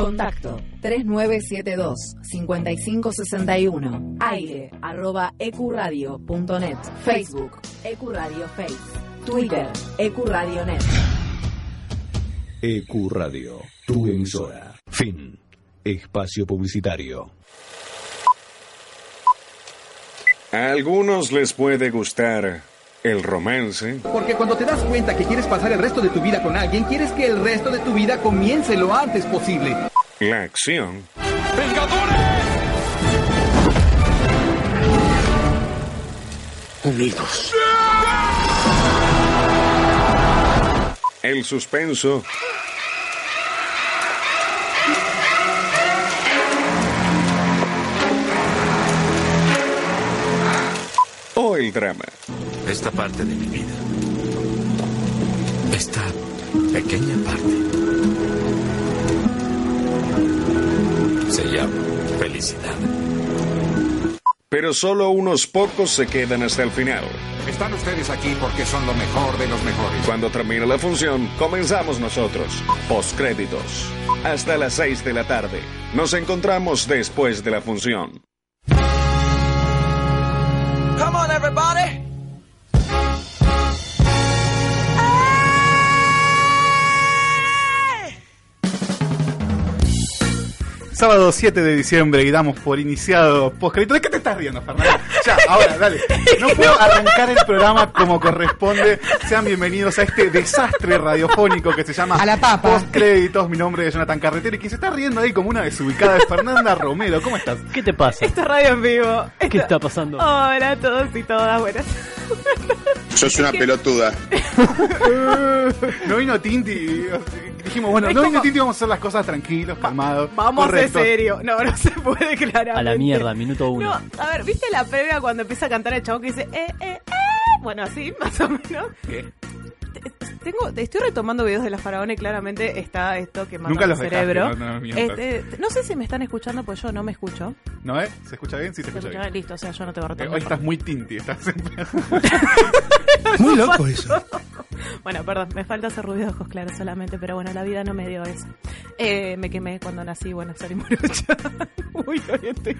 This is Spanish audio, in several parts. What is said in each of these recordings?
Contacto 3972-5561. Aire arroba ecuradio.net. Facebook Ecuradio Face. Twitter Ecuradionet. Ecuradio, tu emisora. Fin. Espacio publicitario. A algunos les puede gustar el romance, Porque cuando te das cuenta que quieres pasar el resto de tu vida con alguien, quieres que el resto de tu vida comience lo antes posible. La acción, Unidos. el suspenso o el drama. Esta parte de mi vida. Esta pequeña parte. Se llama felicidad. Pero solo unos pocos se quedan hasta el final. Están ustedes aquí porque son lo mejor de los mejores. Cuando termine la función, comenzamos nosotros. Postcréditos. Hasta las 6 de la tarde. Nos encontramos después de la función. Come on, everybody. Sábado 7 de diciembre y damos por iniciado postcrédito. ¿De qué te estás riendo, Fernando? Ya, ahora, dale. No puedo arrancar el programa como corresponde. Sean bienvenidos a este desastre radiofónico que se llama A la papa. Postcréditos. Mi nombre es Jonathan Carretero y quien se está riendo ahí como una desubicada es Fernanda Romero. ¿Cómo estás? ¿Qué te pasa? Esto es radio en vivo. ¿Qué está pasando? Hola a todos y todas, buenas. Sos una pelotuda. No vino Tinti. Dijimos, bueno, no como- vamos a hacer las cosas tranquilos, calmados. Vamos correcto. de serio. No, no se puede claramente. A la mierda, minuto No, uno. a ver, ¿viste la previa cuando empieza a cantar el chabón que dice, eh, eh, eh? Bueno, así, más o menos. ¿Qué? Tengo, estoy retomando videos de la faraona y claramente está esto que Nunca mi los dejaste, cerebro. no. Este, no sé si me están escuchando, pues yo no me escucho. ¿No, eh? ¿Se escucha bien? Sí, se ¿Se escucha escucha? bien. Listo, o sea, yo no tengo Eh, retorno. Hoy estás muy Tinti, estás Muy loco eso. Bueno, perdón, me falta hacer ruido de ojos claros solamente, pero bueno, la vida no me dio eso. Eh, me quemé cuando nací, bueno, salí morocha. Uy, oriente.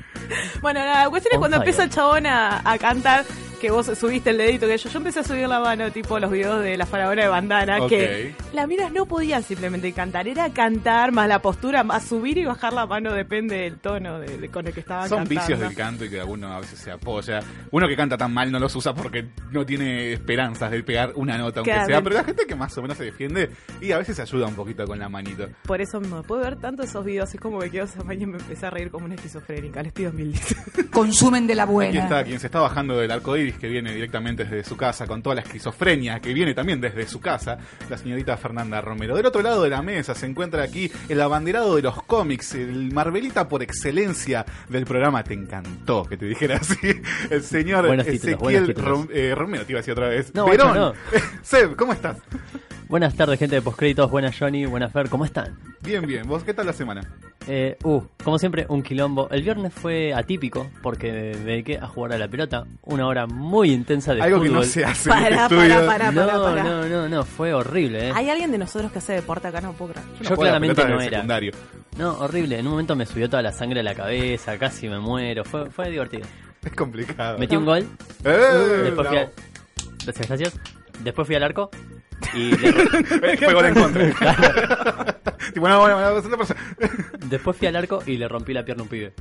Bueno, la cuestión es cuando fire. empieza el chabón a, a cantar, que vos subiste el dedito, que yo, yo empecé a subir la mano, tipo los videos de la faraona de bandana, que las minas no podían simplemente cantar, era cantar, más la postura, más subir y bajar la mano, depende del tono de, de- con el que estaban Son cantando. vicios del canto y que alguno a veces se apoya. Uno que canta tan mal no los usa porque no tiene esperanzas de pegar una nota, aunque Claramente. sea. Pero la gente que más o menos se defiende y a veces se ayuda un poquito con la manito. Por eso me puedo ver tanto esos videos, es como me quedo esa mañana y me empecé a reír como una esquizofrénica, les pido mil. Consumen de la Aquí buena. está quien se está bajando del arco iris que viene directamente desde su casa, con toda la esquizofrenia que viene también desde su casa, la señorita Fernanda Romero. Del otro lado de la mesa se encuentra aquí el abanderado de los cómics, el Marvelita por excelencia del programa. Te encantó que te dijera así. El señor Buenos títulos, buenos Ezequiel. Rom- eh, Romero, te iba a decir otra vez. No, no. Seb, ¿cómo estás? Buenas tardes, gente de postcréditos. Buenas, Johnny. Buenas, Fer. ¿Cómo están? Bien, bien. ¿Vos qué tal la semana? Eh, uh, como siempre, un quilombo. El viernes fue atípico porque me dediqué a jugar a la pelota. Una hora muy intensa de Algo que fútbol. no se hace en Pará, estudio. pará, pará. No, no, no, no, fue horrible, eh. ¿Hay alguien de nosotros que hace deporte acá? No puedo creer. Yo la claramente no era. secundario. No, horrible. En un momento me subió toda la sangre a la cabeza, casi me muero. Fue, fue divertido. Es complicado. Metí un gol. ¡Eh! Después fui No. al... Gracias, gracias. Después fui al arco y le ro- Eh, Fue gol en contra. Tipo, no, bueno, bueno. Después fui al arco y le rompí la pierna a un pibe.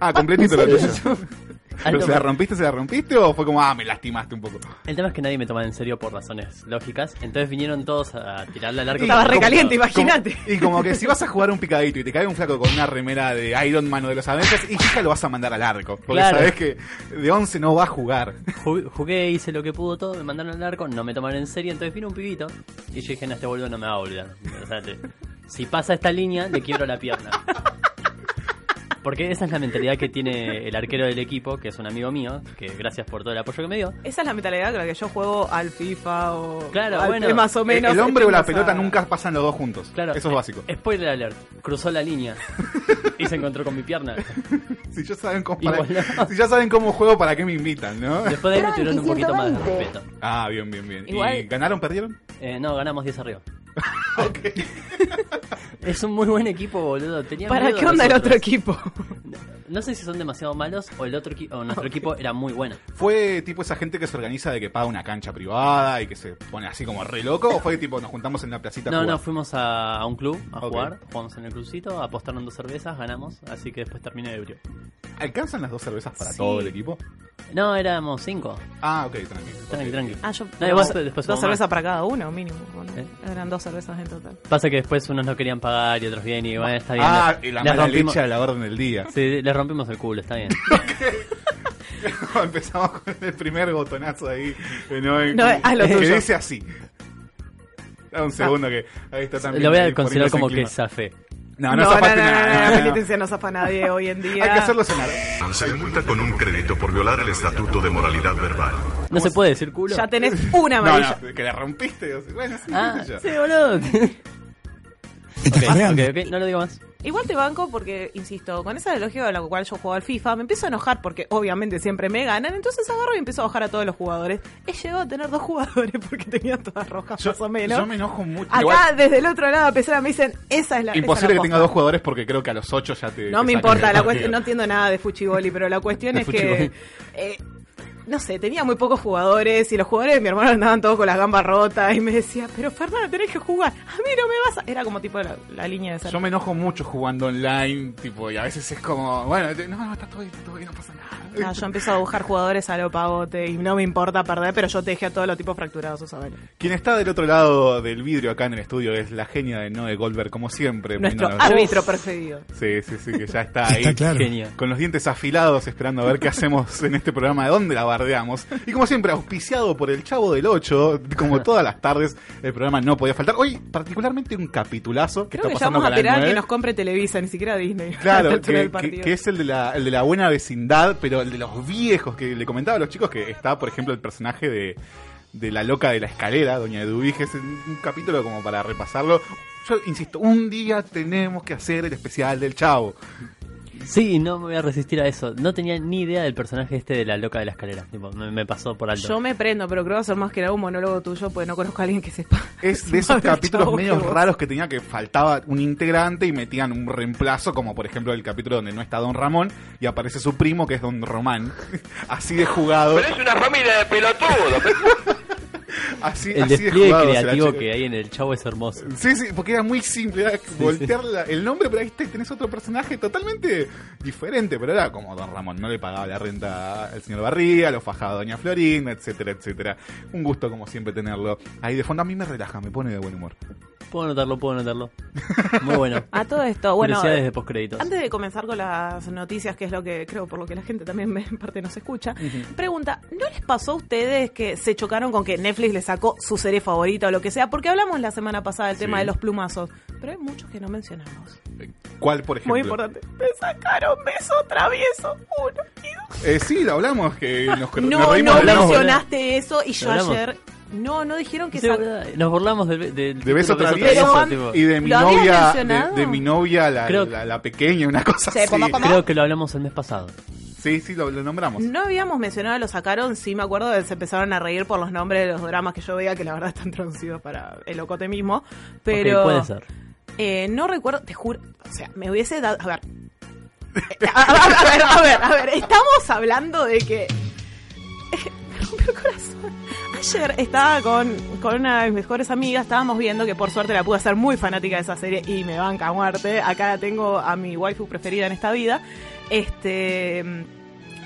Ah, completito lo tuyo. ¿Pero se la rompiste, se la rompiste o fue como, ah, me lastimaste un poco? El tema es que nadie me toma en serio por razones lógicas. Entonces vinieron todos a tirarle al arco. Estaba recaliente, imagínate. y como que si vas a jugar un picadito y te cae un flaco con una remera de Iron Man o de los Avengers, y fija lo vas a mandar al arco. Porque Claro. sabes que de 11 no va a jugar. Jugué, jugué, hice lo que pudo todo, me mandaron al arco, no me tomaron en serio, entonces vino un pibito y yo dije, no, este boludo no me va a volver. O sea, te- si pasa esta línea, le quiebro la pierna. Porque esa es la mentalidad que tiene el arquero del equipo, que es un amigo mío, que gracias por todo el apoyo que me dio. Esa es la mentalidad con la que yo juego al FIFA o. Claro, al- bueno. Más o menos. el hombre o la pelota nunca pasan los dos juntos. Claro, Eso es básico. Spoiler alert, cruzó la línea y se encontró con mi pierna. Si ya saben cómo, Igual para- no. si ya saben cómo juego, ¿para qué me invitan, no? Después de ahí me tuvieron un poquito más de respeto. Ah, bien, bien, bien. ¿Y Igual- ganaron, perdieron? Eh, no, ganamos 10 arriba. ok. Es un muy buen equipo, boludo. Tenía ¿Para miedo qué onda el otro equipo? No sé si son demasiado malos o el otro equipo, o nuestro equipo era muy bueno. ¿Fue tipo esa gente que se organiza de que paga una cancha privada y que se pone así como re loco? ¿O fue tipo nos juntamos en la placita a No, jugar? no, fuimos a, a un club a jugar, jugamos en el clubcito, apostaron dos cervezas, ganamos, así que después terminé ebrio. ¿Alcanzan las dos cervezas para Sí. todo el equipo? No, éramos cinco. Ah, ok, tranquilo. Tranqui, tranqui. Ah, yo. No, dos después dos cervezas para cada uno, mínimo. Bueno, ¿Eh? Eran dos cervezas en total. Pasa que después unos no querían pagar y otros bien y bueno, está bien. Ah, les- y la les mala rompimos- leche a la orden del día. Sí, les rompimos el culo, está bien. Empezamos con el primer botonazo ahí. que No, No, haz lo que tuyo. dice así. Da un segundo que ahí está también. Lo voy a considerar como que zafé. No, no, no, no, nada. no, no, la no. penitencia no zafa a nadie hoy en día. Hay que hacerlo cenar. Se multa con un crédito por violar el estatuto de moralidad verbal. No se puede decir culo. Ya tenés una No, amarilla. no, que la rompiste. Bueno, sí, Ah, sí, boludo. ok, ok, ok, no lo digo más. Igual te banco porque, insisto, con esa lógica con la cual yo juego al FIFA, me empiezo a enojar porque obviamente siempre me ganan, entonces agarro y empiezo a bajar a todos los jugadores. He llegado a tener dos jugadores porque tenía todas rojas Yo, más o menos. yo me enojo mucho. Acá, Igual, desde el otro lado de pecera, me dicen, esa es la imposible es que tenga dos jugadores porque creo que a los ocho ya te. No te me importa, la cuestión, no entiendo nada de fuchiboli, pero la cuestión De es que, eh, no sé, tenía muy pocos jugadores y los jugadores de mi hermano andaban todos con las gambas rotas y me decía, pero Fernanda, tenés que jugar, a mí no me vas a... Era como tipo la, la línea de ser. Yo me enojo mucho jugando online, tipo, y a veces es como, bueno, te- no, no, está todo bien, está todo bien, no pasa nada. No, yo empiezo a buscar jugadores a lo pavote y no me importa perder, pero yo te dejé a todos los tipos fracturados, vale. Quien está del otro lado del vidrio acá en el estudio es la genia de Noé Goldberg, como siempre. Nuestro árbitro preferido. Sí, sí, sí, que ya está ahí. Está claro. Genio. Con los dientes afilados, esperando a ver qué hacemos en este programa, de dónde la bardeamos. Y como siempre, auspiciado por el Chavo del 8, como todas las tardes, el programa no podía faltar. Hoy, particularmente, un capitulazo que Creo está que ya pasando vamos a con la esperar a 9. que nos compre Televisa, ni siquiera Disney. Claro, que, es el de, la, el de la buena vecindad, pero el de los viejos, que le comentaba a los chicos que está, por ejemplo, el personaje de, de la loca de la escalera, Doña Eduvige, es un capítulo como para repasarlo. Yo insisto, un día tenemos que hacer el especial del Chavo. Sí, no me voy a resistir a eso. No tenía ni idea del personaje este de la loca de la escalera. Tipo, me, me pasó por alto. Yo me prendo, pero creo que va a ser más que nada un monólogo tuyo, porque no conozco a alguien que sepa. Es de esos capítulos vos. raros que tenía que faltaba un integrante y metían un reemplazo, como por ejemplo el capítulo donde no está Don Ramón y aparece su primo que es Don Román. Así de jugado. es una familia de pelotudos. Así, el así de jugado creativo que hay en el chavo es hermoso. Sí, sí, porque era muy simple, era voltear la- el nombre, pero ahí te- tenés otro personaje totalmente diferente, pero era como Don Ramón, no le pagaba la renta al señor Barriga, lo fajaba Doña Florinda, etcétera, etcétera. Un gusto como siempre tenerlo ahí de fondo, a mí me relaja, me pone de buen humor. Puedo notarlo, puedo notarlo. Muy bueno. A todo esto, bueno, Curiosidades de postcréditos. antes de comenzar con las noticias, que es lo que creo por lo que la gente también me- en parte nos escucha, pregunta, ¿no les pasó a ustedes que se chocaron con que Netflix le sacó su serie favorita o lo que sea? Porque hablamos la semana pasada del Sí. tema de los plumazos, pero hay muchos que no mencionamos. ¿Cuál, por ejemplo? Muy importante. Me sacaron beso travieso uno y dos. Eh, sí, lo hablamos, que nos, nos No, reímos no mencionaste eso y yo ayer... No, no dijeron que Sí, Nos burlamos del, del de beso travieso tipo. y de mi ¿lo habías novia, de, mi novia la, Creo- la, la pequeña, una cosa Sí, así. ¿cómo, cómo? Creo que lo hablamos el mes pasado. Sí, sí, lo, lo nombramos. No habíamos mencionado, lo sacaron, sí me acuerdo, de- se empezaron a reír por los nombres de los dramas que yo veía, que la verdad están traducidos para el ocote mismo. Pero Ok, puede ser. eh, no recuerdo, te juro, o sea, me hubiese dado... A ver, Eh, a, a- a ver, a ver, a ver, estamos hablando de que... Rompió el corazón. Ayer estaba con, con una de mis mejores amigas, estábamos viendo que por suerte la pude hacer muy fanática de esa serie y me banca a muerte. Acá la tengo a mi waifu preferida en esta vida. Este.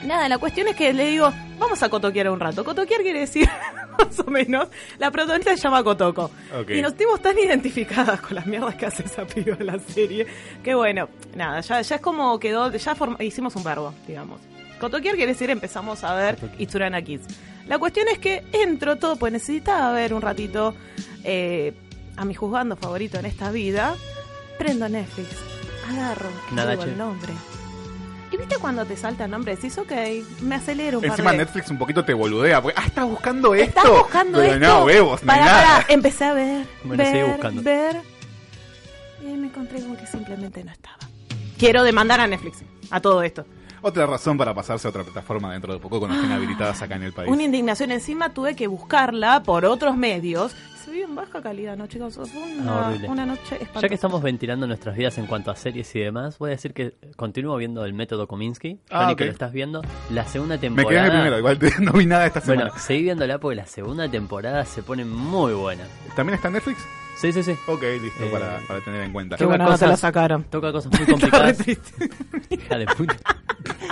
Nada, la cuestión es que le digo, vamos a cotoquear un rato. Cotoquear quiere decir, más o menos, la protagonista se llama Cotoco. Y nos sentimos tan identificadas con las mierdas que hace esa piba en la serie, que bueno, nada, ya, ya es como quedó, ya hicimos un verbo, digamos. Cotoquear quiere decir empezamos a ver Itsurana Kids. La cuestión es que entro todo, pues necesitaba ver un ratito eh, a mi juzgando favorito en esta vida. Prendo Netflix, agarro, che. el nombre. Y viste cuando te salta el nombre, decís, ok, me acelero un Encima par de... Netflix un poquito te boludea, porque, ah, estás buscando esto. Estás buscando Pero esto. no, huevos, no Pará, nada. empecé a ver, Bueno, ver, buscando. ver. Y me encontré con que simplemente no estaba. Quiero demandar a Netflix, a todo esto. Otra razón para pasarse a otra plataforma dentro de poco cuando estén habilitadas acá en el país. Una indignación encima tuve que buscarla por otros medios. Se vio en baja calidad, ¿no, chicos? Fue una, noche espantosa. Ya que estamos ventilando nuestras vidas en cuanto a series y demás, voy a decir que continúo viendo el método Kominsky. Ah, que lo estás viendo. La segunda Me temporada. quedé en el primero, igual no vi nada esta semana. Bueno, seguí viéndola porque la segunda temporada se pone muy buena. ¿También está en Netflix? Sí, sí, sí. Ok, listo, Eh, para, para tener en cuenta. Qué bueno, no te la sacaron. Toca cosas muy complicadas. Hija de puta.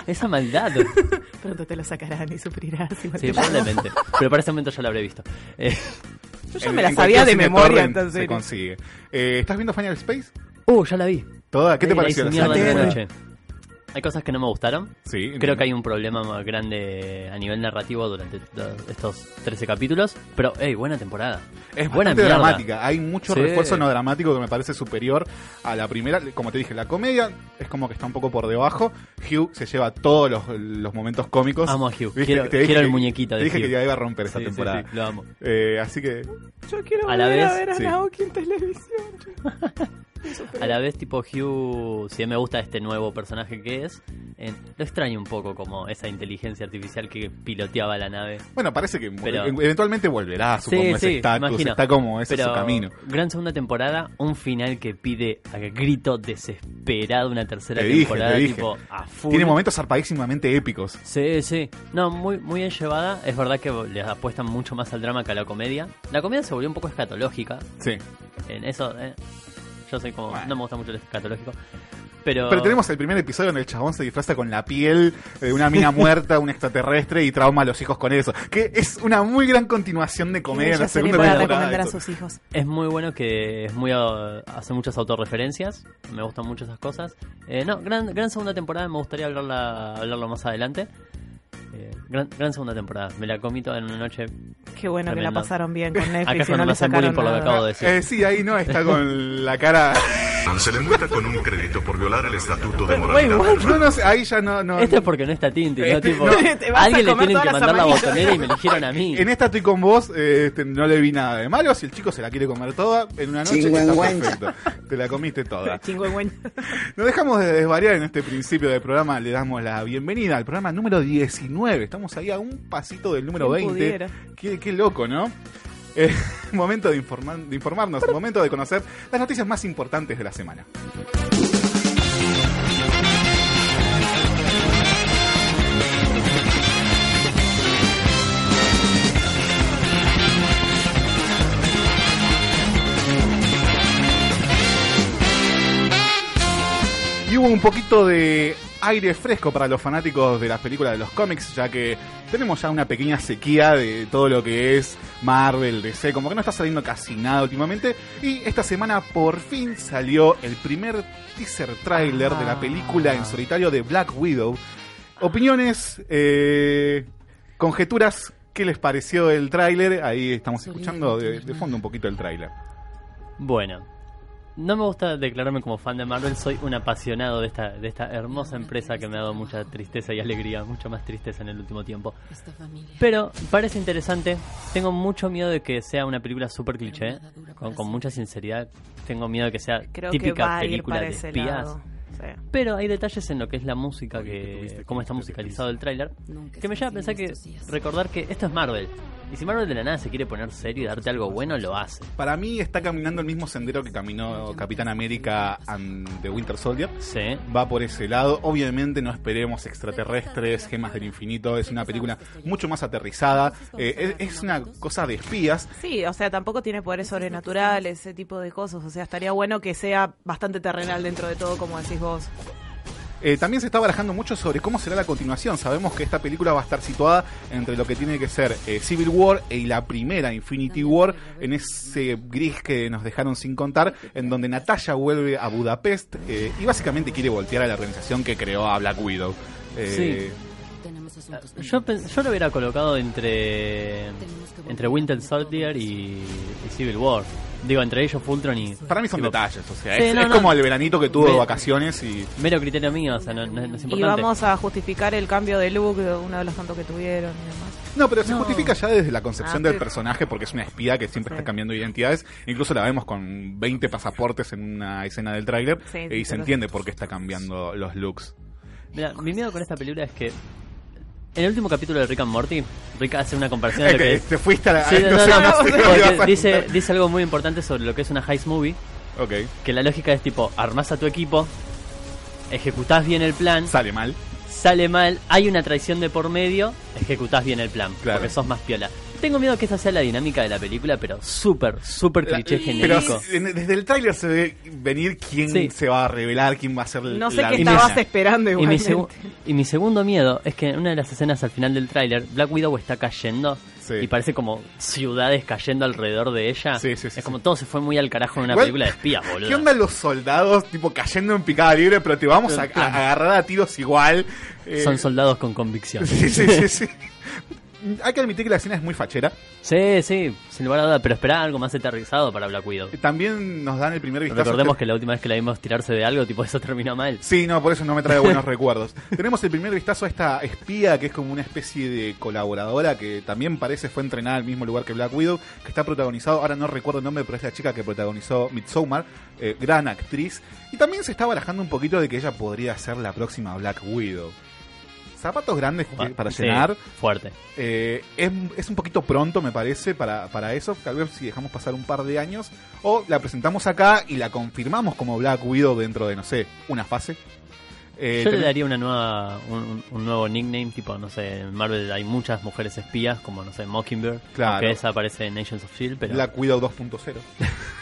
Esa maldad. Pronto te lo sacarán y sufrirás. igual Sí, probablemente. Pero para ese momento ya lo habré visto. Eh, Yo ya En- me la sabía de memoria, entonces. Se consigue. Eh, ¿Estás viendo Final Space? uh, ya la vi. ¿Toda? ¿Qué te la pareció? la en serie? una noche. Hay cosas que no me gustaron. Sí, entiendo. Creo que hay un problema más grande a nivel narrativo durante to- estos 13 capítulos. Pero, hey, buena temporada. Es buena mierda. dramática. Hay mucho Sí. refuerzo no dramático que me parece superior a la primera. Como te dije, la comedia es como que está un poco por debajo. Hugh se lleva todos los, los momentos cómicos. Amo a Hugh. ¿Viste? Quiero- Te dije quiero el que- muñequito de Te dije Hugh. que ya iba a romper esta Sí, sí, temporada. sí, lo amo. Eh, así que. Yo quiero A la volver a vez, ver a sí. Naoki en televisión. A la vez, tipo Hugh, si me gusta este nuevo personaje que es, eh, lo extraño un poco como esa inteligencia artificial que piloteaba la nave. Bueno, parece que Pero- e- eventualmente volverá, supongo, Sí, ese sí, imagino. Está como ese es Pero su camino. Gran segunda temporada, un final que pide a grito desesperado una tercera Te dije, temporada, te dije. tipo a full. Tiene momentos zarpadísimamente épicos. Sí, sí. No, muy, muy bien llevada. Es verdad que le apuestan mucho más al drama que a la comedia. La comedia se volvió un poco escatológica. Sí. En eso, eh, yo soy como. No me gusta mucho el escatológico. Pero. Pero tenemos el primer episodio donde el chabón se disfraza con la piel de una mina muerta, un extraterrestre y trauma a los hijos con eso. Que es una muy gran continuación de comedia en la segunda para temporada. recomendar a sus hijos. Es muy bueno que es muy uh, hace muchas autorreferencias. Me gustan mucho esas cosas. Eh, no, gran, gran segunda temporada. Me gustaría hablarla, hablarlo más adelante. Eh, gran, gran segunda temporada. Me la comí toda en una noche. Qué bueno que la pasaron bien con Acá Netflix es y no cuando me hacen bullying por lo que acabo de decir. Eh, sí, ahí no, está con la cara... Se le multa con un crédito por violar el estatuto de moralidad. No, no sé, ahí ya no... no Este es porque no está Tinti, ¿no? Tipo, no. A alguien le tienen que mandar la botonera y me eligieron a mí. En esta estoy con vos, eh, este, no le vi nada de malo. Si el chico se la quiere comer toda en una noche, está perfecto. Te la comiste toda. Nos dejamos de desvariar en este principio del programa. Le damos la bienvenida al programa número 19. Estamos ahí a un pasito del número ¿Quién 20. pudiera? Qué, qué loco, ¿no? Eh, momento de, informar, de informarnos, momento de conocer las noticias más importantes de la semana. Y hubo un poquito de aire fresco para los fanáticos de las películas de los cómics, ya que tenemos ya una pequeña sequía de todo lo que es Marvel, DC, como que no está saliendo casi nada últimamente. Y esta semana por fin salió el primer teaser trailer de la película en solitario de Black Widow. Opiniones, eh, conjeturas, ¿qué les pareció el tráiler? Ahí estamos escuchando de, de fondo un poquito el tráiler. Bueno, no me gusta declararme como fan de Marvel, soy un apasionado de esta, de esta hermosa empresa que me ha dado mucha tristeza y alegría, mucha más tristeza en el último tiempo. Pero parece interesante, tengo mucho miedo de que sea una película super cliché, con, con mucha sinceridad, tengo miedo de que sea Creo típica película de espías. lado. Sí. Pero hay detalles en lo que es la música, que cómo está musicalizado el tráiler, que me lleva a pensar que recordar que esto es Marvel. Y si Marvel de la nada se quiere poner serio y darte algo bueno, lo hace. Para mí está caminando el mismo sendero que caminó Capitán América and the Winter Soldier. Sí. Va por ese lado. Obviamente no esperemos extraterrestres, gemas del infinito. Es una película mucho más aterrizada. Eh, es, es una cosa de espías. Sí, o sea, tampoco tiene poderes sobrenaturales, ese tipo de cosas. O sea, estaría bueno que sea bastante terrenal dentro de todo, como decís vos. Eh, también se está barajando mucho sobre cómo será la continuación. Sabemos que esta película va a estar situada entre lo que tiene que ser eh, Civil War y la primera Infinity War, en ese gris que nos dejaron sin contar, en donde Natalia vuelve a Budapest eh, y básicamente quiere voltear a la organización que creó a Black Widow. Eh, Yo, pen- yo lo hubiera colocado entre entre Winter Soldier y, y Civil War. Digo, entre ellos Fultron y... Para mí son tipo, detalles, o sea, Sí, es, no, es no. como el veranito que tuvo de vacaciones y... Mero criterio mío, o sea, no, no- no es Y vamos a justificar el cambio de look de uno de los tantos que tuvieron y demás. No, pero se No. justifica ya desde la concepción Ah, del personaje porque es una espía que siempre está cambiando identidades. Incluso la vemos con 20 pasaportes en una escena del tráiler y se entiende por qué está cambiando los looks. Mira, mi miedo con esta película es que en el último capítulo de Rick and Morty, Rick hace una comparación de lo que te fuiste a la- Sí, no, no no, no, no porque dice, dice algo muy importante sobre lo que es una heist movie. Ok. Que la lógica es tipo, armás a tu equipo, ejecutás bien el plan. Sale mal. Sale mal, hay una traición de por medio, ejecutás bien el plan. Claro. Porque sos más piola. Tengo miedo que esa sea la dinámica de la película, pero súper, súper cliché Pero genérico. en- desde el tráiler se ve venir quién Sí. se va a revelar, quién va a ser No sé la qué villana. estabas esperando Y mi, igualmente. y mi segundo miedo es que en una de las escenas al final del tráiler, Black Widow está cayendo Sí. y parece como ciudades cayendo alrededor de ella. Sí, sí, sí, es como todo se fue muy al carajo en una Igual, película de espías, boludo. ¿Qué onda los soldados, tipo, cayendo en picada libre, pero te vamos a, agarrar a tiros igual? Eh, Son soldados con convicción. Sí, sí, sí, sí. Hay que admitir que la escena es muy fachera. Sí, sí, sin lugar a duda, pero esperá algo más aterrizado para Black Widow. También nos dan el primer vistazo. Recordemos que la última vez que la vimos tirarse de algo, tipo eso terminó mal. Sí, no, por eso no me trae buenos recuerdos. Tenemos el primer vistazo a esta espía que es como una especie de colaboradora que también parece fue entrenada al mismo lugar que Black Widow, que está protagonizado, ahora no recuerdo el nombre, pero es la chica que protagonizó Midsommar, eh, gran actriz. Y también se está barajando un poquito de que ella podría ser la próxima Black Widow. Zapatos grandes para Sí, llenar. fuerte. Eh, es, es un poquito pronto, me parece, para, para eso. Tal vez si dejamos pasar un par de años. O la presentamos acá y la confirmamos como Black Widow dentro de, no sé, una fase. Eh, Yo le daría una nueva, un, un nuevo nickname, tipo, no sé, en Marvel hay muchas mujeres espías, como, no sé, Mockingbird, Claro. que esa aparece en Nations of S.H.I.E.L.D., pero... Black Widow 2.0.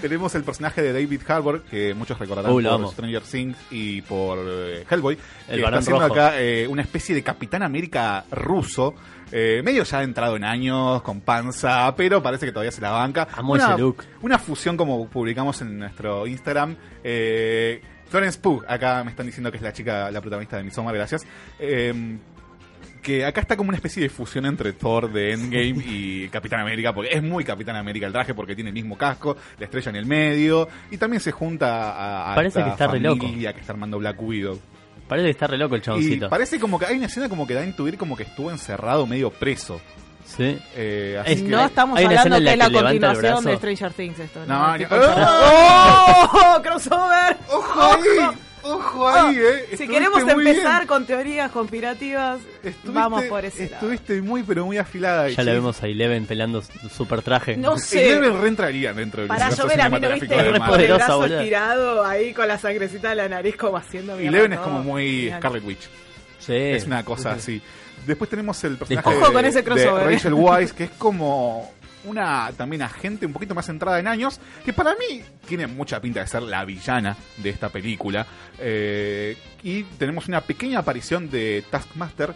Tenemos el personaje de David Harbour, que muchos recordarán por amo. Stranger Things y por eh, Hellboy. El que Barón está haciendo Rojo. acá eh, una especie de Capitán América ruso. eh, medio ya entrado en años, con panza, pero parece que todavía se la banca. Amo una, ese look. Una fusión como publicamos en nuestro Instagram. Eh, Florence Pugh, acá me están diciendo que es la chica, la protagonista de Midsommar, gracias. Que acá está como una especie de fusión entre Thor de Endgame y Capitán América, porque es muy Capitán América el traje, porque tiene el mismo casco, la estrella en el medio, y también se junta a, a Parece esta que está re loco. familia que está armando Black Widow. Parece que está re loco el Y chaboncito. parece como que hay una escena como que da a intuir como que estuvo encerrado medio preso. Sí. Eh, así Es- que- No estamos hablando que la continuación de. Stranger Things esto. No, Tipo, no. ¡Oh! ¡Crossover! ¡Ojo ahí! ¡Ojo ahí, eh! Si queremos empezar con teorías conspirativas, Estuviste- vamos por ese lado. Estuviste muy, pero muy afilada. ahí, Ya la sí. vemos a Eleven pelando su super traje. No Y sé. Eleven reentraría dentro del Para universo llover a mí no viste el brazo estirado ahí con la sangrecita de la nariz como haciendo mierda, Eleven es como muy. Scarlet Witch. Sí. Es una cosa así. Después tenemos el personaje Ojo de, con ese crossover, de eh. Rachel Weisz, que es como una también agente un poquito más centrada en años, que para mí tiene mucha pinta de ser la villana de esta película. Eh, y tenemos una pequeña aparición de Taskmaster,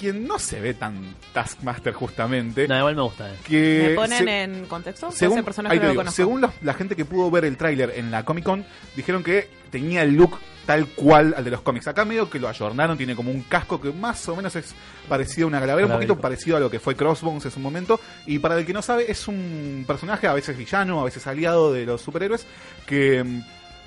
quien no se ve tan Taskmaster justamente. No, igual me gusta. eh. Que ¿Me ponen se- en contexto? según, personaje lo digo, conozco. según los- la gente que pudo ver el tráiler en la Comic Con, dijeron que tenía el look tal cual al de los cómics. Acá medio que lo ayornaron, tiene como un casco que más o menos es parecido a una calavera, un poquito parecido a lo que fue Crossbones en su momento. Y para el que no sabe, es un personaje a veces villano, a veces aliado de los superhéroes, que mm,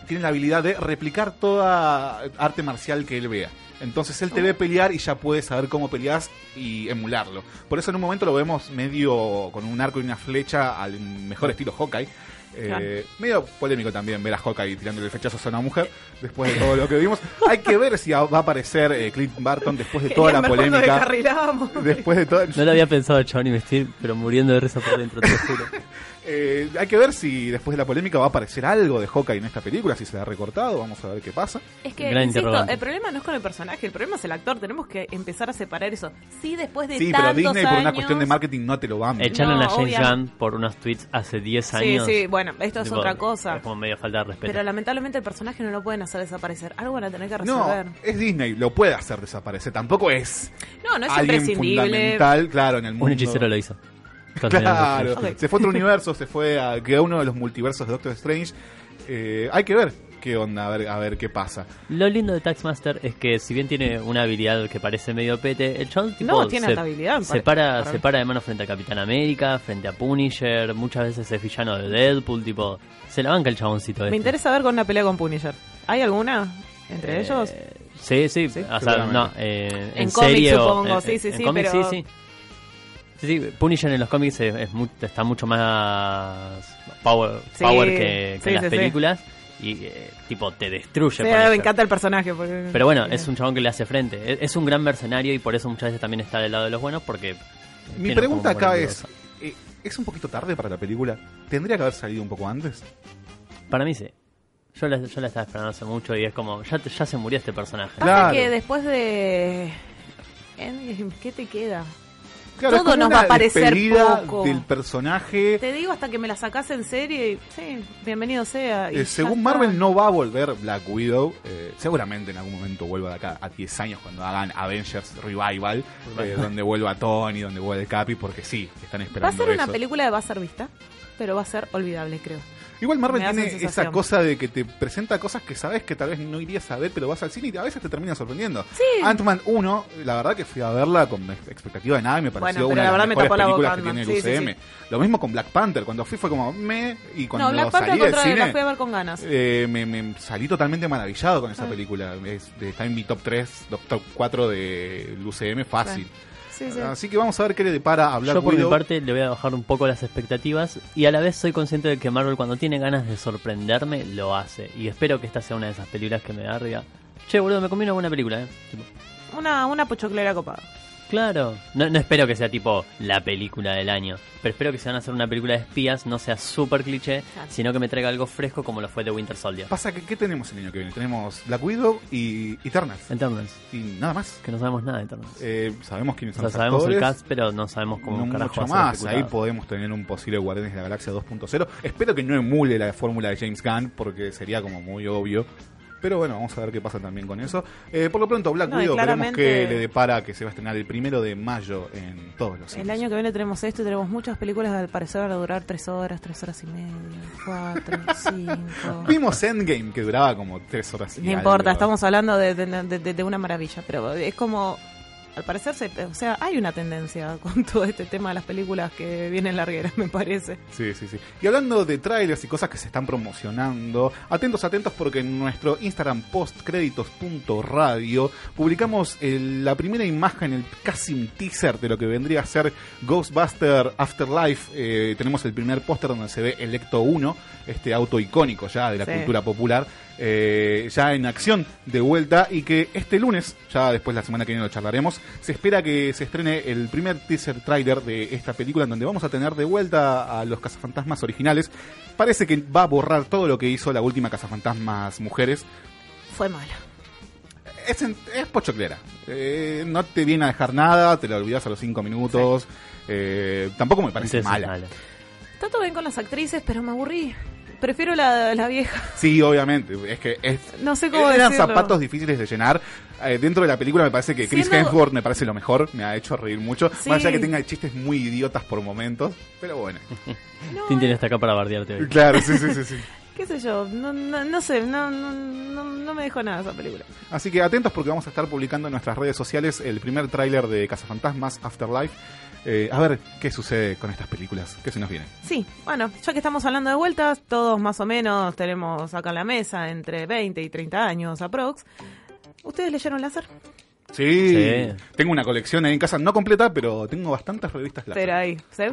tiene la habilidad de replicar toda arte marcial que él vea. Entonces él te ve pelear y ya puede saber cómo peleas y emularlo. Por eso en un momento lo vemos medio con un arco y una flecha al mejor estilo Hawkeye. Eh, Claro. Medio polémico también ver a Hawkeye tirándole flechazos a una mujer después de todo lo que vimos. Hay que ver si va a aparecer eh, Clint Barton después de toda la Querían polémica. Después de todo. No lo había pensado Johnny estoy pero muriendo de risa por dentro, te lo juro. Eh, hay que ver si después de la polémica va a aparecer algo de Hawkeye en esta película, si se ha recortado, vamos a ver qué pasa. Es que, insisto, el problema no es con el personaje, el problema es el actor. Tenemos que empezar a separar eso. Sí, después de Sí, tantos pero Disney por una años- cuestión de marketing no te lo va a Echaron No, a James obviamente. Gunn por unos tweets hace 10 Sí, años. sí, bueno, esto es Tipo, otra cosa. Es como medio falta de respeto. Pero lamentablemente el personaje no lo pueden hacer desaparecer. Algo van a tener que No, resolver. es Disney, lo puede hacer desaparecer. Tampoco es No, no, es alguien imprescindible. fundamental, claro, en el mundo. Un hechicero lo hizo. Claro, se fue a otro universo, se fue a uno de los multiversos de Doctor Strange. Eh, hay que ver qué onda, a ver, a ver qué pasa. Lo lindo de Taxmaster es que si bien tiene una habilidad que parece medio pete, el chabón tipo No, tiene se, habilidad, me se para, Para se mí. para de mano frente a Capitán América, frente a Punisher, muchas veces es villano de Deadpool, tipo, se la banca el chaboncito Me este. interesa ver con una pelea con Punisher. ¿Hay alguna entre Eh, ellos? Sí, sí, o sea, seguramente. no, eh, en, En cómics, serie o- supongo, en- sí, sí, en sí, cómics, pero- sí, sí. Sí, sí, Punisher en los cómics es, es mu- está mucho más power, Sí, power que, que sí, en las sí, sí. películas. y eh, tipo te destruye. Sí, me encanta el personaje. Porque, Pero bueno, es un chabón que le hace frente. Es, es un gran mercenario y por eso muchas veces también está del lado de los buenos porque... Mi pregunta acá es, eh, ¿es un poquito tarde para la película? ¿Tendría que haber salido un poco antes? Para mí sí. Yo la, yo la estaba esperando hace mucho y es como, ya, te- ya se murió este personaje. Claro. que después de. Endgame, ¿Qué te queda? Claro, Todo nos va a parecer poco. del personaje. Te digo hasta que me la sacas en serie y sí, bienvenido sea. y Eh, según está. Marvel no va a volver Black Widow. eh, seguramente en algún momento vuelva de acá a 10 años cuando hagan Avengers Revival, eh, donde vuelva Tony, donde vuelva el Capi, porque sí, están Va a esperando ser una película que va a ser vista, pero va a ser olvidable, creo. Igual Marvel tiene esa cosa de que te presenta cosas que sabes que tal vez no irías a ver, pero vas al cine y a veces te termina sorprendiendo. Sí. Ant-Man 1, la verdad que fui a verla con expectativa de nada y me pareció Bueno, una la de las me mejores boca películas que tiene el Sí, sí, UCM. Lo mismo con Black Panther, cuando fui fue como me y cuando no, Black salí al del cine la fui a ver con ganas. eh, me, me salí totalmente maravillado con esa Ah. película. Es, de- está en mi top 3, top 4 del UCM fácil. Sí, sí. Así que vamos a ver qué le depara a Black Yo por mi parte le voy a bajar un poco las expectativas y a la vez soy consciente de que Marvel cuando tiene ganas de sorprenderme lo hace y espero que esta sea una de esas películas que me diga, che boludo me comí una buena película, ¿eh? Tipo, Una, una pochoclera copada. Claro, no, no espero que sea tipo la película del año, pero espero que si van a hacer una película de espías no sea súper cliché, Claro. sino que me traiga algo fresco como lo fue The Winter Soldier. Pasa que, ¿qué tenemos el año que viene? Tenemos Black Widow y Eternals. Eternals, Y nada más. que no sabemos nada de Eternals. Eh, sabemos quiénes o son sea, los sabemos el actores, cast, pero no sabemos cómo no carajo mucho más. Ahí podemos tener un posible Guardianes de la Galaxia 2.0. Espero que no emule la fórmula de James Gunn, porque sería como muy obvio. Pero bueno, vamos a ver qué pasa también con eso. Eh, por lo pronto, Black No, Widow, veremos que le depara que se va a estrenar el primero de mayo en todos los El cines. año que viene tenemos esto y tenemos muchas películas al parecer van a durar tres horas, tres horas y media, cuatro, cinco. Vimos Endgame, que duraba como tres horas y No algo. importa, estamos hablando de, de- de- de- de una maravilla, pero es como, al parecer, se, o sea, hay una tendencia con todo este tema de las películas que vienen largueras, me parece. Sí, sí, sí. Y hablando de trailers y cosas que se están promocionando, atentos, atentos porque en nuestro Instagram postcréditos.radio publicamos el- la primera imagen, el casi un teaser de lo que vendría a ser Ghostbuster Afterlife. Eh, tenemos el primer póster donde se ve Electo 1, este auto icónico ya de la Sí. cultura popular, eh, ya en acción de vuelta y que este lunes, ya después la semana que viene lo charlaremos, se espera que se estrene el primer teaser trailer de esta película en donde vamos a tener de vuelta a los cazafantasmas originales. Parece que va a borrar todo lo que hizo la última cazafantasmas mujeres. Fue mala. Es, en- es pochoclera. Eh, no te viene a dejar nada, te la olvidas a los cinco minutos. Eh, tampoco me parece Entonces, mala. mala. Está todo bien con las actrices, pero me aburrí. Prefiero la, la vieja. Sí, obviamente. Es que es, No sé cómo eran decirlo. zapatos difíciles de llenar. Eh, dentro de la película me parece que Chris Siendo- Hemsworth me parece lo mejor. Me ha hecho reír mucho. Sí. Más allá que tenga chistes muy idiotas por momentos. Pero bueno. Tintin está acá para bardearte hoy. Claro, sí, sí, sí. sí. ¿Qué sé yo? No, no, no sé, no, no, no, no me dejó nada esa película. Así que atentos porque vamos a estar publicando en nuestras redes sociales el primer tráiler de Cazafantasmas Afterlife. Eh, a ver qué sucede con estas películas. ¿Qué se nos viene? Sí, bueno, ya que estamos hablando de vueltas, todos más o menos tenemos acá en la mesa entre 20 y 30 años aprox. ¿Ustedes leyeron Láser? Sí, Sí. tengo una colección ahí en casa, no completa, pero tengo bastantes revistas láser. Pero ahí, ¿sí?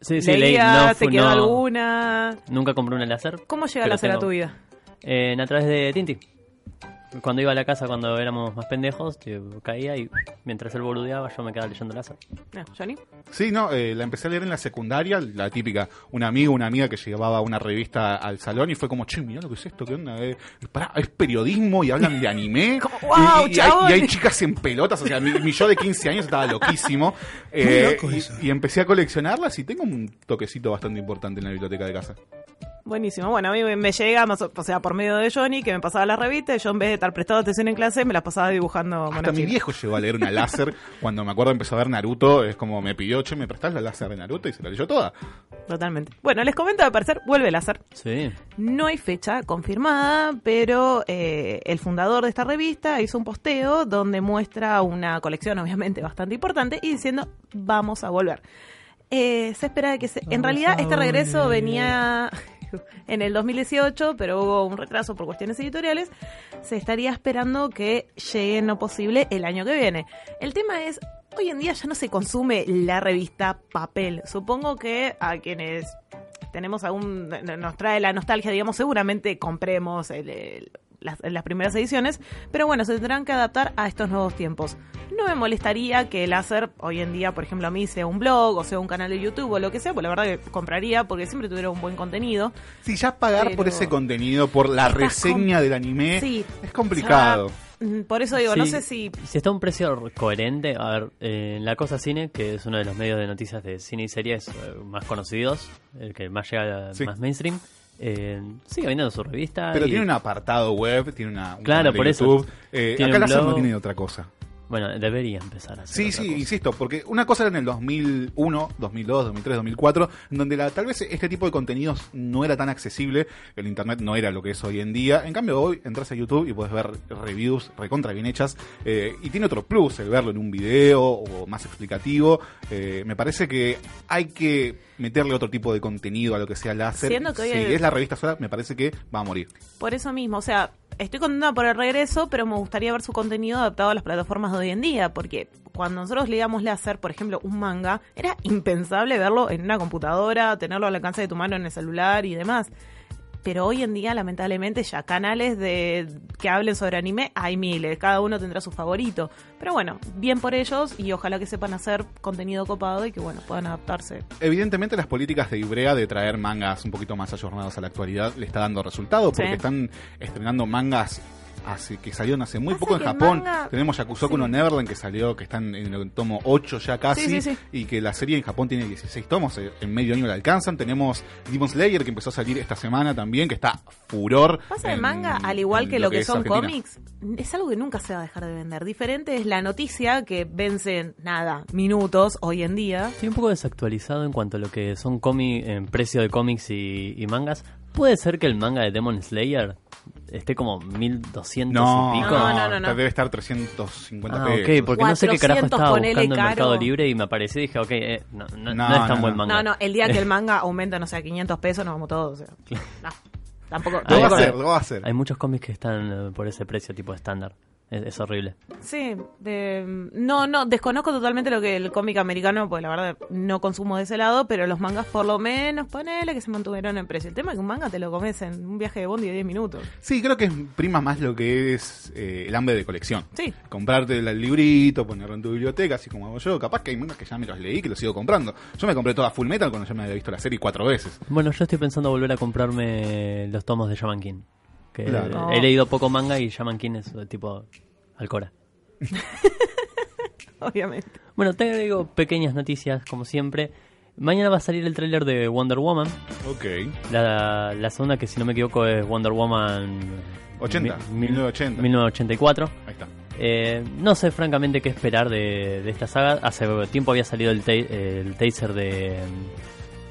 Sí, sí, leí. Leía, No, ¿Te quedó no- alguna? Nunca compré una láser. ¿Cómo llega Láser a tu vida? Eh, a través de Tinti. Cuando iba a la casa cuando éramos más pendejos, tipo, caía y mientras él boludeaba yo me quedaba leyendo láser. No, ¿Johnny? Sí, no, eh, la empecé a leer en la secundaria, la típica, un amigo, una amiga que llevaba una revista al salón y fue como, che, mirá lo que es esto, ¿qué onda? Eh, pará, es periodismo y hablan de anime. Como, y- "Guau, y, hay, chabón". y hay chicas en pelotas, o sea, mi, mi yo de 15 años estaba loquísimo. Eh, y, y empecé a coleccionarlas y tengo un toquecito bastante importante en la biblioteca de casa. Buenísimo. Bueno, a mí me- llega, más o sea, por medio de Johnny, que me pasaba las revistas, y yo en vez de estar prestado atención en clase, me las pasaba dibujando Hasta mi viejo llegó a leer una láser cuando me acuerdo empezó a ver Naruto, es como me pidió, che, ¿me prestás la láser de Naruto? Y se la leyó toda. Totalmente. Bueno, les comento, al parecer, vuelve Láser. Sí. No hay fecha confirmada, pero eh, el fundador de esta revista hizo un posteo donde muestra una colección obviamente bastante importante y diciendo vamos a volver. Eh, se espera de que se... En realidad este regreso venía en el 2018, pero hubo un retraso por cuestiones editoriales. Se estaría esperando que llegue en lo posible el año que viene. El tema es, hoy en día ya no se consume la revista papel. Supongo que a quienes tenemos aún, nos trae la nostalgia, digamos, seguramente compremos el- las, las primeras ediciones, pero bueno, se tendrán que adaptar a estos nuevos tiempos. No me molestaría que el láser hoy en día, por ejemplo, a mí sea un blog o sea un canal de YouTube o lo que sea, pues la verdad que compraría porque siempre tuviera un buen contenido. Si ya pagar por ese contenido, por la reseña del anime, Sí, es complicado. ya, mm, por eso digo, no sé si Si está a un precio coherente, a ver, eh, La Cosa Cine, que es uno de los medios de noticias de cine y series eh, más conocidos, el que más llega Sí. más mainstream, eh, sigue vendiendo su revista. Pero y- tiene un apartado web, tiene una un Claro, por eso. YouTube. Eh, Tiene acá un la SER no tiene otra cosa. Bueno, debería empezar a hacer Sí, sí, cosa. insisto, porque una cosa era en el 2001, 2002, 2003, 2004, en donde la, tal vez este tipo de contenidos no era tan accesible, el internet no era lo que es hoy en día. En cambio, hoy entras a YouTube y puedes ver reviews recontra bien hechas eh, y tiene otro plus el verlo en un video o más explicativo. Eh, me parece que hay que meterle otro tipo de contenido a lo que sea láser. Siendo que hoy si el- es la revista sola, me parece que va a morir. Por eso mismo, o sea, estoy contenta por el regreso, pero me gustaría ver su contenido adaptado a las plataformas de hoy en día, porque cuando nosotros leíamos láser, por ejemplo, un manga, era impensable verlo en una computadora, tenerlo al alcance de tu mano en el celular y demás. Pero hoy en día, lamentablemente, ya canales de que hablen sobre anime hay miles, cada uno tendrá su favorito. Pero bueno, bien por ellos y ojalá que sepan hacer contenido copado y que bueno, puedan adaptarse. Evidentemente las políticas de Ibrea de traer mangas un poquito más ayornados a la actualidad le está dando resultado porque Sí. están estrenando mangas hace, que salieron hace muy poco en Japón. manga- Tenemos Yakusoku no Neverland que salió, que están en el tomo 8 ya casi, Sí, sí, sí. y que la serie en Japón tiene 16 tomos, eh, en medio año la alcanzan. Tenemos Demon Slayer que empezó a salir esta semana también, que está furor. Pasa el manga, al igual que lo que, son Argentina. cómics, es algo que nunca se va a dejar de vender. Diferente es la noticia que vence en nada, minutos hoy en día. Estoy un poco desactualizado en cuanto a lo que son cómic, en precio de cómics y, y mangas. ¿Puede ser que el manga de Demon Slayer esté como 1200 No, y pico? No, no, no, no. Debe estar 350 Ah, pesos. ok, porque no sé qué carajo 400 estaba buscando en. Mercado Libre y me apareció y dije, ok, eh, no, no- No, no es tan no, buen manga. No, no, el día que el manga aumenta, no sé, a 500 pesos, nos vamos todos. o sea, no, tampoco. Lo va a hacer, lo va a hacer. Hay muchos cómics que están eh, por ese precio tipo estándar. Es, es horrible. Sí, eh, no, no, desconozco totalmente lo que el cómic americano, pues la verdad no consumo de ese lado, pero los mangas por lo menos, ponele que se mantuvieron en precio. El tema es que un manga te lo comes en un viaje de bondi de 10 minutos. Sí, creo que es prima más lo que es eh, el hambre de colección. Sí. Comprarte el librito, ponerlo en tu biblioteca, así como hago yo. Capaz que hay mangas que ya me los leí, que los sigo comprando. Yo me compré toda Full Metal cuando ya me había visto la serie cuatro veces. Bueno, yo estoy pensando volver a comprarme los tomos de Shaman King. Que Claro. He leído poco manga y Shaman King es tipo Alcora. Obviamente. Bueno, te digo pequeñas noticias, como siempre. Mañana va a salir el tráiler de Wonder Woman. Ok. La, la segunda, que si no me equivoco, es Wonder Woman 80, mi- 1980. 1984. Ahí está. Eh, no sé francamente qué esperar de, de esta saga. Hace tiempo había salido el, el taser de,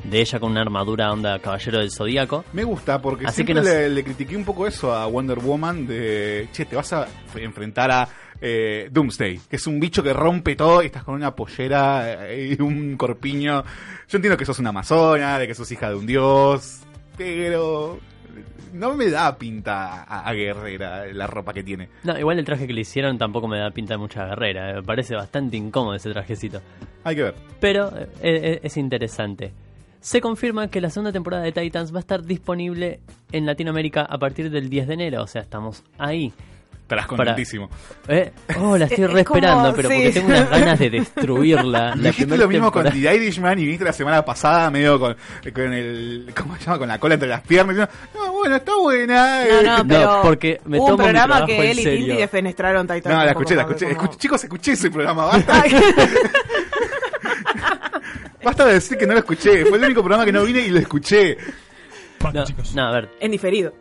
de ella con una armadura onda Caballero del Zodíaco. Me gusta porque Así siempre que no le, le critiqué un poco eso a Wonder Woman de, che, te vas a enfrentar a eh, Doomsday, que es un bicho que rompe todo y estás con una pollera eh, y un corpiño. Yo entiendo que sos una amazona, de que sos hija de un dios, pero no me da pinta a, a guerrera la ropa que tiene. No, igual el traje que le hicieron tampoco me da pinta de mucha guerrera. eh, Me parece bastante incómodo ese trajecito. Hay que ver. Pero es interesante. Se confirma que la segunda temporada de Titans va a estar disponible en Latinoamérica a partir del 10 de enero. O sea, estamos ahí. Estarás Para- contentísimo. Eh, Oh, la estoy Es re como- esperando, pero sí. porque tengo unas ganas de destruirla. La Dijiste lo mismo temporada- con The Irishman y viniste la semana pasada medio con, con el, ¿cómo se llama? Con la cola entre las piernas. y diciendo, No, bueno, está buena. No, eh". no, No, pero porque me hubo tomo un programa que él y. Tinti defenestraron Titan. No, la escuché, la escuché. como- Escuché- Chicos, escuché ese programa. Basta. Basta de decir que no lo escuché. Fue el único programa que no vine y lo escuché. No, no, a ver, En diferido.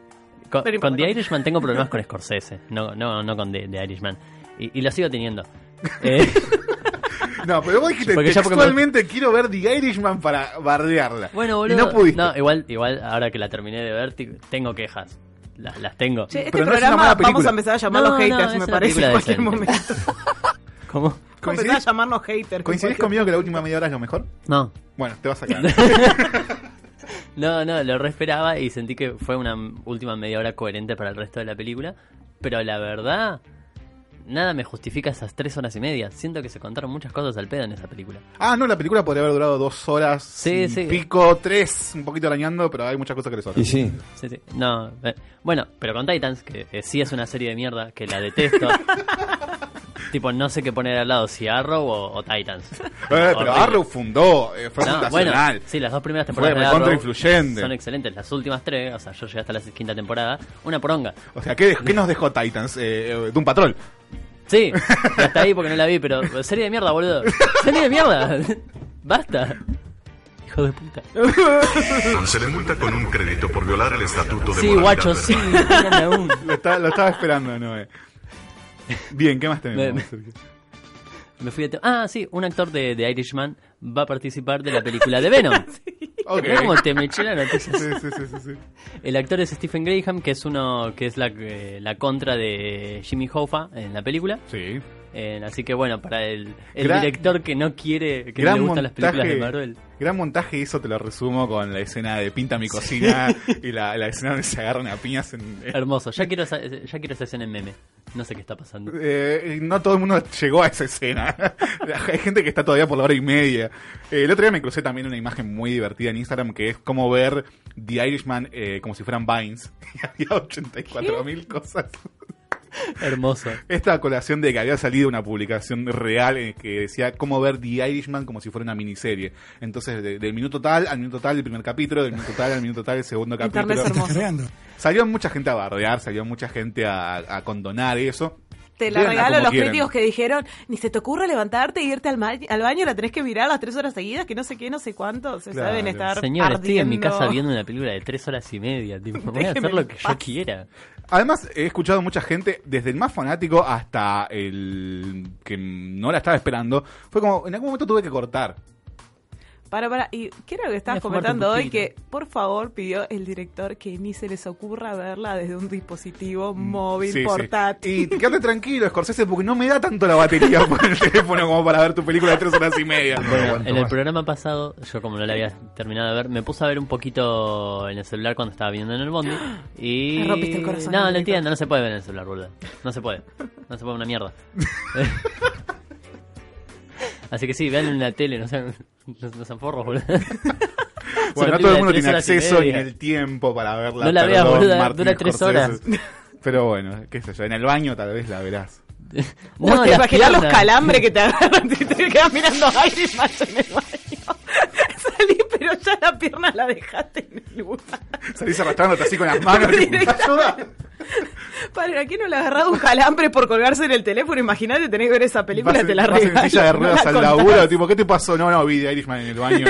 Con, con. The Irishman tengo problemas con Scorsese, no, no, no con The, The Irishman. Y, y lo sigo teniendo. Eh, No, pero vos dijiste Porque ya porque textualmente quiero ver The Irishman para bardearla. bueno, Y boludo. no pudiste. No, igual, igual ahora que la terminé de ver, tengo quejas. La- las tengo. Che, este Pero no es una programa mala vamos a empezar a llamarlos No, no, haters, es me parece, en cualquier momento. ¿Cómo? Empezar a ¿Coincidís, llamarnos haters. ¿Coincidís conmigo que la última media hora es lo mejor? No. Bueno, te vas a sacar. No, no, lo re esperaba y sentí que fue una última media hora coherente para el resto de la película. Pero la verdad, nada me justifica esas tres horas y media. Siento que se contaron muchas cosas al pedo en esa película. Ah, no, la película podría haber durado dos horas. Sí, y sí. Pico, tres, un poquito arañando, pero hay muchas cosas que le sobran. Sí, sí. No, eh, bueno, pero con Titans, que eh, sí es una serie de mierda, que la detesto. tipo, no sé qué poner al lado, si Arrow o, o Titans. Eh, pero. Arrow fundó, eh, fue No, fundacional. bueno, sí, las dos primeras Fue temporadas de recontra Arrow influyente. son excelentes. Las últimas tres, o sea, yo llegué hasta la quinta temporada, una poronga. O sea, ¿qué, nos dejó Titans? Eh, eh, de un patrol. Sí, hasta ahí porque no la vi, pero serie de mierda, boludo. Serie de mierda. Basta. Hijo de puta. Se le multa con un crédito por violar el estatuto de Sí, guacho, sí. Lo, estaba- lo estaba esperando, Noé. Bien, ¿qué más tenemos? Me- me- Sergio? Me fui Ah, sí, un actor de, de Irishman va a participar de la película de Venom. Cómo te me eché la noticia. Sí, sí. El actor es Stephen Graham, que es uno que es la, eh, la contra de Jimmy Hoffa en la película. Sí. Eh, así que bueno, para el, el Gran- director que no quiere, que no le gustan las películas de Marvel. gran montaje hizo, te lo resumo, con la escena de Pinta mi cocina y la, la escena donde se agarran a piñas en... Hermoso. Ya quiero, esa, ya quiero esa escena en meme. No sé qué está pasando. Eh, no todo el mundo llegó a esa escena. Hay gente que está todavía por la hora y media. Eh, el otro día me crucé también una imagen muy divertida en Instagram que es como ver The Irishman eh, como si fueran Vines. Y había 84 mil cosas. Hermoso. Esta colación de que había salido una publicación real en que decía cómo ver The Irishman como si fuera una miniserie. Entonces, de- del minuto tal al minuto tal el primer capítulo, del minuto tal al minuto tal el segundo capítulo. Salió mucha gente a bardear, salió mucha gente a, a condonar eso. Te la regalo a los críticos que dijeron, ni se te ocurre levantarte e irte al, ma- al baño, la tenés que mirar las tres horas seguidas, que no sé qué, no sé cuánto, se Claro. saben estar Señor, estoy en mi casa viendo una película de tres horas y media. Tipo, voy a hacer lo que yo quiera. Además, he escuchado mucha gente, desde el más fanático hasta el que no la estaba esperando. Fue como, en algún momento tuve que cortar. Para, para, y ¿qué era lo que estabas comentando hoy? Que por favor pidió el director que ni se les ocurra verla desde un dispositivo móvil, Mm, Sí, sí. portátil. Y quédate tranquilo, Scorsese, porque no me da tanto la batería por el teléfono como para ver tu película de tres horas y media. No Bueno, en el programa pasado, yo como no la había terminado de ver, me puse a ver un poquito en el celular cuando estaba viendo en el bondi. Y. Me rompiste el corazón, No, lo entiendo, no se puede ver en el celular, boludo. No se puede. No se puede una mierda. Así que sí, vean en la tele, no sean, no, no sean forros, boludo. Bueno, no todo el mundo tiene acceso ni el tiempo para verla. No la veas, Martin dura tres horas. Pero bueno, qué sé yo, en el baño tal vez la verás. Vos te las imaginás los calambres que te agarran y te quedas mirando a Irishman en el baño. Salí, pero ya la pierna la dejaste en el lugar. Salís arrastrándote así con las manos. tipo, Para, ¿a quién no le ha agarrado un calambre por colgarse en el teléfono? Imagínate, tenés que ver esa película, Vas, te la vas en regalo. silla de no ruedas la al contás. laburo, tipo, ¿qué te pasó? No, no, vi The Irishman en el baño.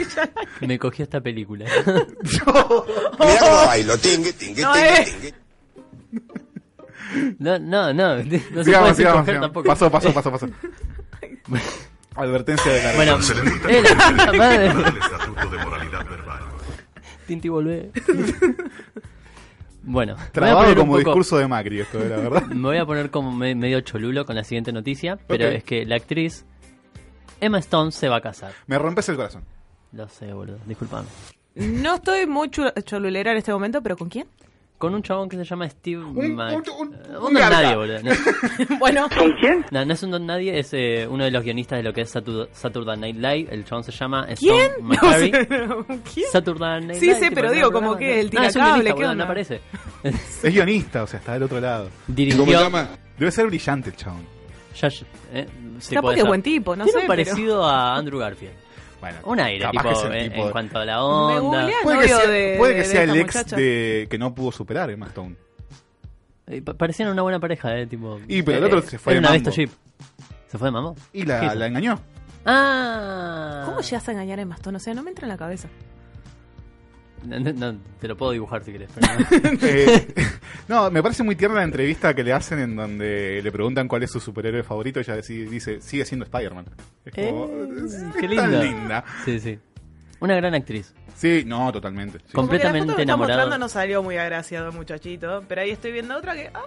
Me cogió esta película. Mira cómo bailo, tingue, tingue, No tingue, tingue. No, no, no. No se puede sigamos, decir sigamos, coger sigamos. tampoco. Pasó, pasó, pasó, pasó. Advertencia de la Bueno, Se le multa eh, la crédito madre. por violar el estatuto de moralidad verbal. Tinti volvé. Bueno, me voy a Trabado como poco- discurso de Macri esto, de la verdad. Me voy a poner como me- medio cholulo con la siguiente noticia, pero es que la actriz Emma Stone se va a casar. Me rompes el corazón. Lo sé, boludo, disculpame. No estoy muy cholulera en este momento, pero ¿con quién? Con un chabón que se llama Steve Un- Mac- un- un- Eh, un don nadie, boludo. No, bueno, no, no es un don nadie, es eh, uno de los guionistas de lo que es Satur- Saturday Night Live. El chabón se llama ¿quién? Stone McCurry. ¿Quién? Saturday Night Sí, Live, sé, tipo, pero digo, como que el No, es un tiracable, guionista, ¿qué boludo, onda? no aparece. Es guionista, o sea, está del otro lado. Dirigió. Debe ser brillante el chabón. Ya, eh, sí, que es ser. buen tipo, no Tiene sé, parecido a Andrew Garfield. Bueno, Un aire, capaz tipo, que es el en, tipo- en cuanto a la onda. Puede que sea, de, puede de- que de sea esta el ex muchacha. de que no pudo superar Emma Stone. Eh, pa- Parecían una buena pareja, eh, tipo. Y, pero el eh, otro se fue de una mambo. ¿Se fue de mambo? Y la engañó. Ah. ¿Cómo llegas a engañar a Emma Stone? O sea, no me entra en la cabeza. No, te lo puedo dibujar si querés. Pero no. Eh, no, me parece muy tierna la entrevista que le hacen en donde le preguntan cuál es su superhéroe favorito y ella dice, sigue siendo Spider-Man. Es como, Eh, es qué tan linda. linda. Sí, sí. Una gran actriz. Sí, no, totalmente. sí. La foto Completamente que está enamorado. mostrando no salió muy agraciado muchachito, pero ahí estoy viendo otra que... Ah,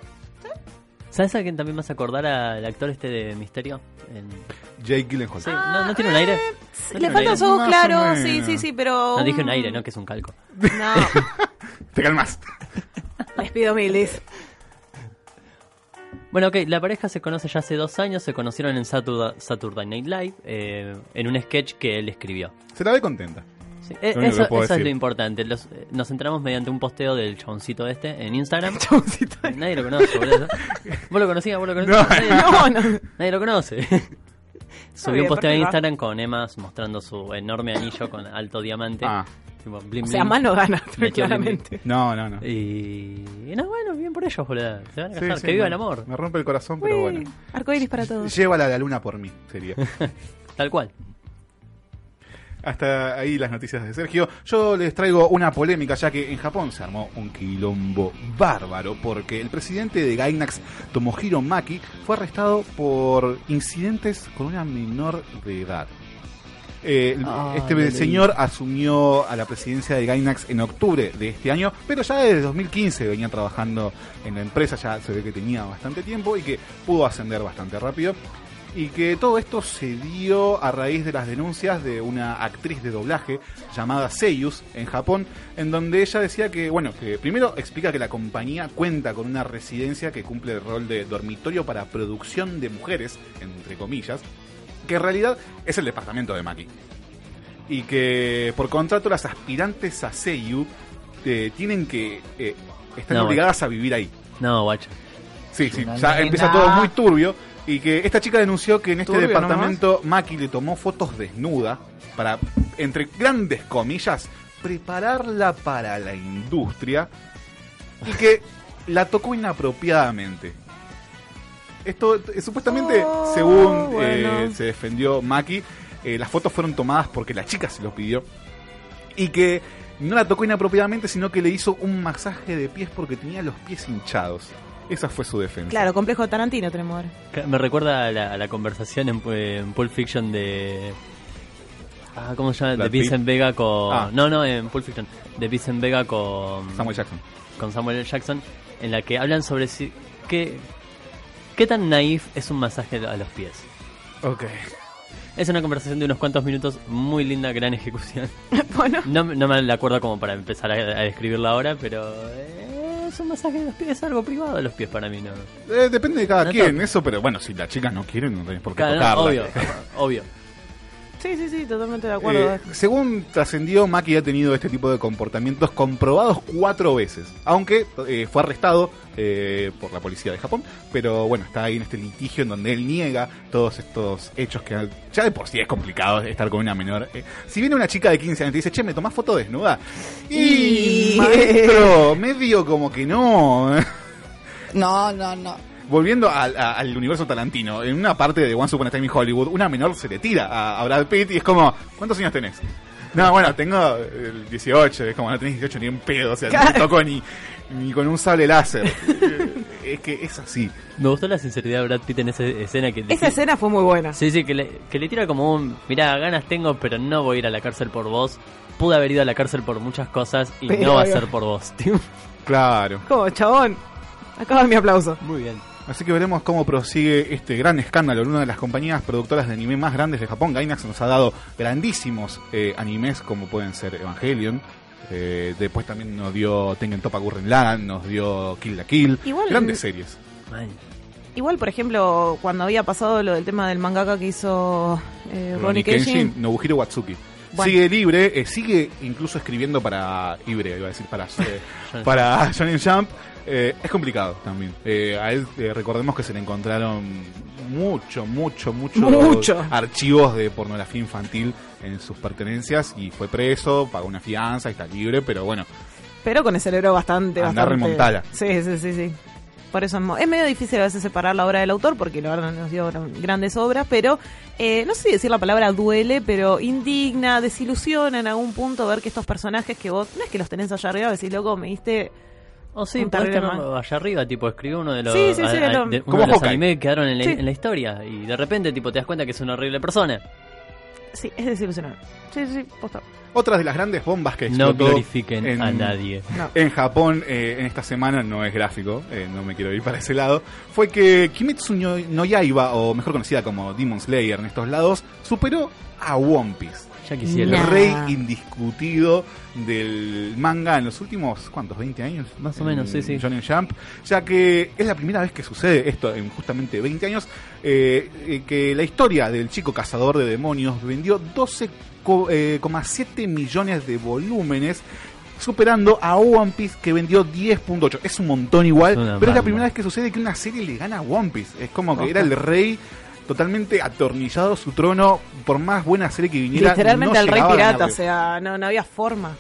¿Sabes a quién también vas a acordar al actor este de Misterio? En- Jake Gyllenhaal. Sí, ¿no, ¿no tiene un aire? ¿No le tiene un faltan aire? ojos Más o claros, sí, menos. sí, sí, pero... No dije un aire, ¿no? Que es un calco. No, Te calmas. les pido mil, dis. Bueno, ok, la pareja se conoce ya hace dos años, se conocieron en Saturday, Saturday Night Live, eh, en un sketch que él escribió. Se la ve contenta. Sí, eh, Lo único eso puedo eso es decir. lo importante. Los- eh, nos entramos mediante un posteo del chaboncito este en Instagram. Nadie lo conoce, boludo. ¿Vos lo conocías? ¿Vos lo conocías? No, nadie, no, no. nadie lo conoce. Subió bien, un posteo en perfecto. Instagram con Emas mostrando su enorme anillo con alto diamante. Ah. Tipo, O sea, blim. más no gana, claramente. No, no, no. Y no, bueno, bien por ellos, boludo. Se van a Sí, casar. sí, que viva el amor. Me rompe el corazón, pero bueno. Arcoiris para todos. Llévala a la luna por mí, sería. Tal cual. Hasta ahí las noticias de Sergio. Yo les traigo una polémica, ya que en Japón se armó un quilombo bárbaro, porque el presidente de Gainax, Tomohiro Maki, fue arrestado por incidentes con una menor de edad. Eh, Ah, este señor asumió a la presidencia de Gainax en octubre de este año, pero ya desde 2015 venía trabajando en la empresa, ya se ve que tenía bastante tiempo y que pudo ascender bastante rápido. Y que todo esto se dio a raíz de las denuncias de una actriz de doblaje llamada Seiyus en Japón, en donde ella decía que, bueno, que primero explica que la compañía cuenta con una residencia que cumple el rol de dormitorio para producción de mujeres, entre comillas, que en realidad es el departamento de Maki. Y que por contrato las aspirantes a Seiyu eh, tienen que eh, están No, obligadas a vivir ahí. No, guacho. Sí, sí, ya empieza todo muy turbio. Y que esta chica denunció que en este Turbio departamento Maki le tomó fotos desnuda para, entre grandes comillas, prepararla para la industria y que la tocó inapropiadamente. Esto eh, supuestamente, Oh, según bueno. eh, se defendió Maki, eh, las fotos fueron tomadas porque la chica se lo pidió y que no la tocó inapropiadamente, sino que le hizo un masaje de pies porque tenía los pies hinchados. Esa fue su defensa. Claro, complejo de Tarantino tenemos ahora. Me recuerda a la, a la conversación en, en Pulp Fiction de. Ah, ¿Cómo se llama? Brad De Pitt. Vincent Vega con. Ah. No, no, en Pulp Fiction. De Vincent Vega con. Samuel Jackson. Con Samuel L. Jackson. En la que hablan sobre si. ¿Qué, qué tan naif es un masaje a los pies? Ok. Es una conversación de unos cuantos minutos, muy linda, gran ejecución. bueno. No, no me la acuerdo como para empezar a, a describirla ahora, pero. eh, es un masaje de los pies, es algo privado de los pies para mí, ¿no? Eh, depende de cada No quien, eso, pero bueno, si las chicas no quieren, no tenés por qué Claro, no, obvio, obvio. Sí, sí, sí, totalmente de acuerdo. Eh, según trascendió, Maki ha tenido este tipo de comportamientos comprobados cuatro veces. Aunque eh, fue arrestado eh, por la policía de Japón. Pero bueno, está ahí en este litigio en donde él niega todos estos hechos que ya de por sí es complicado estar con una menor. Eh, si viene una chica de 15 años y te dice, che, ¿me tomás foto desnuda? Y, Y- maestro, medio como que no. No, no, no. Volviendo al, a- al universo tarantino, en una parte de One Upon a Time in Hollywood, una menor se le tira a, a Brad Pitt y es como, ¿cuántos años tenés? No, bueno, tengo eh, 18, es como no tenés 18 ni en pedo, o sea, no te toco ni, ni con un sable láser. Es que es así. Me gustó la sinceridad de Brad Pitt en esa escena que... Esa escena fue muy buena. Sí, sí, que le, que le tira como un... Mirá, ganas tengo, pero no voy a ir a la cárcel por vos. Pude haber ido a la cárcel por muchas cosas y Pero- no va a ser por vos, tío. Claro. Como, chabón. Acaba mi aplauso. Muy bien. Así que veremos cómo prosigue este gran escándalo en una de las compañías productoras de anime más grandes de Japón. Gainax nos ha dado grandísimos eh, animes como pueden ser Evangelion. eh, después también nos dio Tengen Toppa Gurren Lagann, nos dio Kill la Kill. Igual- grandes series. Igual, por ejemplo, cuando había pasado lo del tema del mangaka que hizo eh, Ronnie Kenshin. Nobuhiro Watsuki. Bueno. Sigue libre, eh, sigue incluso escribiendo para Ibre, iba a decir, para, eh, para Shonen Jump. Eh, es complicado también. Eh, a él eh, recordemos que se le encontraron mucho, mucho, mucho, Mucho. archivos de pornografía infantil en sus pertenencias y fue preso, pagó una fianza y está libre, pero bueno, Pero con el cerebro bastante, Andá bastante. Sí, sí, sí, sí. Por eso es medio difícil a veces separar la obra del autor, porque la verdad nos dio gran- grandes obras, pero eh, no sé si decir la palabra duele, pero indigna, desilusiona en algún punto ver que estos personajes que vos, no es que los tenés allá arriba, decís, loco, me diste... O sí, un mal". allá arriba, tipo, escribió uno de los, Sí, sí, sí, a- a- lo- de- uno Como de los Hawkeye. anime que quedaron en la, Sí. en la historia y de repente, tipo, te das cuenta que es una horrible persona. sí, es desilusionante. Sí, sí, posta. Otra de las grandes bombas que No explotó glorifiquen en, a nadie. No. en Japón eh, en esta semana, no es gráfico, eh, no me quiero ir para ese lado, fue que Kimetsu no, no Yaiba, o mejor conocida como Demon Slayer en estos lados, superó a One Piece. Ya El quisiera. Nah. rey indiscutido del manga en los últimos, ¿cuántos? ¿20 años? Más o menos, En sí, sí. Shonen Jump, ya que es la primera vez que sucede esto en justamente 20 años, eh, eh, que la historia del chico cazador de demonios vendió 12,7 millones de volúmenes superando a One Piece que vendió 10.8. Es un montón igual, pero es la primera vez que sucede que una serie le gana a One Piece. Es como que era el rey totalmente atornillado su trono, por más buena serie que viniera. Literalmente no el rey pirata, o sea, no, no había forma.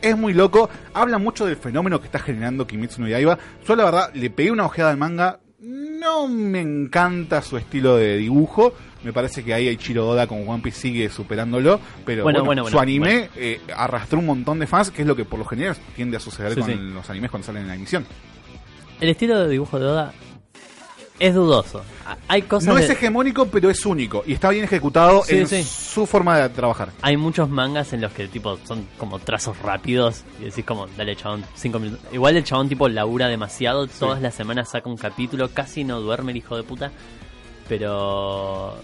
Es muy loco, habla mucho del fenómeno que está generando Kimetsu no Yaiba. Yo la verdad le pegué una ojeada al manga, no me encanta su estilo de dibujo. Me parece que ahí Ichiro Oda con One Piece sigue superándolo, pero Bueno, bueno, bueno, su anime bueno. eh, arrastró un montón de fans, que es lo que por lo general tiende a suceder Sí, con sí. los animes cuando salen en la emisión. El estilo de dibujo de Oda es dudoso. Hay cosas. No de- es hegemónico, pero es único y está bien ejecutado Sí, en sí. su forma de trabajar. Hay muchos mangas en los que tipo son como trazos rápidos y decís como, dale chabón, cinco minutos. Igual el chabón tipo labura demasiado, todas las semanas saca un capítulo, casi no duerme el hijo de puta. Pero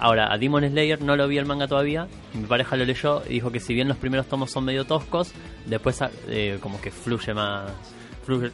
ahora, a Demon Slayer no lo vi el manga todavía, mi pareja lo leyó y dijo que si bien los primeros tomos son medio toscos, después eh, como que fluye más... Fluye,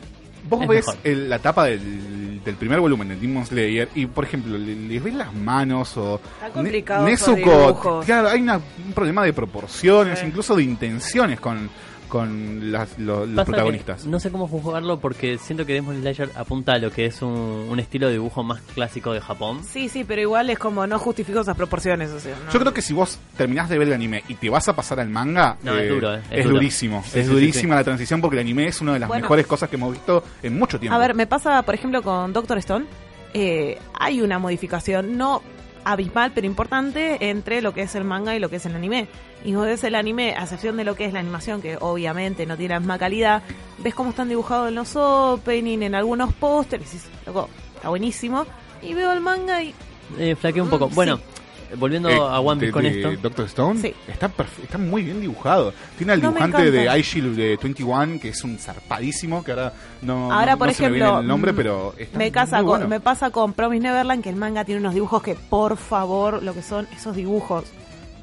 Vos es ves el- la tapa del, del primer volumen de Demon Slayer y, por ejemplo, le, le ves las manos o... Está complicado Ne- Nezuko, claro, hay una- un problema de proporciones, Sí. incluso de intenciones con, con las- lo- los Pasa protagonistas. que no sé cómo juzgarlo porque siento que Demon Slayer apunta a lo que es un, un estilo de dibujo más clásico de Japón. Sí, sí, pero igual es como no justifico esas proporciones, o sea, no. Yo creo que si vos terminás de ver el anime y te vas a pasar al manga, No, es duro, eh, es es duro. durísimo. Sí, es sí, sí, durísima sí. la transición porque el anime es una de las Bueno. mejores cosas que hemos visto en mucho tiempo. A ver, me pasa, por ejemplo, con Doctor Stone. eh, hay una modificación, no abismal, pero importante, entre lo que es el manga y lo que es el anime. Y vos ves el anime, a excepción de lo que es la animación, que obviamente no tiene la misma calidad, ves cómo están dibujados en los opening, en algunos pósteres, y dices, loco, está buenísimo. Y veo el manga y Eh, flaquea un poco. Mm, bueno, sí. volviendo Eh, a One Piece con de esto. Doctor Stone Sí. está, está muy bien dibujado. Tiene al No me dibujante de iShield de 21, que es un zarpadísimo, que ahora no, Ahora, no- por no se me viene ejemplo, el nombre, mm, pero está me, casa muy con- bueno. me pasa con Promise Neverland, que el manga tiene unos dibujos que, por favor, lo que son esos dibujos.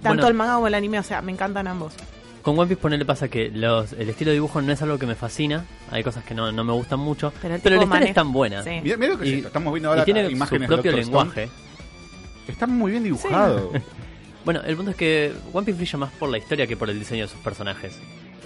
Tanto Bueno. el manga como el anime, o sea, me encantan ambos. Con One Piece ponele pasa que los, el estilo de dibujo no es algo que me fascina. Hay cosas que no, no me gustan mucho. Pero Pero, el la tipo historia es tan buena. Sí. Mira, mira lo que es Y- esto. Estamos viendo y ahora tiene imágenes su de propio Dr. Stone. lenguaje. Está muy bien dibujado. Bueno, el punto es que One Piece brilla más por la historia que por el diseño de sus personajes.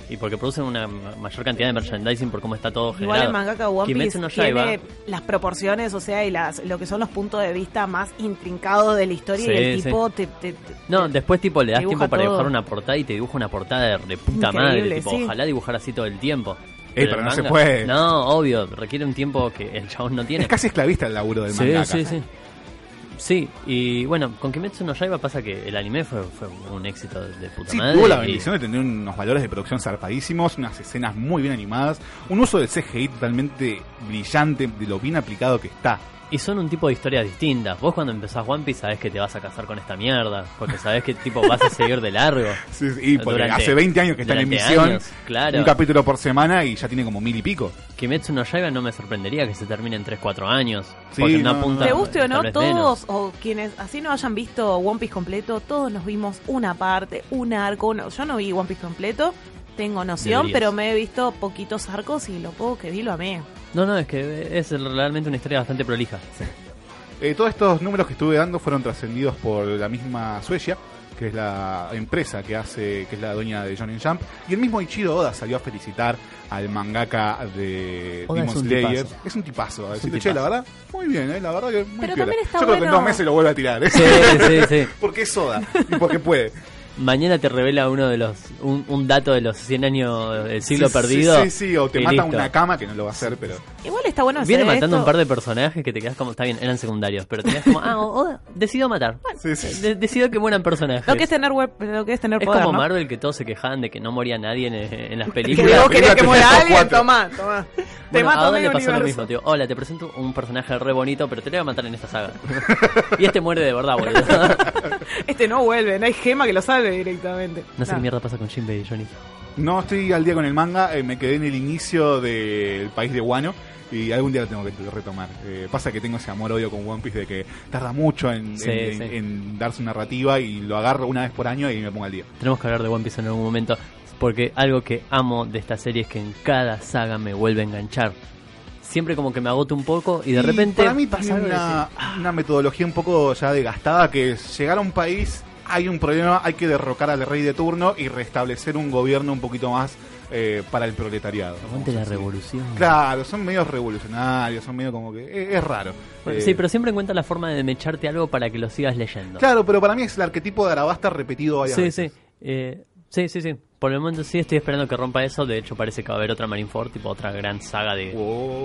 Y porque producen una ma- mayor cantidad de merchandising por cómo está todo Igual generado. el mangaka One Piece no tiene las proporciones, o sea, y las lo que son los puntos de vista más intrincados de la historia Sí, y el sí. tipo te, te- te- No, después tipo le das tiempo para todo. dibujar una portada y te dibuja una portada de, de puta Increíble, madre. Tipo, sí. ojalá dibujar así todo el tiempo. Eh, el pero no se puede. No, obvio, requiere un tiempo que el chabón no tiene. es casi esclavista el laburo del sí, mangaka. sí, sí. Sí, y bueno, con Kimetsu no Yaiba pasa que el anime fue, fue un éxito de puta Sí, madre. tuvo la y- bendición de tener unos valores de producción zarpadísimos, unas escenas muy bien animadas, un uso del CGI totalmente brillante, de lo bien aplicado que está. Y son un tipo de historias distintas. Vos cuando empezás One Piece sabés que te vas a casar con esta mierda. Porque sabés que tipo vas a seguir de largo. Sí, sí, y porque Durante- hace 20 años que está en emisión, años, claro. un capítulo por semana y ya tiene como mil y pico. Kimetsu no Yaiba no me sorprendería que se termine en 3-4 años. Sí, porque no no, apunta. te guste o no, todos, menos. o quienes así no hayan visto One Piece completo, todos nos vimos una parte, un arco. uno- yo no vi One Piece completo, tengo noción, Deberías. pero me he visto poquitos arcos y lo poco que vi lo amé. No, no, es que es realmente una historia bastante prolija. Eh, todos estos números que estuve dando fueron trascendidos por la misma Suecia, que es la empresa que hace, que es la dueña de Johnny Jump, y el mismo Ichiro Oda salió a felicitar al mangaka de Oda Demon es un Slayer. tipazo. Es un tipazo, a decirle, che, la verdad, muy bien, eh, la verdad que muy Pero piola". también está Yo creo que en dos meses lo vuelve a tirar, ¿eh? Sí, sí, sí. porque es Oda y porque puede. Mañana te revela uno de los un, un dato de los 100 años del siglo Sí, perdido. Sí, sí, sí, o te mata listo. una cama, que no lo va a hacer, pero... Igual está bueno Viene hacer matando esto. un par de personajes que te quedas como, está bien, eran secundarios, pero te quedas como, ah, Oda decidió matar. Sí, sí. De- decidió que mueran personajes. Lo que es tener web- lo que es tener Es poder, como ¿no? Marvel que todos se quejaban de que no moría nadie en, en las Que películas. vos querías que muera alguien, toma, toma. Te Bueno, mato a le pasó lo mismo, tío. Hola, te presento un personaje re bonito, pero te lo voy a matar en esta saga. y este muere de verdad, boludo. Este no vuelve, no hay gema que lo salve directamente. No sé qué mierda pasa con Jinbei, Johnny. No estoy al día con el manga, eh, me quedé en el inicio del país de Wano y algún día lo tengo que retomar. Eh, pasa que tengo ese amor-odio con One Piece de que tarda mucho en, Sí, en- sí. en dar su narrativa y lo agarro una vez por año y me pongo al día. Tenemos que hablar de One Piece en algún momento. Porque algo que amo de esta serie es que en cada saga me vuelve a enganchar. Siempre como que me agoto un poco y de Y repente para mí pasa una, decís, una metodología un poco ya desgastada que es llegar a un país, hay un problema, hay que derrocar al rey de turno y restablecer un gobierno un poquito más eh, para el proletariado. Aguante la revolución. Claro, son medio revolucionarios, son medio como que... Es, es raro. Bueno, Eh, sí, pero siempre encuentra la forma de mecharte algo para que lo sigas leyendo. Claro, pero para mí es el arquetipo de Arabasta repetido varias Sí, veces. sí. Eh, sí, sí, sí. Por el momento sí estoy esperando que rompa eso. De hecho, parece que va a haber otra Marineford, tipo otra gran saga de,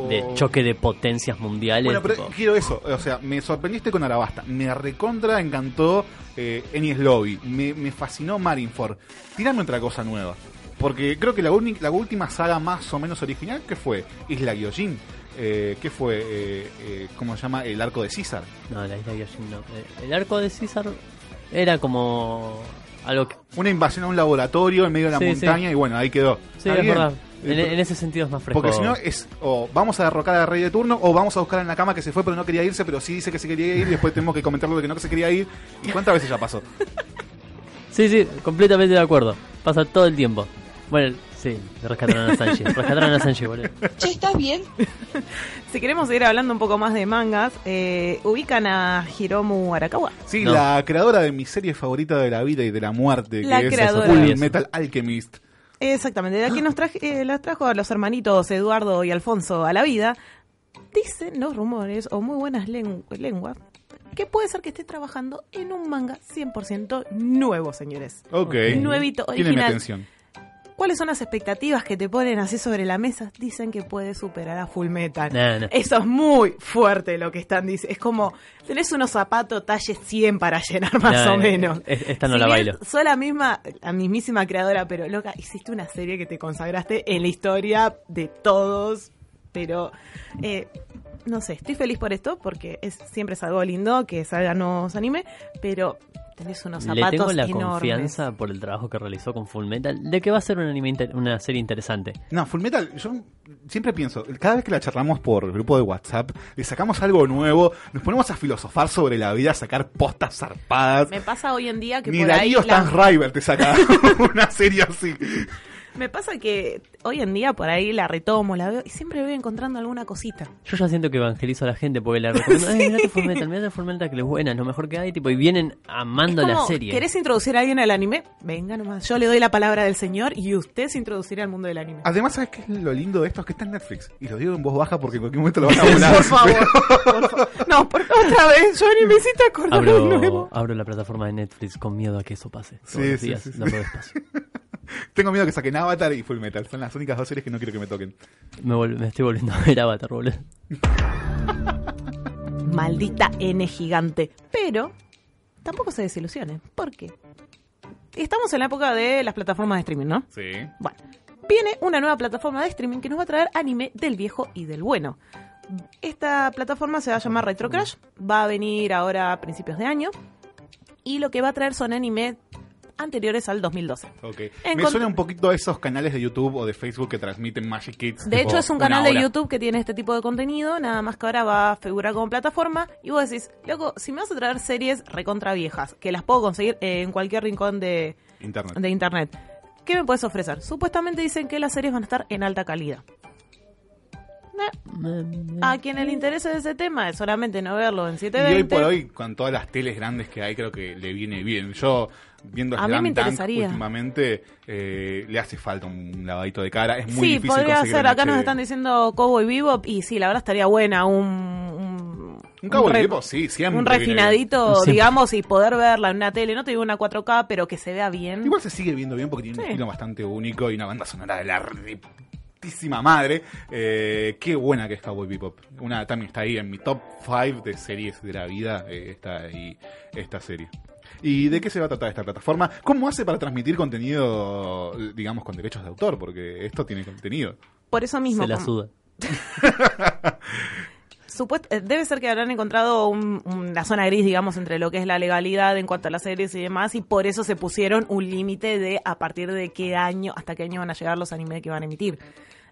de choque de potencias mundiales. Bueno, pero tipo- quiero eso, o sea, me sorprendiste con Arabasta, me recontra encantó eh, Enies Lobby, me, me fascinó Marineford. Tírame otra cosa nueva, porque creo que la, la última saga más o menos original, que fue? Isla Gyojin, eh, ¿qué fue? Eh, eh, ¿Cómo se llama? El arco de César. No, la isla Gyojin no. Eh, El arco de César era como algo que... Una invasión a un laboratorio en medio de la Sí, montaña sí. y bueno, ahí quedó. Sí, es verdad. En, Eh, en ese sentido es más fresco. Porque si no es o vamos a derrocar al rey de turno o vamos a buscar en la cama que se fue pero no quería irse, pero sí dice que se quería ir y después tenemos que comentarlo de que no que se quería ir. ¿Y cuántas veces ya pasó? Sí, sí, completamente de acuerdo. Pasa todo el tiempo. Bueno, sí, rescataron a Sanji. rescataron a Sanji, boludo. Che, ¿estás bien? Si queremos seguir hablando un poco más de mangas, eh, ubican a Hiromu Arakawa. Sí, No. la creadora de mi serie favorita de la vida y de la muerte, La que creadora. es Full. Metal Alchemist. Exactamente, de aquí nos traje, eh, las trajo a los hermanitos Eduardo y Alfonso a la vida. Dicen los rumores, o muy buenas len- lenguas, que puede ser que esté trabajando en un manga 100% nuevo, señores. Ok. Nuevito, Tiene mi original. atención. ¿Cuáles son las expectativas que te ponen así sobre la mesa? Dicen que puede superar a Full Metal. Eso es muy fuerte lo que están diciendo. Es como, tenés unos zapatos talle 100 para llenar más o menos. es- esta no Si la bailo. Soy la misma, la mismísima creadora, pero loca, hiciste una serie que te consagraste en la historia de todos, pero eh, no sé, estoy feliz por esto porque es siempre es algo lindo que salgan nuevos anime, pero tenés unos Le zapatos tengo la enormes. confianza por el trabajo que realizó con Full Metal de que va a ser un anime inter- una serie interesante. No, Full Metal, yo siempre pienso, cada vez que la charlamos por grupo de WhatsApp, le sacamos algo nuevo, nos ponemos a filosofar sobre la vida, a sacar postas zarpadas. Me pasa hoy en día que Ni por ahí Darío la- Stan River te saca una serie así. me pasa que hoy en día por ahí la retomo, la veo y siempre voy encontrando alguna cosita. Yo ya siento que evangelizo a la gente porque le recomiendo, "Ay, mirate Full Metal, mirate Full Metal que es buena, es lo mejor que hay, tipo, y vienen amando Es la serie. ¿Querés introducir a alguien al anime? Venga nomás, yo le doy la palabra del señor y usted se introducirá al mundo del anime. Además, ¿sabes qué es lo lindo de esto? Es que está en Netflix. Y lo digo en voz baja porque en cualquier momento lo van a volar. Por favor, por favor. No, por otra vez, Johnny, me hiciste acordar de nuevo. Abro, abro la plataforma de Netflix con miedo a que eso pase. Todos Sí, los sí, días, sí, abro. Tengo miedo que saquen Avatar y Full Metal. Son las únicas dos series que no quiero que me toquen. Me, vol- me estoy volviendo a ver Avatar, boludo. Maldita N gigante. Pero tampoco se desilusionen. ¿Por qué? Estamos en la época de las plataformas de streaming, ¿no? Sí. Bueno, viene una nueva plataforma de streaming que nos va a traer anime del viejo y del bueno. Esta plataforma se va a llamar Retro Crash, va a venir ahora a principios de año y lo que va a traer son anime anteriores al 2012. Ok. En me suena un poquito a esos canales de YouTube o de Facebook que transmiten Magic Kids. De hecho, es un canal de. YouTube que tiene este tipo de contenido, nada más que ahora va a figurar como plataforma. Y vos decís, loco, si me vas a traer series recontra viejas, que las puedo conseguir en cualquier rincón de, Internet. de internet, ¿qué me puedes ofrecer? Supuestamente dicen que las series van a estar en alta calidad. A quienes le interese ese tema es solamente no verlo en Y 720. hoy por hoy, con todas las teles grandes que hay, creo que le viene bien. Yo, viendo A mí me Dunk interesaría. últimamente, eh, le hace falta un lavadito de cara. Es muy sí, difícil podría ser. Acá nos están diciendo Cowboy Bebop y sí, la verdad estaría buena un... Un, Un Cowboy re- Bebop, sí, siempre Un refinadito. Siempre. digamos, y poder verla en una tele. No te digo una 4K, pero que se vea bien. Igual se sigue viendo bien porque tiene un estilo bastante único y una banda sonora de la madre. Eh, qué buena que es Cowboy Bebop. Una, también está ahí en mi top 5 de series de la vida. eh, está ahí esta serie. ¿Y de qué se va a tratar esta plataforma? ¿Cómo hace para transmitir contenido, digamos, con derechos de autor? Porque esto tiene contenido. Por eso mismo. Se la suda. supuest- eh, debe ser que habrán encontrado un- una zona gris, digamos, entre lo que es la legalidad en cuanto a las series y demás, y por eso se pusieron un límite de a partir de qué año, hasta qué año van a llegar los animes que van a emitir.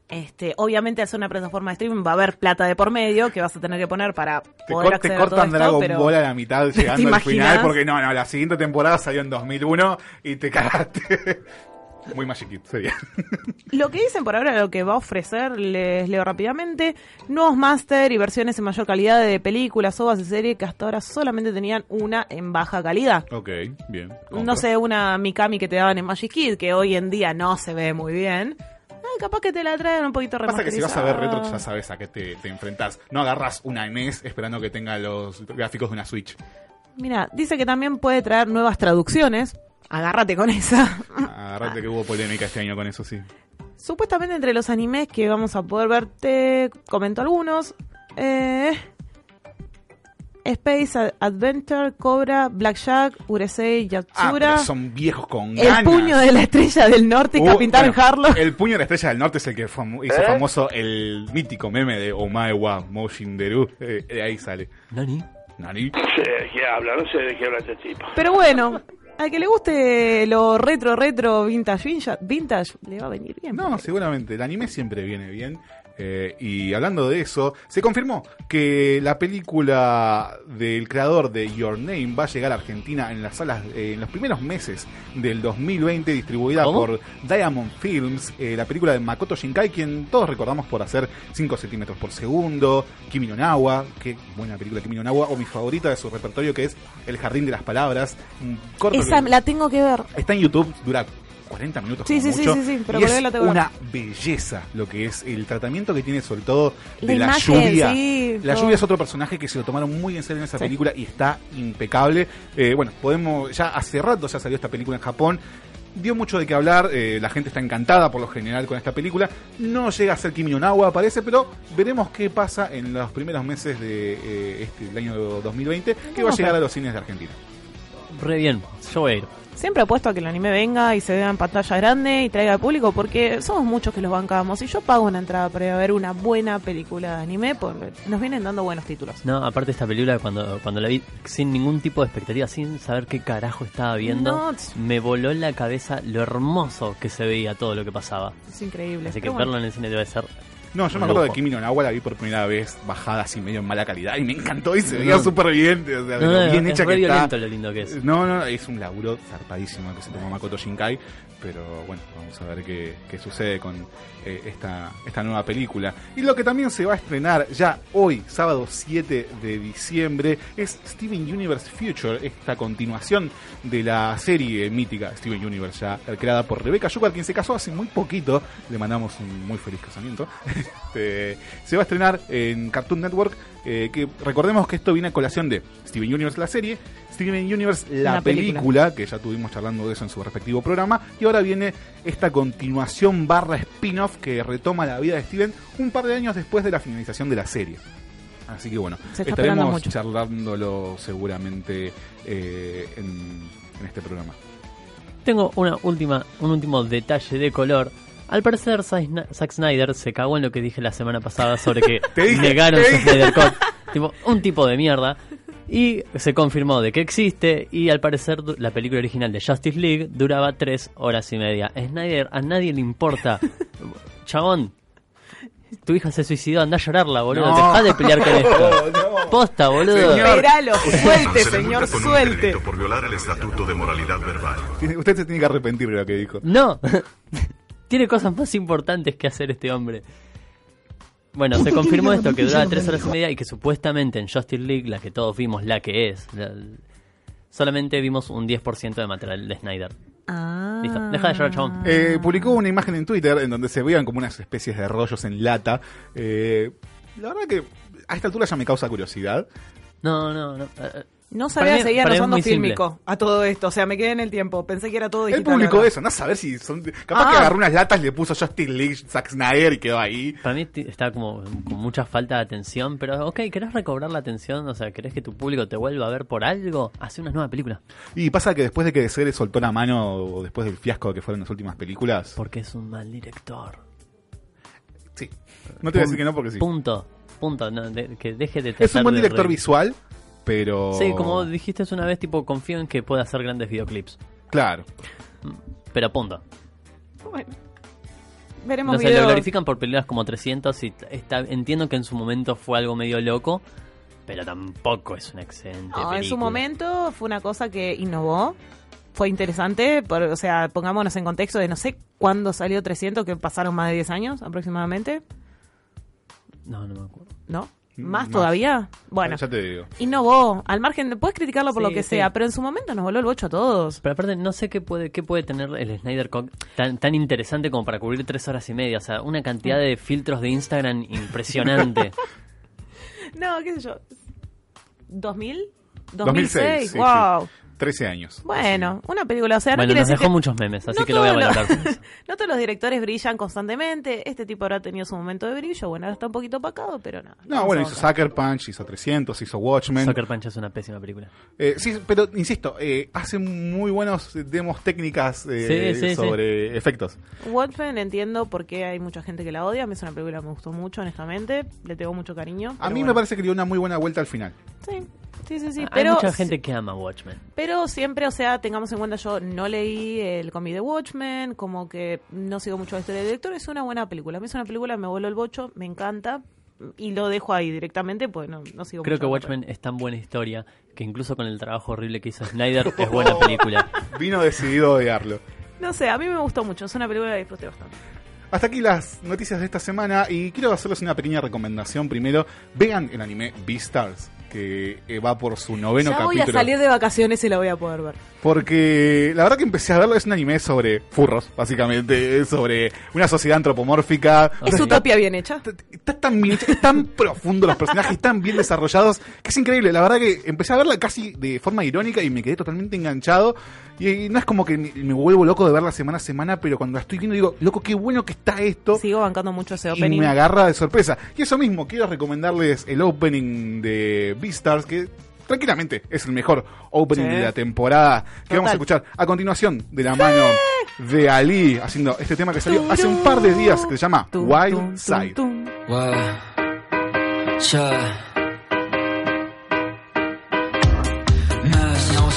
Este, obviamente, al ser una plataforma de streaming va a haber plata de por medio que vas a tener que poner para Te, poder cor- te a todo cortan esto, Dragon pero- Ball a la mitad ¿Te llegando al final porque no, no, la siguiente temporada salió en 2001 y te cagaste. Muy Magic Kid sería. Lo que dicen por ahora, lo que va a ofrecer, les leo rápidamente, nuevos máster y versiones en mayor calidad de películas, ovas y series que hasta ahora solamente tenían una en baja calidad. ok, bien. No sé, una Mikami que te daban en Magic Kid, que hoy en día no se ve muy bien. Ah, capaz que te la traen un poquito Pasa que si vas a ver retro ya sabes a qué te, te enfrentás. No agarras una NES esperando que tenga los gráficos de una Switch. Mira, dice que también puede traer nuevas traducciones. Agárrate con esa. Agarrate que hubo polémica este año con eso, sí. Supuestamente entre los animes que vamos a poder ver, te comento algunos. Eh, Space Ad- Adventure, Cobra, Blackjack, Urusei, Ah, Yatsura. pero son viejos con el ganas. puño de la estrella del norte, Uh, Capitán bueno, Harlow. El puño de la estrella del norte es el que famo- hizo ¿Eh? famoso el mítico meme de Omae wa Moshinderu. Eh, de ahí sale. ¿Nani? ¿Nani? No sé de qué habla, no sé de qué habla este tipo. Pero bueno, al que le guste lo retro, retro, vintage, vintage, vintage le va a venir bien. No, seguramente. El anime siempre viene bien. Eh, y hablando de eso, se confirmó que la película del creador de Your Name va a llegar a Argentina en las salas eh, en los primeros meses del 2020, distribuida ¿Cómo? por Diamond Films, eh, la película de Makoto Shinkai, quien todos recordamos por hacer 5 centímetros por segundo, Kimi no Nawa, qué buena película Kimi no Nawa, o mi favorita de su repertorio que es El Jardín de las Palabras, corto Esa que- la tengo que ver. Está en YouTube, dura 40 minutos Sí, como sí, sí, mucho, sí, sí, pero y por es la una belleza lo que es el tratamiento que tiene sobre todo de La la, imagen, lluvia. sí, la todo. lluvia es otro personaje que se lo tomaron muy en serio en esa Sí. película y está impecable. Eh, bueno, podemos ya hace rato ya salió esta película en Japón. Dio mucho de qué hablar, eh, la gente está encantada por lo general con esta película. No llega a ser Kimi no Nawa, parece, pero veremos qué pasa en los primeros meses de eh, este, el año 2020, que va a llegar a los cines de Argentina. Re bien, yo voy a ir. Siempre apuesto a que el anime venga y se vea en pantalla grande y traiga al público porque somos muchos que los bancamos y yo pago una entrada para ir a ver una buena película de anime porque nos vienen dando buenos títulos. No, aparte esta película cuando, cuando la vi sin ningún tipo de expectativa, sin saber qué carajo estaba viendo, No. me voló en la cabeza lo hermoso que se veía todo lo que pasaba. Es increíble. Así que bueno. verlo en el cine debe ser No, yo me acuerdo de. Kimi no Nawa, la vi por primera vez bajada así medio en mala calidad y me encantó y se veía No. súper bien, o sea, No, bien es hecha re que está. violento lo lindo que es. No, no, es un laburo zarpadísimo que se tomó Makoto Shinkai, pero bueno, vamos a ver qué, qué sucede con eh, esta, esta nueva película. Y lo que también se va a estrenar ya hoy, sábado 7 de diciembre, es Steven Universe Future, esta continuación de la serie mítica Steven Universe, ya creada por Rebecca Sugar, quien se casó hace muy poquito, le mandamos un muy feliz casamiento. Este, se va a estrenar en Cartoon Network, eh, que recordemos que esto viene a colación de Steven Universe la serie, Steven Universe la película. película, que ya tuvimos charlando de eso en su respectivo programa, y ahora viene esta continuación barra spin-off que retoma la vida de Steven un par de años después de la finalización de la serie. Así que bueno, estaremos charlándolo seguramente eh, en, en este programa. Tengo una última, un último detalle de color. Al parecer, Zack Snyder se cagó en lo que dije la semana pasada sobre que Te dije, negaron su. Snyder Cut. Tipo, un tipo de mierda. Y se confirmó de que existe. Y al parecer, la película original de Justice League duraba tres horas y media. Snyder, a nadie le importa. Chabón, tu hija se suicidó, anda a llorarla, boludo. No. Dejá de pelear con esto. Posta, boludo. Esperalo, suelte, señor, suelte. por violar el estatuto de moralidad verbal. Usted se tiene que arrepentir de lo que dijo. No, tiene cosas más importantes que hacer este hombre. Bueno, se confirmó esto, que duraba tres horas y media y que supuestamente en Justice League, la que todos vimos, la que es, la- solamente vimos un 10% de material de Snyder. Ah. Listo, deja de llorar, chabón. Eh, publicó una imagen en Twitter en donde se veían como unas especies de rollos en lata. Eh, la verdad que a esta altura ya me causa curiosidad. No, no, no. No sabía que seguían usando simple. fílmico a todo esto. O sea, me quedé en el tiempo. Pensé que era todo Él digital. publicó ¿verdad? eso, no saber si son. Capaz Ah. que agarró unas latas, le puso Justin League, Zack Snyder y quedó ahí. Para mí está como con mucha falta de atención, pero ok, ¿querés recobrar la atención? O sea, ¿querés que tu público te vuelva a ver por algo? Hace una nueva película. Y pasa que después de que DC le soltó la mano, o después del fiasco que fueron las últimas películas. Porque es un mal director. Sí. No te voy a decir que no porque sí. Punto. punto, no, de- que deje de Es un buen director re- visual, pero... Sí, como dijiste una vez, tipo, confío en que pueda hacer grandes videoclips. Claro. Pero punto. Bueno. Veremos No sé, lo videos. glorifican por películas como 300 y está, entiendo que en su momento fue algo medio loco, pero tampoco es una excelente No, en su película. momento fue una cosa que innovó. Fue interesante, por- o sea, pongámonos en contexto de no sé cuándo salió 300, que pasaron más de 10 años aproximadamente, No, no me acuerdo. ¿no? ¿Más más. todavía? Bueno, Ya te digo. innovó. Al margen, de- puedes criticarlo por Sí, lo que sí. sea, pero en su momento nos voló el bocho a todos. Pero aparte, no sé qué puede, qué puede tener el Snyder Cut tan, tan interesante como para cubrir tres horas y media. O sea, una cantidad de filtros de Instagram impresionante. No, qué sé yo. ¿2000? 2006, 2006, sí, wow. Sí. 13 años. Bueno, una película, o sea, no bueno, nos dejó que- muchos memes, así No que lo voy a valorar. No todos los directores brillan constantemente. Este tipo habrá tenido su momento de brillo. Bueno, ahora está un poquito opacado, pero nada. No, Vamos bueno, hizo. Sucker Punch, hizo 300, hizo Watchmen. Sucker Punch es una pésima película. Eh, sí, pero insisto, eh, hace muy buenos demos técnicas eh, Sí, sí, sobre efectos. Watchmen entiendo por qué hay mucha gente que la odia. A mí es una película que me gustó mucho, honestamente. Le tengo mucho cariño. A mí me parece que dio una muy buena vuelta al final. Sí, sí, sí. sí. Hay Pero, mucha gente que ama Watchmen. pero siempre, o sea, tengamos en cuenta, yo no leí el cómic de Watchmen, como que no sigo mucho la historia del director. Es una buena película. A mí es una película, me voló el bocho, me encanta. Y lo dejo ahí directamente, pues no, no sigo Creo mucho que Watchmen es tan buena historia que incluso con el trabajo horrible que hizo Snyder es buena película. Vino decidido a odiarlo. No sé, a mí me gustó mucho. Es una película que disfruté bastante. Hasta aquí las noticias de esta semana y quiero hacerles una pequeña recomendación. Primero, vean el anime Beastars, que va por su noveno ya voy capítulo. a salir de vacaciones y la voy a poder ver. Porque la verdad que empecé a verlo, es un anime sobre furros, básicamente, es sobre una sociedad antropomórfica. Es utopía bien hecha. Está tan bien hecho, es tan profundo los personajes, tan bien desarrollados, que es increíble. La verdad que empecé a verla casi de forma irónica y me quedé totalmente enganchado. Y, no es como que me, vuelvo loco de verla semana a semana, pero cuando la estoy viendo digo, loco, qué bueno que está esto. Sigo bancando mucho ese Y opening. me agarra de sorpresa. Y eso mismo, quiero recomendarles el opening de Beastars, que tranquilamente es el mejor opening Sí. de la temporada que vamos a escuchar a continuación de la mano de Ali haciendo este tema que salió hace un par de días que se llama Wild Side.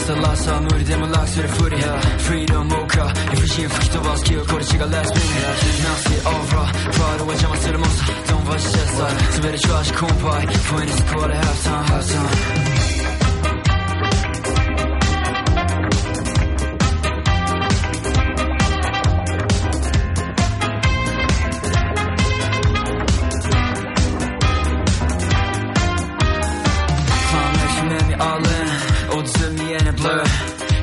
The last time 우리 demon locks to the foot yeah. Freedom 모카 If shit fuck the was kill 거리치가 last minute yeah. Now see over 과로와 the most Don't watch that side 스베리 좋아하시 콤파이 Point is called halftime halftime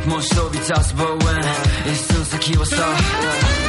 もし飛び立つボーイン一寸先はさ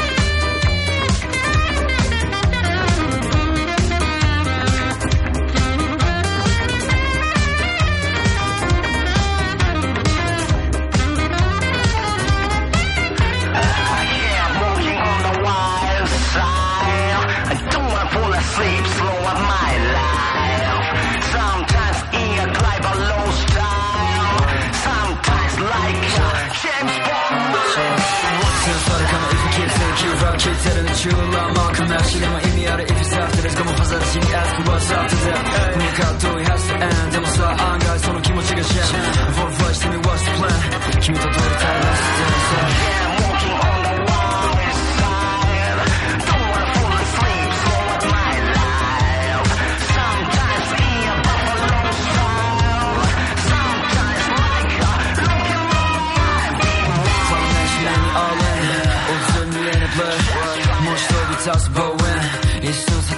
in my email out if it's after this come on fast as you ask what's after that Nigga do it has to end でもさ案外その気持ちが jam For the flash tell me what's the plan 君と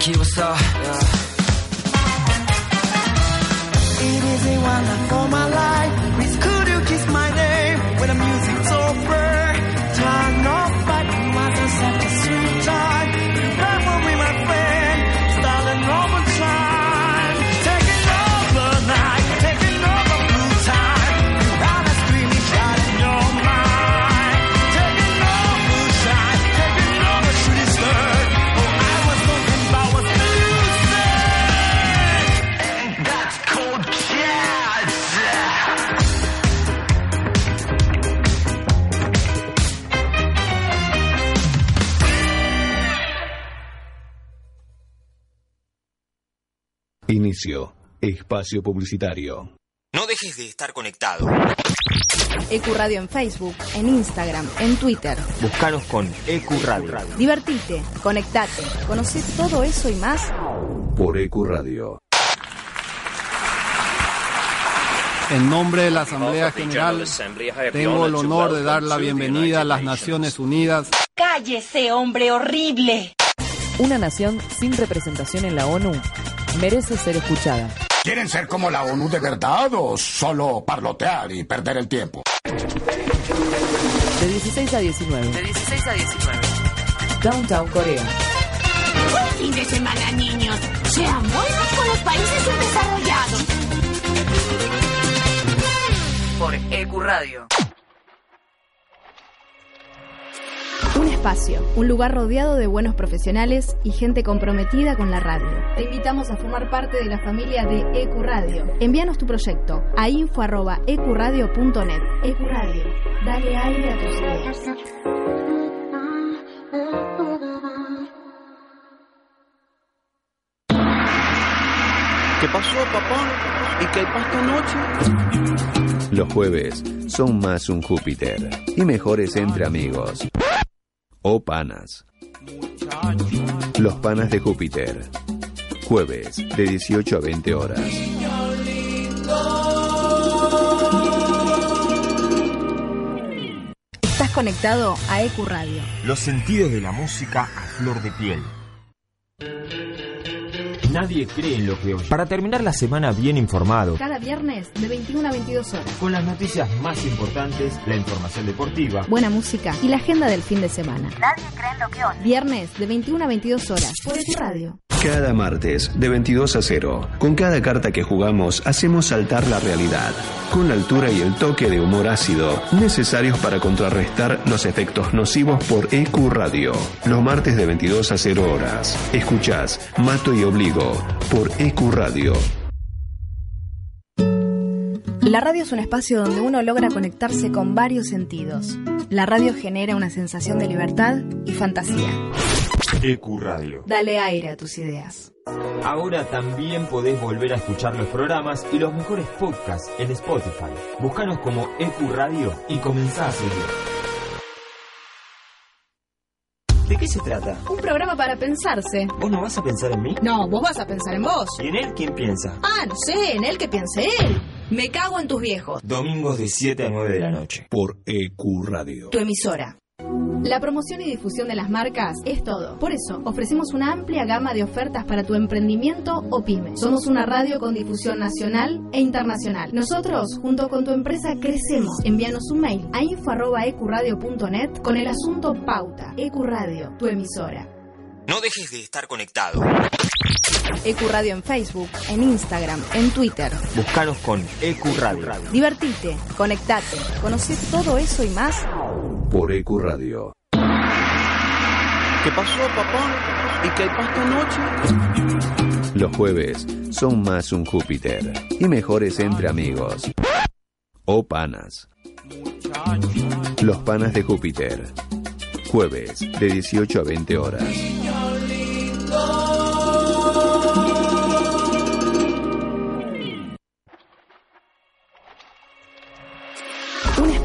키웠어 yeah. It is a wonderful my life Inicio. Espacio publicitario. No dejes de estar conectado. Ecuradio en Facebook, en Instagram, en Twitter. Búscanos con Ecuradio. Divertite, conectate, conoce todo eso y más por Ecuradio. En nombre de la Asamblea General, tengo el honor de dar la bienvenida a las Naciones Unidas. ¡Cállese, hombre horrible! Una nación sin representación en la ONU merece ser escuchada. ¿Quieren ser como la ONU de verdad o solo parlotear y perder el tiempo? De 16 a 19. De 16 a 19. Downtown Corea. Buen fin de semana, niños. Sean buenos con los países subdesarrollados. Por Ecuradio. Un espacio, un lugar rodeado de buenos profesionales y gente comprometida con la radio. Te invitamos a formar parte de la familia de Ecuradio. Envíanos tu proyecto a info@ecuradio.net. Ecuradio, dale aire a tus ideas. ¿Qué pasó, papá? ¿Y qué pasó anoche? Los jueves son más un Júpiter y mejores entre amigos. O panas. Los panas de Júpiter. Jueves de 18 a 20 horas. Estás conectado a Ecuradio. Los sentidos de la música a flor de piel. Nadie cree en lo que oye. Para terminar la semana bien informado, Cada viernes de 21 a 22 horas. con las noticias más importantes, la información deportiva, Buena música y la agenda del fin de semana. Nadie cree en lo que oye. Viernes de 21 a 22 horas por Ecuradio. Cada martes de 22 a 0. Con cada carta que jugamos hacemos saltar la realidad. Con la altura y el toque de humor ácido necesarios para contrarrestar los efectos nocivos por EQ Radio. Los martes de 22 a 0 horas. Escuchás Mato y Obligo por EQ Radio. La radio es un espacio donde uno logra conectarse con varios sentidos. La radio genera una sensación de libertad y fantasía. EQ Radio. Dale aire a tus ideas. Ahora también podés volver a escuchar los programas y los mejores podcasts en Spotify. Búscanos como EQ Radio y comenzá a seguir. ¿De qué se trata? Un programa para pensarse. ¿Vos no vas a pensar en mí? No, vos vas a pensar en vos. ¿Y en él quién piensa? Ah, no sé, en él que piense él. Me cago en tus viejos. Domingos de 7 a 9 de la noche. Por EQ Radio. Tu emisora. La promoción y difusión de las marcas es todo. Por eso, ofrecemos una amplia gama de ofertas para tu emprendimiento o pyme. Somos una radio con difusión nacional e internacional. Nosotros, junto con tu empresa, crecemos. Envíanos un mail a info.ecuradio.net con el asunto Pauta. Ecuradio, tu emisora. No dejes de estar conectado. Ecuradio en Facebook, en Instagram, en Twitter. Búscanos con EQ Radio. Divertite, conectate, conoce todo eso y más Por EQ Radio. ¿Qué pasó, papá? ¿Y qué pasó anoche? Los jueves son más un Júpiter y mejores entre amigos. O panas. Los panas de Júpiter. Jueves de 18 a 20 horas.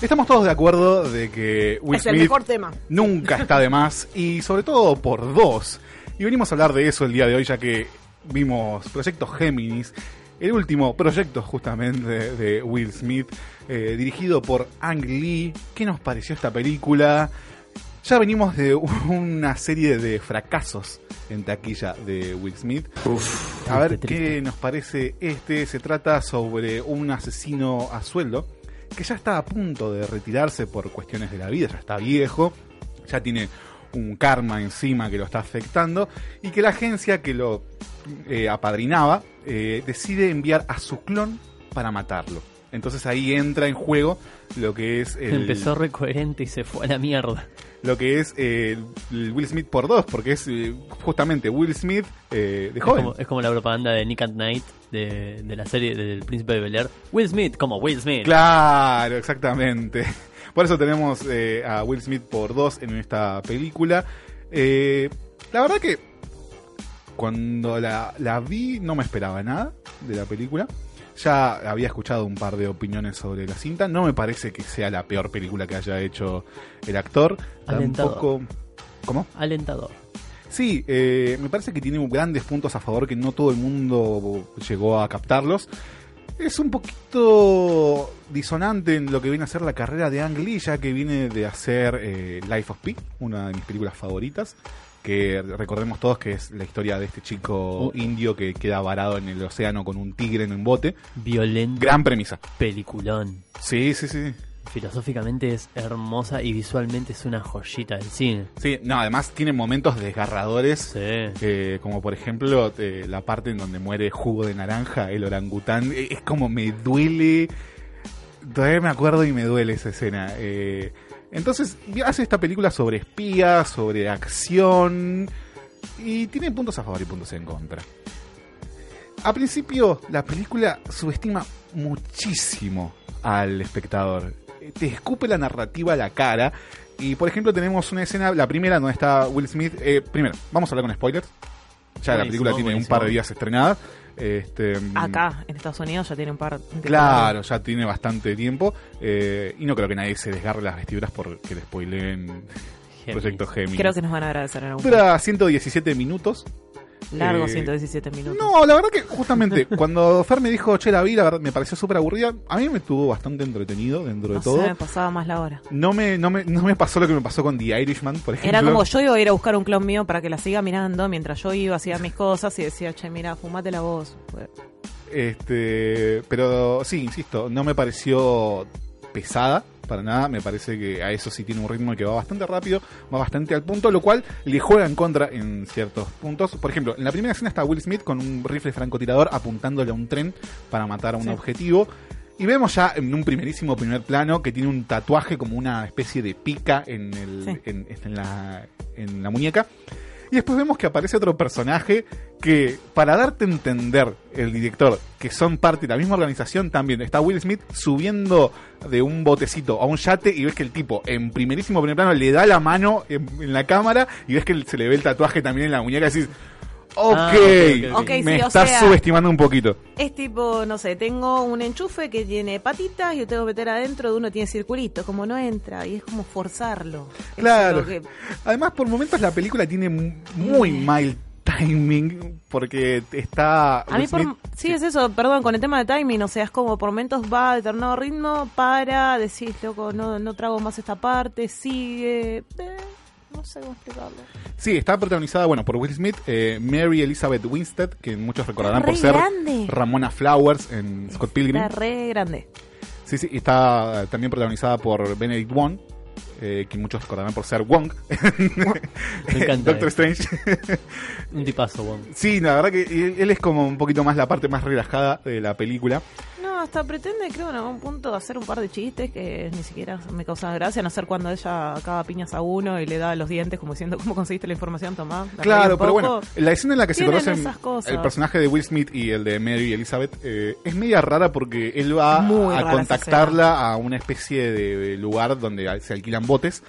Estamos todos de acuerdo de que Will Es el Smith mejor tema. nunca está de más y sobre todo por dos. Y venimos a hablar de eso el día de hoy ya que vimos Proyecto Géminis, el último proyecto justamente de Will Smith, eh, dirigido por Ang Lee. ¿Qué nos pareció esta película? Ya venimos de una serie de fracasos en taquilla de Will Smith. a ver qué nos parece este. Se trata sobre un asesino a sueldo que ya está a punto de retirarse por cuestiones de la vida, ya está viejo, ya tiene un karma encima que lo está afectando y que la agencia que lo eh, apadrinaba eh, decide enviar a su clon para matarlo. Entonces ahí entra en juego lo que es el, Empezó recoherente y se fue a la mierda. lo que es eh, el Will Smith por dos, porque es justamente Will Smith de Es joven. como, es como la propaganda de Nick at Night de, de la serie del Príncipe de Bel Air. Will Smith, como Will Smith. Claro, exactamente. Por eso tenemos eh, a Will Smith por dos en esta película. Eh, la verdad que cuando la, la vi no me esperaba nada de la película. Ya había escuchado un par de opiniones sobre la cinta. No me parece que sea la peor película que haya hecho el actor. Alentador. Tampoco. ¿Cómo? Alentador. Sí, eh, me parece que tiene grandes puntos a favor que no todo el mundo llegó a captarlos. Es un poquito disonante en lo que viene a ser la carrera de Ang Lee, ya que viene de hacer eh, Life of Pi, una de mis películas favoritas. Que recordemos todos que es la historia de este chico indio que queda varado en el océano con un tigre en un bote. Violento. Gran premisa. Peliculón. Sí, sí, sí. Filosóficamente es hermosa y visualmente es una joyita del cine. Sí, no, además tiene momentos desgarradores, eh, como por ejemplo eh, la parte en donde muere jugo de naranja, el orangután, Eh, es como me duele, todavía me acuerdo y me duele esa escena. Eh, entonces hace esta película sobre espías, sobre acción, y tiene puntos a favor y puntos en contra. A principio, la película subestima muchísimo al espectador. Te escupe la narrativa a la cara. Y por ejemplo, tenemos una escena, la primera, donde está Will Smith. Eh, primero, vamos a hablar con spoilers. Ya la película tiene un par de días estrenada. Este, Acá, en Estados Unidos, ya tiene un par de Claro, ya tiene bastante tiempo. eh, y no creo que nadie se desgarre las vestiduras porque le spoileen Proyecto Gemini. Creo que nos van a agradecer en algún Dura 117 minutos. Largo, Eh, 117 minutos. No, la verdad que justamente cuando Fer me dijo, che, la vi, la verdad me pareció súper aburrida. A mí me estuvo bastante entretenido dentro de No todo. sé, me pasaba más la hora. No me, no, me, no me pasó lo que me pasó con The Irishman, por ejemplo. Era como yo iba a ir a buscar un clon mío para que la siga mirando mientras yo iba, hacía mis cosas y decía, che, mira, fumate la voz. Este, pero sí, insisto, no me pareció pesada para nada. Me parece que a eso sí tiene un ritmo que va bastante rápido, va bastante al punto, lo cual le juega en contra en ciertos puntos. Por ejemplo, en la primera escena está Will Smith con un rifle francotirador apuntándole a un tren para matar a un Sí. objetivo. Y vemos ya en un primerísimo primer plano que tiene un tatuaje como una especie de pica en, el, Sí. en, en la, en la muñeca. Y después vemos que aparece otro personaje que, para darte a entender, el director, que son parte de la misma organización, también está Will Smith subiendo de un botecito a un yate y ves que el tipo, en primerísimo primer plano, le da la mano en, la cámara y ves que se le ve el tatuaje también en la muñeca y decís, ok, Ah, ok, ok. Ok, me sí, o estás sea- subestimando un poquito. Es tipo, no sé, tengo un enchufe que tiene patitas y yo tengo que meter adentro de uno tiene circulito, como no entra y es como forzarlo. Claro. que- Además, por momentos la película tiene muy mal timing porque está... A mí, por, sí, es eso, perdón, con el tema de timing, o sea, es como por momentos va a determinado ritmo para decir, loco, no, no trago más esta parte, sigue. eh, no sé cómo explicarlo. Sí, está protagonizada, bueno, por Will Smith, eh, Mary Elizabeth Winstead, que muchos recordarán Re por ser grande. Ramona Flowers en Scott Pilgrim. Está re grande. Sí, sí, está eh, también protagonizada por Benedict Wong, eh, que muchos recordarán por ser Wong. Me encanta Doctor eso. Strange. Un tipazo, Wong. sí, la verdad que él- él es como un poquito más la parte más relajada de la película. No, hasta pretende, creo, en algún punto hacer un par de chistes que ni siquiera me causan gracia, a no ser cuando ella acaba piñas a uno y le da los dientes como diciendo, ¿cómo conseguiste la información, Tomás? Claro, pero bueno, la escena en la que se conocen el personaje de Will Smith y el de Mary Elizabeth eh, es media rara porque él va Muy a contactarla a una especie de lugar donde se alquilan botes.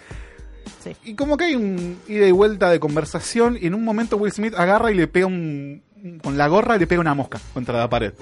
Sí. Y como que hay un ida y vuelta de conversación y en un momento Will Smith agarra y le pega un... con la gorra y le pega una mosca contra la pared.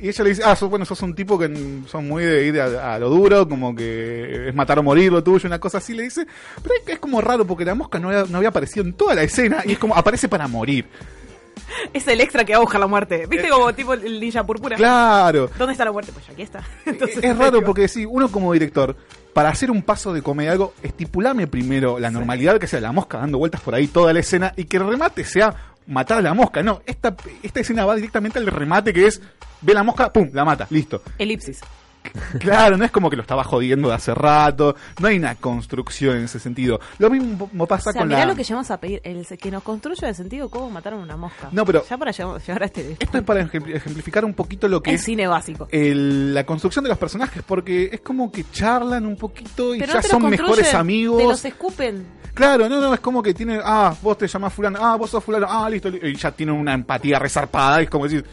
Y ella le dice, ah, sos, bueno, sos un tipo que son muy de ir a, a lo duro, como que es matar o morir lo tuyo, una cosa así, le dice. Pero es, es como raro porque la mosca no había, no había aparecido en toda la escena y es como, aparece para morir. Es el extra que va a buscar la muerte. ¿Viste como tipo el ninja púrpura? Claro. ¿Dónde está la muerte? Pues aquí está. Entonces, Es raro porque sí, uno como director para hacer un paso de comedia, algo, estipulame primero la normalidad que sea la mosca dando vueltas por ahí toda la escena y que el remate sea matar a la mosca. No, esta, esta escena va directamente al remate que es, ve la mosca, pum, la mata, listo. Elipsis. Claro, no es como que lo estaba jodiendo de hace rato, no hay una construcción en ese sentido. Lo mismo pasa O sea, con mirá la... lo que llegamos a pedir, el que nos construya el sentido cómo mataron una mosca. No, pero- Ya para llegar, a este... Esto es para ejempl- ejemplificar un poquito lo que El es cine básico. el- la construcción de los personajes, porque es como que charlan un poquito y Pero ya no son mejores amigos. Te los escupen. Claro, no, no, es como que tienen, ah, vos te llamás fulano, ah, vos sos fulano, ah, listo, li- y ya tienen una empatía resarpada, es como decir,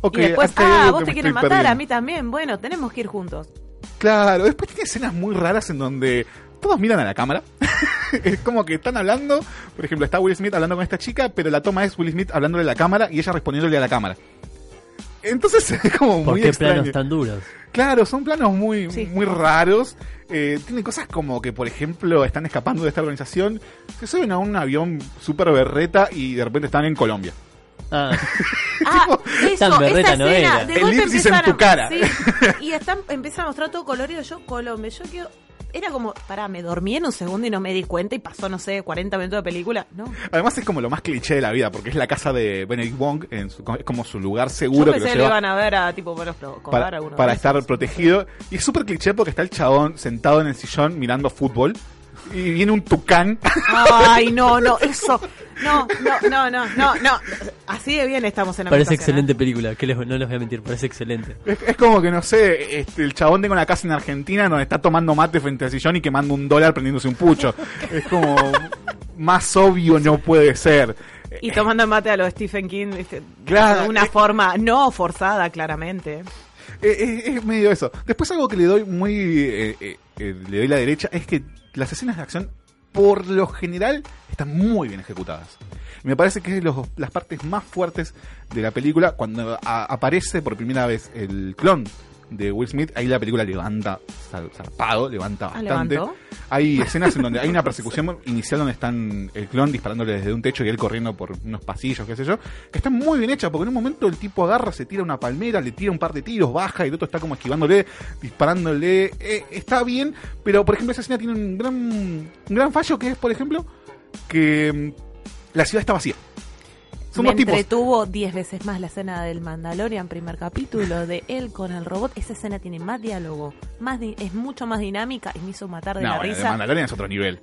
ok, y después, ah, vos te estoy matar, a mí también. Bueno, tenemos que ir juntos. Claro, después tiene escenas muy raras en donde todos miran a la cámara. es como que están hablando, por ejemplo, está Will Smith hablando con esta chica, pero la toma es Will Smith hablándole a la cámara y ella respondiéndole a la cámara. Entonces es como ¿Por muy qué extraño. planos tan duros? Claro, son planos muy, muy raros. Eh, tiene cosas como que, por ejemplo, están escapando de esta organización, se suben a un avión super berreta y de repente están en Colombia. Ah, Ah, eso, Tan berreta esa no escena. era. De golpe elipsis en tu cara. Sí, y están, empiezan a mostrar todo colorido. Yo, Colombia. Yo quiero. Era como, pará, me dormí en un segundo y no me di cuenta y pasó, no sé, 40 minutos de película. No. Además es como lo más cliché de la vida, porque es la casa de Benedict Wong, en su- es como su lugar seguro que pensé lo que lo lleva iban a ver a tipo, bueno, para, estar protegido. Y es súper cliché porque está el chabón sentado en el sillón mirando fútbol y viene un tucán. Ay, no, no, eso. No, no, no, no, no, no. Así de bien estamos en la parece ambientación, excelente película, que les- no les voy a mentir, parece excelente. Es, es como que, no sé, este, el chabón tenga una casa en Argentina donde está tomando mate frente al sillón y quemando un dólar prendiéndose un pucho. es como, más obvio no puede ser. ¿eh? Y tomando mate a los Stephen King, ¿viste? Claro, de una eh. forma no forzada, claramente. Eh, eh, es medio eso. Después algo que le doy muy... eh, eh, eh, le doy la derecha es que las escenas de acción, por lo general, están muy bien ejecutadas. Me parece que es las partes más fuertes de la película cuando aparece por primera vez el clon de Will Smith. Ahí la película levanta zar- zarpado, levanta Ah, bastante. ¿levantó? Hay escenas en donde hay una persecución inicial donde están el clon disparándole desde un techo y él corriendo por unos pasillos, qué sé yo, que está muy bien hecha porque en un momento el tipo agarra, se tira una palmera, le tira un par de tiros, baja y el otro está como esquivándole, disparándole. Eh, está bien, pero por ejemplo esa escena tiene un gran, un gran fallo que es, por ejemplo, que mm, la ciudad está vacía. Son Me dos tipos. entretuvo 10 veces más la escena del Mandalorian, primer capítulo, de él con el robot. Esa escena tiene más diálogo, más di- es mucho más dinámica y me hizo matar de No, la bueno, risa. Mandalorian es otro nivel.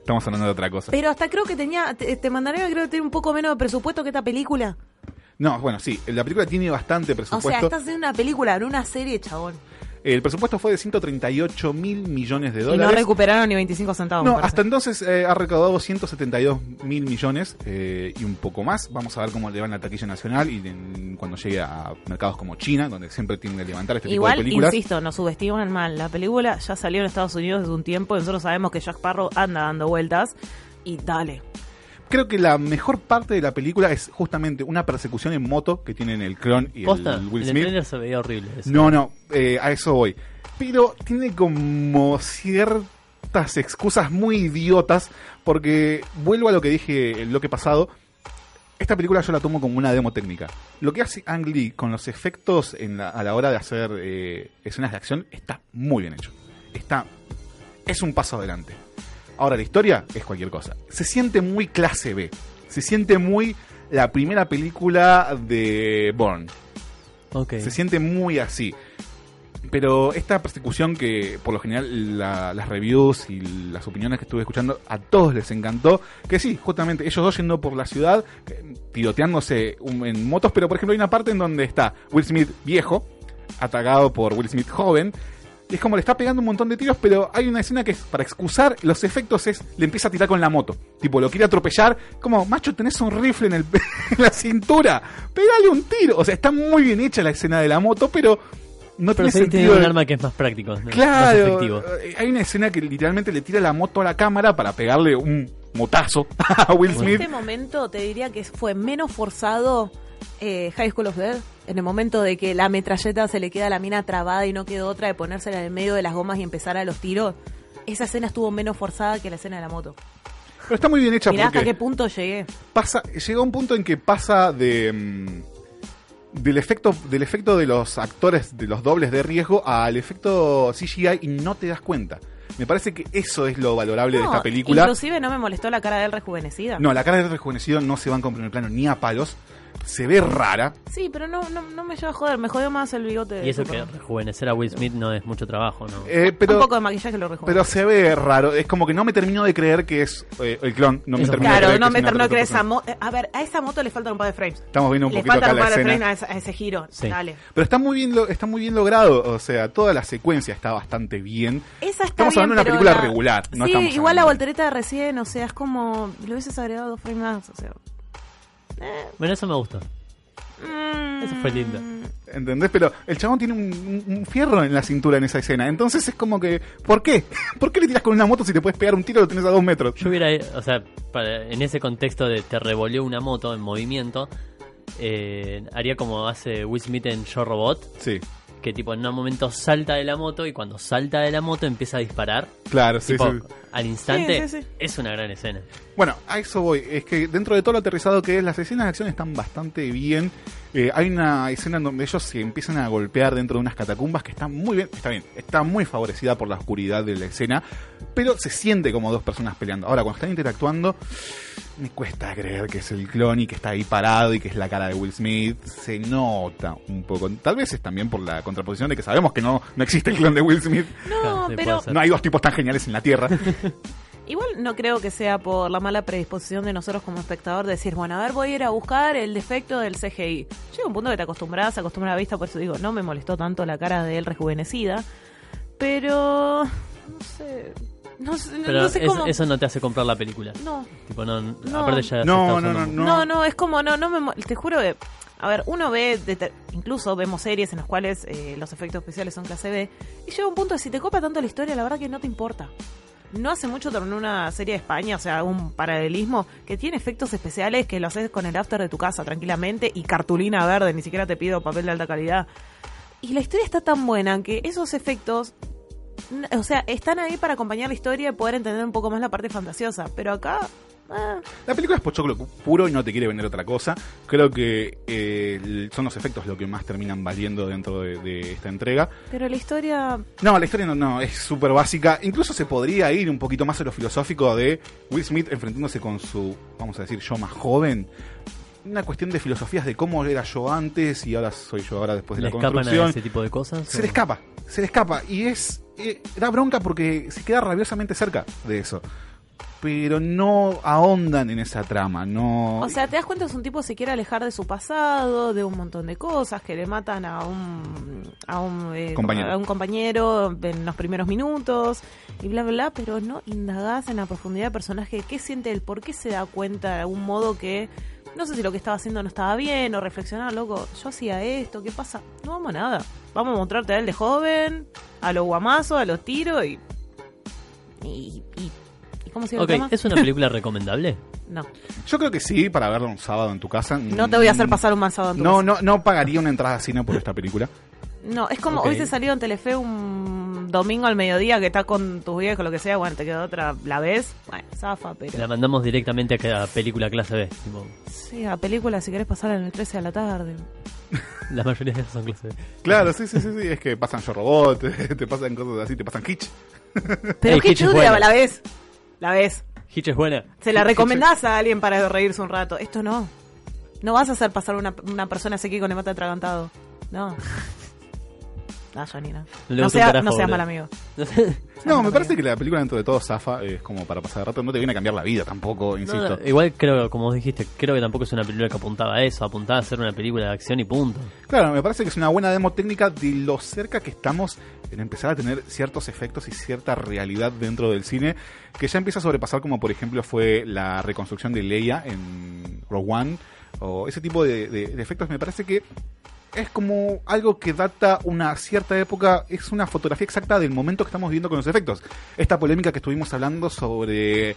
Estamos hablando de otra cosa. Pero hasta creo que tenía, te, te Mandalorian creo que tiene un poco menos de presupuesto que esta película. No, bueno, sí, la película tiene bastante O sea, presupuesto. estás haciendo una película, no una serie, chabón. El presupuesto fue de 138 mil millones de Y no dólares. recuperaron ni 25 centavos. No, hasta entonces eh, ha recaudado 172 mil millones eh, y un poco más. Vamos a ver cómo le va en la taquilla nacional y en- cuando llegue a mercados como China, donde siempre tiende a levantar este Igual, tipo de películas. insisto, nos subestiman mal. La película ya salió en Estados Unidos desde un tiempo. y Nosotros sabemos que Jack Sparrow anda dando vueltas. Y dale. Creo que la mejor parte de la película es justamente una persecución en moto que tienen el clon y Posta, el Will el Smith. trailer se veía horrible. eso. No, no, eh, a eso voy. Pero tiene como ciertas excusas muy idiotas, porque vuelvo a lo que dije el bloque pasado. Esta película yo la tomo como una demo técnica. Lo que hace Ang Lee con los efectos en la- a la hora de hacer eh, escenas de acción está muy bien hecho. Está, es un paso adelante. Ahora la historia es cualquier cosa. Se siente muy clase B. Se siente muy la primera película de Bourne. Ok. Se siente muy así. Pero esta persecución que por lo general la- las reviews y las opiniones que estuve escuchando a todos les encantó, que sí, justamente ellos dos yendo por la ciudad, eh, tiroteándose en motos, pero por ejemplo hay una parte en donde está Will Smith viejo, atacado por Will Smith joven, es como le está pegando un montón de tiros, pero hay una escena que es para excusar los efectos es le empieza a tirar con la moto. Tipo, lo quiere atropellar, como, macho, tenés un rifle en, el, en la cintura, pegale un tiro. O sea, está muy bien hecha la escena de la moto, pero no Pero tiene sentido. tiene un de- arma que es más práctico, Claro, efectivo. eh, hay una escena que literalmente le tira la moto a la cámara para pegarle un motazo a Will En Smith. este momento te diría que fue menos forzado eh, High School of Dead. En el momento de que la metralleta se le queda a la mina trabada y no quedó otra de ponérsela en el medio de las gomas y empezar a los tiros. Esa escena estuvo menos forzada que la escena de la moto. Pero está muy bien hecha Mirá hasta qué punto llegué. pasa, llega un punto en que pasa de, mm, del efecto del efecto de los actores de los dobles de riesgo al efecto CGI y no te das cuenta. Me parece que eso es lo valorable de esta película. Inclusive no me molestó la cara de él rejuvenecida. No, la cara del rejuvenecido no se van con primer plano ni a palos. Se ve rara. Sí, pero no, no, no me lleva a joder, me jodió más el bigote de Y eso que rejuvenecer a Will Smith no es mucho trabajo, ¿no? Eh, pero, Un poco de maquillaje lo rejuvenece. pero se ve raro. Es como que no me termino de creer que es eh, el clon. No me Eso termino de Claro, creer no que me terminó de creer esa moto. A ver, a esa moto le faltan un par de frames. Estamos viendo un le poquito faltan acá un la par de escena. frames a, ese- a ese giro. Sí. Dale. Pero está muy bien, lo- está muy bien logrado. O sea, toda la secuencia está bastante bien. Esa está Estamos bien, hablando de una película la- regular. No sí, igual la voltereta de recién, o sea, es como. Le hubieses agregado dos frames más, o sea. Bueno, eso me gustó. Mm. Eso fue lindo. ¿Entendés? Pero el chabón tiene un, un- un fierro en la cintura en esa escena. Entonces es como que. ¿Por qué? ¿Por qué le tiras con una moto si te puedes pegar un tiro y lo tenés a dos metros? Yo hubiera, o sea, para- en ese contexto de te revolvió una moto en movimiento, eh, haría como hace Will Smith en Yo Robot. Sí. Que tipo en un momento salta de la moto y cuando salta de la moto empieza a disparar. Claro, sí, sí. Al instante Sí, sí, sí. es una gran escena. Bueno, a eso voy. Es que dentro de todo lo aterrizado que es, las escenas de acción están bastante bien. Eh, hay una escena en donde ellos se empiezan a golpear dentro de unas catacumbas que está muy bien. Está bien, está muy favorecida por la oscuridad de la escena. Pero se siente como dos personas peleando. Ahora, cuando están interactuando, me cuesta creer que es el clon y que está ahí parado y que es la cara de Will Smith. Se nota un poco. Tal vez es también por la contraposición de que sabemos que no, no existe el clon de Will Smith. No, pero. No hay dos tipos tan geniales en la Tierra. Igual no creo que sea por la mala predisposición de nosotros como espectador de decir, bueno, a ver, voy a ir a buscar el defecto del CGI. Llega un punto que te acostumbras, se acostumbra a la vista, por eso digo, no me molestó tanto la cara de él rejuvenecida. Pero. No sé. No sé, Pero no sé es- cómo. eso no te hace comprar la película. No. Tipo, no, No. aparte ya se No, está no, no, mucho. No, no, es como, no, no me. Te juro que. A ver, uno ve, incluso vemos series en las cuales eh, los efectos especiales son clase B, y llega un punto de si te copa tanto la historia, la verdad que no te importa. No hace mucho terminó una serie de España, o sea, un paralelismo que tiene efectos especiales que lo haces con el after de tu casa tranquilamente y cartulina verde, ni siquiera te pido papel de alta calidad. Y la historia está tan buena que esos efectos, o sea, están ahí para acompañar la historia y poder entender un poco más la parte fantasiosa. Pero acá, ah, La película es pochoclo puro y no te quiere vender otra cosa. Creo que eh, son los efectos lo que más terminan valiendo dentro de, de esta entrega. pero la historia No, la historia no, no es súper básica. Incluso se podría ir un poquito más a lo filosófico de Will Smith enfrentándose con su, vamos a decir, yo más joven. Una cuestión de filosofías de cómo era yo antes y ahora soy yo ahora después de ¿Le la a construcción. ese tipo de cosas? Se o- le escapa, se le escapa. Y es. eh, da bronca porque se queda rabiosamente cerca de eso. Pero no ahondan en esa trama, no. O sea, te das cuenta que es un tipo que se quiere alejar de su pasado, de un montón de cosas, que le matan a un a un, eh, Compañero. a un compañero en los primeros minutos y bla bla bla, pero no indagás en la profundidad del personaje, qué siente él, por qué se da cuenta de algún modo que no sé si lo que estaba haciendo no estaba bien o reflexionar, loco, yo hacía esto, ¿qué pasa? No vamos a nada. Vamos a mostrarte a él de joven, a los guamazos, a los tiros y, ¿y cómo se llama? ¿es una película recomendable? No. Yo creo que sí, para verlo un sábado en tu casa. No te voy a hacer pasar un mal sábado en tu No, casa. no, no pagaría una entrada a cine por esta película. No, es como hubiese salido en Telefe un domingo al mediodía que está con tus viejos, lo que sea, bueno, te quedó otra, la ves, bueno, zafa, pero... La mandamos directamente a cada película clase B. Tipo, Sí, a película si querés pasar en el 13 a la tarde. la mayoría de esas son clase B. Claro, sí, sí, sí, sí. Es que pasan Yo Robot, te pasan cosas así, te pasan Hitch. Pero qué Hitch es chula, buena. la ves, la ves. Hitch es buena. Se la recomendás a alguien para reírse un rato. Esto no. No vas a hacer pasar una, una persona que con el mate atragantado. No. No, Johnny, no. Le sea, carajo, no seas mal amigo. No, me parece que la película dentro de todo zafa, es como para pasar de rato, no te viene a cambiar la vida tampoco, insisto. no, igual creo, como vos dijiste, creo que tampoco es una película que apuntaba a eso, apuntaba a ser una película de acción y punto. Claro, me parece que es una buena demo técnica de lo cerca que estamos en empezar a tener ciertos efectos y cierta realidad dentro del cine que ya empieza a sobrepasar como por ejemplo fue la reconstrucción de Leia en Rogue One o ese tipo de, de- de efectos me parece que es como algo que data una cierta época, es una fotografía exacta del momento que estamos viviendo con los efectos. Esta polémica que estuvimos hablando sobre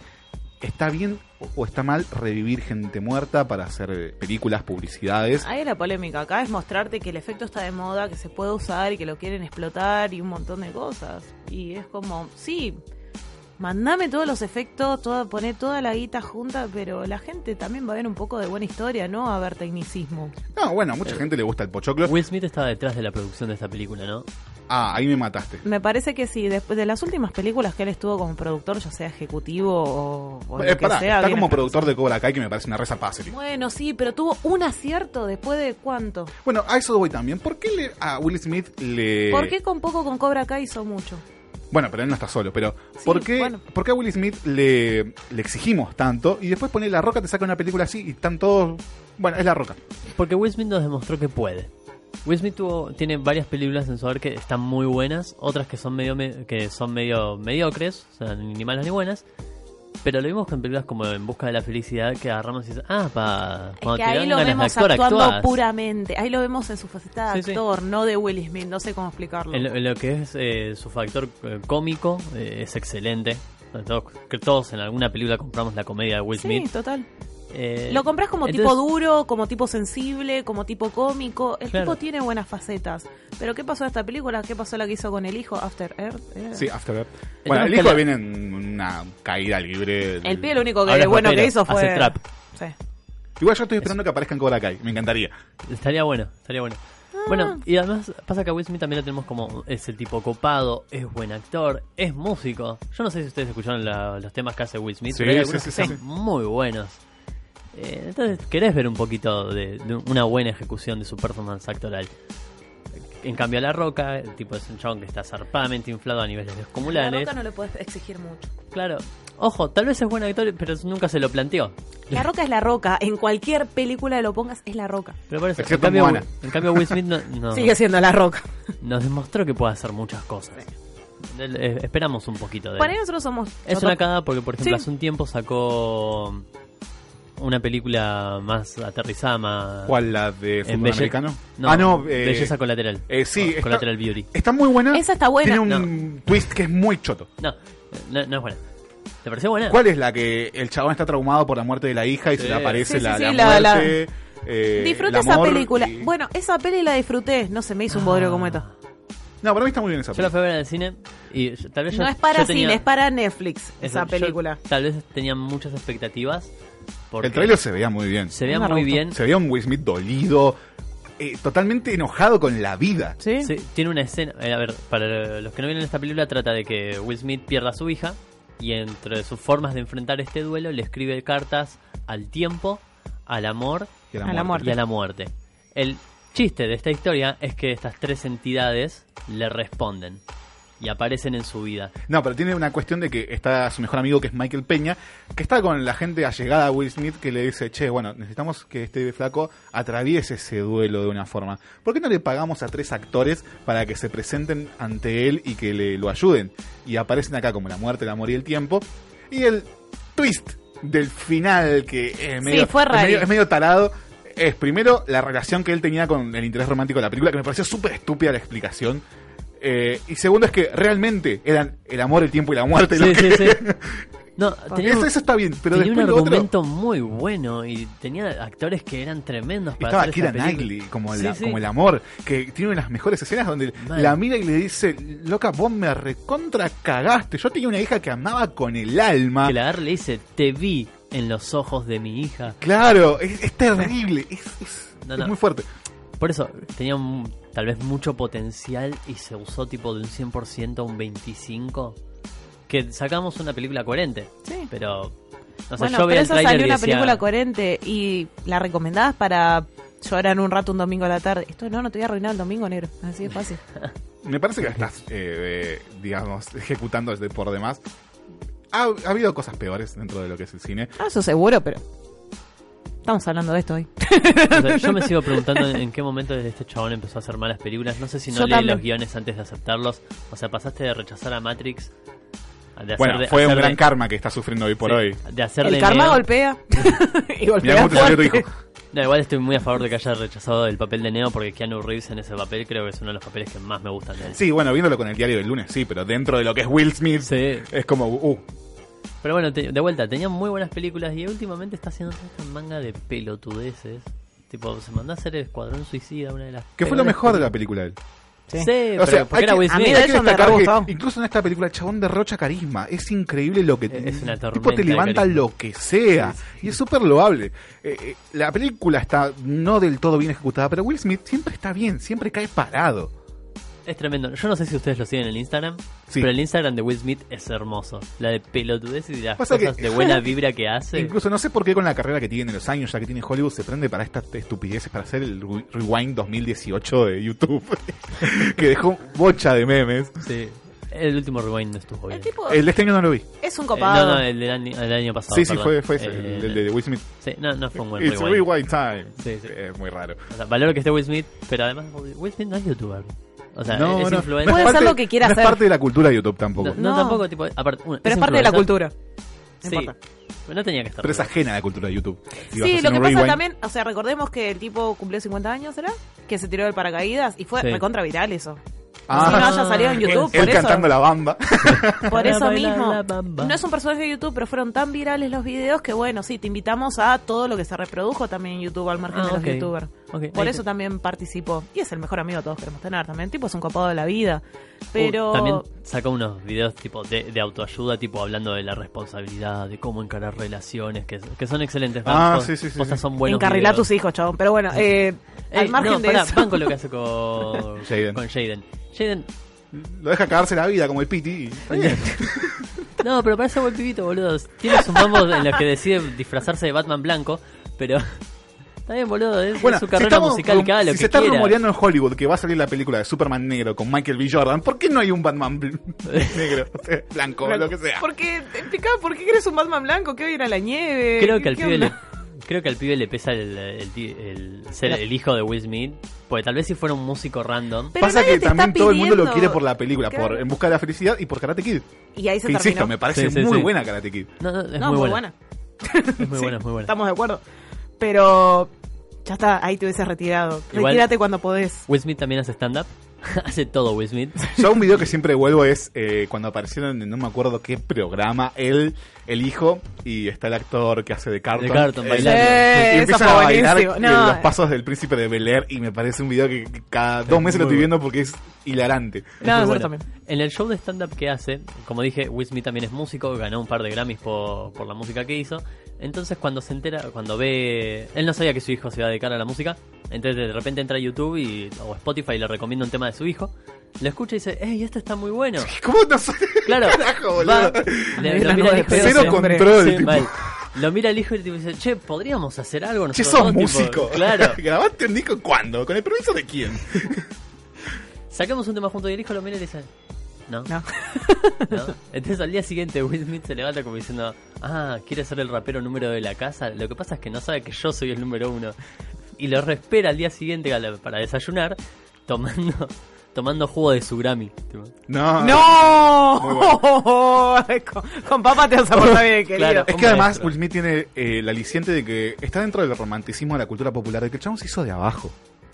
¿está bien o- está mal revivir gente muerta para hacer películas, publicidades? Ahí la polémica. Acá es mostrarte que el efecto está de moda, que se puede usar y que lo quieren explotar y un montón de cosas. Y es como, sí, mandame todos los efectos, toda, poné toda la guita junta, pero la gente también va a ver un poco de buena historia, no a ver tecnicismo. No, bueno, a mucha gente le gusta el pochoclo. Will Smith estaba detrás de la producción de esta película, ¿no? Ah, ahí me mataste. Me parece que sí, después de las últimas películas que él estuvo como productor, ya sea ejecutivo o, o lo Eh, que pará, sea. está como productor de Cobra Kai que me parece una reza fácil. Bueno, sí, pero tuvo un acierto después de cuánto. Bueno, a eso voy también. ¿Por qué le, a Will Smith le... ¿Por qué con poco con Cobra Kai hizo mucho? Bueno, pero él no está solo, pero ¿por, qué, ¿por qué a Will Smith le, le exigimos tanto y después pone La Roca, te saca una película así y están todos... Bueno, es La Roca. Porque Will Smith nos demostró que puede. Will Smith tuvo, tiene varias películas en su haber que están muy buenas, otras que son medio me- que son medio mediocres, o sea, ni malas ni buenas. Pero lo vimos con películas como En busca de la felicidad que agarramos y dices, ah, pa, cuando que te ahí lo ganas de vemos actuar, actuando actuás. puramente. Ahí lo vemos en su faceta de Sí, sí. actor, no de Will Smith. No sé cómo explicarlo. En lo, en lo que es eh, su factor eh, cómico, eh, es excelente. Todos, todos en alguna película compramos la comedia de Will sí, Smith. total. Eh, Lo compras como tipo duro, como tipo sensible, como tipo cómico. El Claro. tipo tiene buenas facetas. Pero ¿qué pasó en esta película? ¿Qué pasó la que hizo con el hijo After Earth? ¿Era? Sí, After Earth. Bueno, el hijo la- viene en una caída libre. El pibe lo único que bueno que hizo fue. hace trap. Sí. Igual yo estoy esperando que aparezca en Cobra Kai, me encantaría. Estaría bueno, estaría bueno. Ah. Bueno, y además pasa que a Will Smith también lo tenemos como es el tipo copado, es buen actor, es músico. Yo no sé si ustedes escucharon la- los temas que hace Will Smith, Sí, pero hay sí, algunos sí, que sí, son muy buenos. Eh, entonces, querés ver un poquito de, de una buena ejecución de su performance actoral. En cambio, a La Roca, el tipo es un chabón que está zarpadamente inflado a niveles La descomunales. Roca no le puedes exigir mucho. Claro. Ojo, tal vez es buen actor, pero nunca se lo planteó. La Roca es la Roca. En cualquier película que lo pongas, es la Roca. Pero por eso, en cambio, Moana. en cambio, Will Smith no, no- Sigue siendo la Roca. nos demostró que puede hacer muchas cosas. Eh, esperamos un poquito de él. Para ahí nosotros somos. Es una cagada porque, por ejemplo, Sí. hace un tiempo sacó una película más aterrizada, más... ¿Cuál, la de fútbol belle- americano? No, Ah, no, eh, Belleza Colateral. eh, sí, está- Collateral Beauty. Está muy buena. Esa está buena. Tiene un twist que es muy choto. No, no, no es buena. ¿Te pareció buena? ¿Cuál es la que el chabón está traumado por la muerte de la hija y se le aparece Sí, la, sí, la la- la- muerte? eh, Disfruté el esa película. y- Bueno, esa peli la disfruté. No se me hizo un bodrio como esta. No, para mí está muy bien esa Yo la película. fui a ver en el cine y yo- tal vez yo- No es para yo tenía- cine, es para Netflix esa yo película. tal vez tenía muchas expectativas. Porque El trailer se veía muy bien. se veía muy bien. Se veía un Will Smith dolido, eh, totalmente enojado con la vida. ¿Sí? Sí, tiene una escena. eh, a ver, para los que no vieron esta película, trata de que Will Smith pierda a su hija y entre sus formas de enfrentar este duelo le escribe cartas al tiempo, al amor Y a la A la muerte. y a la muerte. El chiste de esta historia es que estas tres entidades le responden y aparecen en su vida. No, pero tiene una cuestión de que está su mejor amigo, que es Michael Peña, que está con la gente allegada a Will Smith, que le dice, che, bueno, necesitamos que este flaco atraviese ese duelo de una forma. ¿Por qué no le pagamos a tres actores para que se presenten ante él y que le lo ayuden? Y aparecen acá como la muerte, el amor y el tiempo. Y el twist del final, que es medio, fue es medio, es medio tarado, es primero la relación que él tenía con el interés romántico de la película, que me pareció súper estúpida la explicación. Eh, y segundo es que realmente eran el amor, el tiempo y la muerte. Sí, que- sí, sí. No, tenía, eso, eso está bien, pero tenía después un otro... argumento muy bueno y tenía actores que eran tremendos para Estaba hacer Kira. Knightley como, Sí, la- sí. como el amor, que tiene una de las mejores escenas donde Mal. la mira y le dice, loca, vos me recontra cagaste. Yo tenía una hija que amaba con el alma. Que la y le dice, te vi en los ojos de mi hija. Claro, es, es terrible, es, es- No, es no. muy fuerte. Por eso, tenía un- tal vez mucho potencial y se usó tipo de un 100% a un 25%. Que sacamos una película coherente. Sí. Pero, no sé, bueno, yo pero el esa tráiler salió una decía, película coherente y la recomendabas para llorar un rato un domingo a la tarde. Esto no, no te voy a arruinar el domingo, negro. Así de fácil. Me parece que la estás, eh, eh, digamos, ejecutando desde por demás. Ha, ha habido cosas peores dentro de lo que es el cine. Ah, eso seguro, pero. Estamos hablando de esto hoy. o sea, yo me sigo preguntando en, qué momento este chabón empezó a hacer malas películas. No sé si no Yo lee también. los guiones antes de aceptarlos. O sea, pasaste de rechazar a Matrix. a de Bueno, de- fue un de- gran karma que está sufriendo hoy por Sí, hoy. De hacer de El karma Neo. golpea. y Mirá golpea cómo te salió tu hijo. No, igual estoy muy a favor de que haya rechazado el papel de Neo porque Keanu Reeves en ese papel creo que es uno de los papeles que más me gustan de él. Sí, bueno, viéndolo con el diario del lunes, sí, pero dentro de lo que es Will Smith, Sí. es como, uh, Pero bueno, te- de vuelta, tenía muy buenas películas y últimamente está haciendo toda esta manga de pelotudeces. Tipo, se mandó a hacer el Escuadrón Suicida, una de las... ¿qué fue lo mejor de la película de él? Sí, pero porque era que- Will a mí Smith. hay que destacar que incluso en esta película el chabón derrocha carisma. Es increíble lo que Es una tipo te levanta lo que sea y es súper loable. Eh, eh, la película está no del todo bien ejecutada, pero Will Smith siempre está bien, siempre cae parado. Es tremendo. Yo no sé si ustedes lo siguen en el Instagram, Sí. pero el Instagram de Will Smith es hermoso. La de pelotudez y las Pasa cosas que- de buena vibra que hace. Incluso no sé por qué con la carrera que tiene, los años ya que tiene Hollywood, se prende para estas estupideces, para hacer el Re- Rewind 2018 de YouTube, que dejó bocha de memes. Sí. El último rewind no estuvo bien. tipo- El de este año no lo vi. Es un Eh, copado. no, no, el del año, el año pasado. Sí, sí, perdón. fue, fue ese, Eh, el, el de Will Smith. Sí, no, no fue un buen It's rewind. rewind time. Sí, sí. Es muy raro. O sea, valoro que esté Will Smith, pero además Will Smith no es youtuber. O sea, no, es no, influencer. no es Puede ser parte- lo que quiera no hacer. es parte de la cultura de YouTube tampoco. No, tampoco, tipo, aparte, Pero es parte de la influencer. cultura. No Sí, importa. pero no tenía que estar. Pero es ajena a la cultura de YouTube. Y vas a Sí, hacer lo un que pasa rewind. también, o sea, recordemos que el tipo cumplió 50 años, ¿será? Que se tiró del paracaídas y fue Sí. recontra viral eso. Ah. si no haya salido en YouTube, Él por eso, cantando la bamba. por eso mismo. bamba. No es un personaje de YouTube, pero fueron tan virales los videos que bueno, sí, te invitamos a todo lo que se reprodujo también en YouTube, al margen Ah, de los ok. youtubers. Por eso también participó. Y es el mejor amigo que todos queremos tener también. Tipo, es un copado de la vida. Pero... Uh, también sacó unos videos tipo de, de autoayuda, tipo hablando de la responsabilidad, de cómo encarar relaciones, que, que son excelentes. Ah, sí, sí, sí, son buenos Encarrilá a tus hijos, chabón. Pero bueno, eh, Ey, al margen no, de pará, eso... banco lo que hace con Jaden. con Jaden. Jaden, Lo deja cagarse la vida como el Piti. no, pero parece buen pibito, boludo. Tiene sus mambos en los que decide disfrazarse de Batman blanco, pero está bien, boludo. Es, Bueno, su si carrera estamos musical, rum- que haga lo si que se está quiera. rumoreando en Hollywood que va a salir la película de Superman negro con Michael B. Jordan, ¿por qué no hay un Batman negro? O blanco, lo que sea. ¿Por qué, explica, ¿por qué quieres un Batman blanco? ¿Qué va a ir a la nieve? Creo ¿Qué- que al pibe le, creo que al pibe le pesa el, el el ser el hijo de Will Smith, porque tal vez si fuera un músico random. Pero Pasa que también todo el mundo lo quiere por la película, Claro. por En Busca de la Felicidad y por Karate Kid. Y ahí se Que terminó. insisto, me parece Sí, sí, muy sí. buena Karate Kid. No, no, es no, muy muy buena. buena. Es muy buena, es muy buena. Estamos de acuerdo. Pero ya está, ahí te hubieses retirado. Igual- Retírate cuando podés. Will Smith también hace stand-up. hace todo Will Smith. Yo un video que siempre vuelvo es eh, cuando aparecieron en no me acuerdo qué programa, él, el hijo, y está el actor que hace de Carton. De Carton, eh, bailando. y eso empiezan a bailar eh, No. los pasos del príncipe de Bel Air y me parece un video que cada dos meses lo estoy viendo porque es hilarante. No, bueno. también. En el show de stand-up que hace, como dije, Will Smith también es músico, ganó un par de Grammys por, por la música que hizo. Entonces cuando se entera, cuando ve... Él no sabía que su hijo se iba a dedicar a la música. Entonces de repente entra a YouTube y, o Spotify y le recomienda un tema de su hijo. Lo escucha y dice, ¡Ey, este está muy bueno! ¿Cómo no? Claro, Carajo, boludo. va, le- lo mira el hijo y de dice, Cero control, Sí, tipo. mal. Lo mira el hijo y dice, che, podríamos hacer algo Che, nosotros sos dos?", tipo, músico. Claro. ¿Grabaste un disco cuándo? ¿Con el permiso de quién? Sacamos un tema junto y el hijo lo mira y le dice, no. No. ¿No? Entonces al día siguiente Will Smith se levanta como diciendo, ah, quiere ser el rapero número de la casa. Lo que pasa es que no sabe que yo soy el número uno. Y lo respera al día siguiente para desayunar tomando tomando jugo de su Grammy. tipo. No. ¡No! con, con papá te vas a portar bien, querido. Claro. Es que además. Will Smith tiene eh, el aliciente de que está dentro del romanticismo de la cultura popular, de que el chabón se hizo de abajo.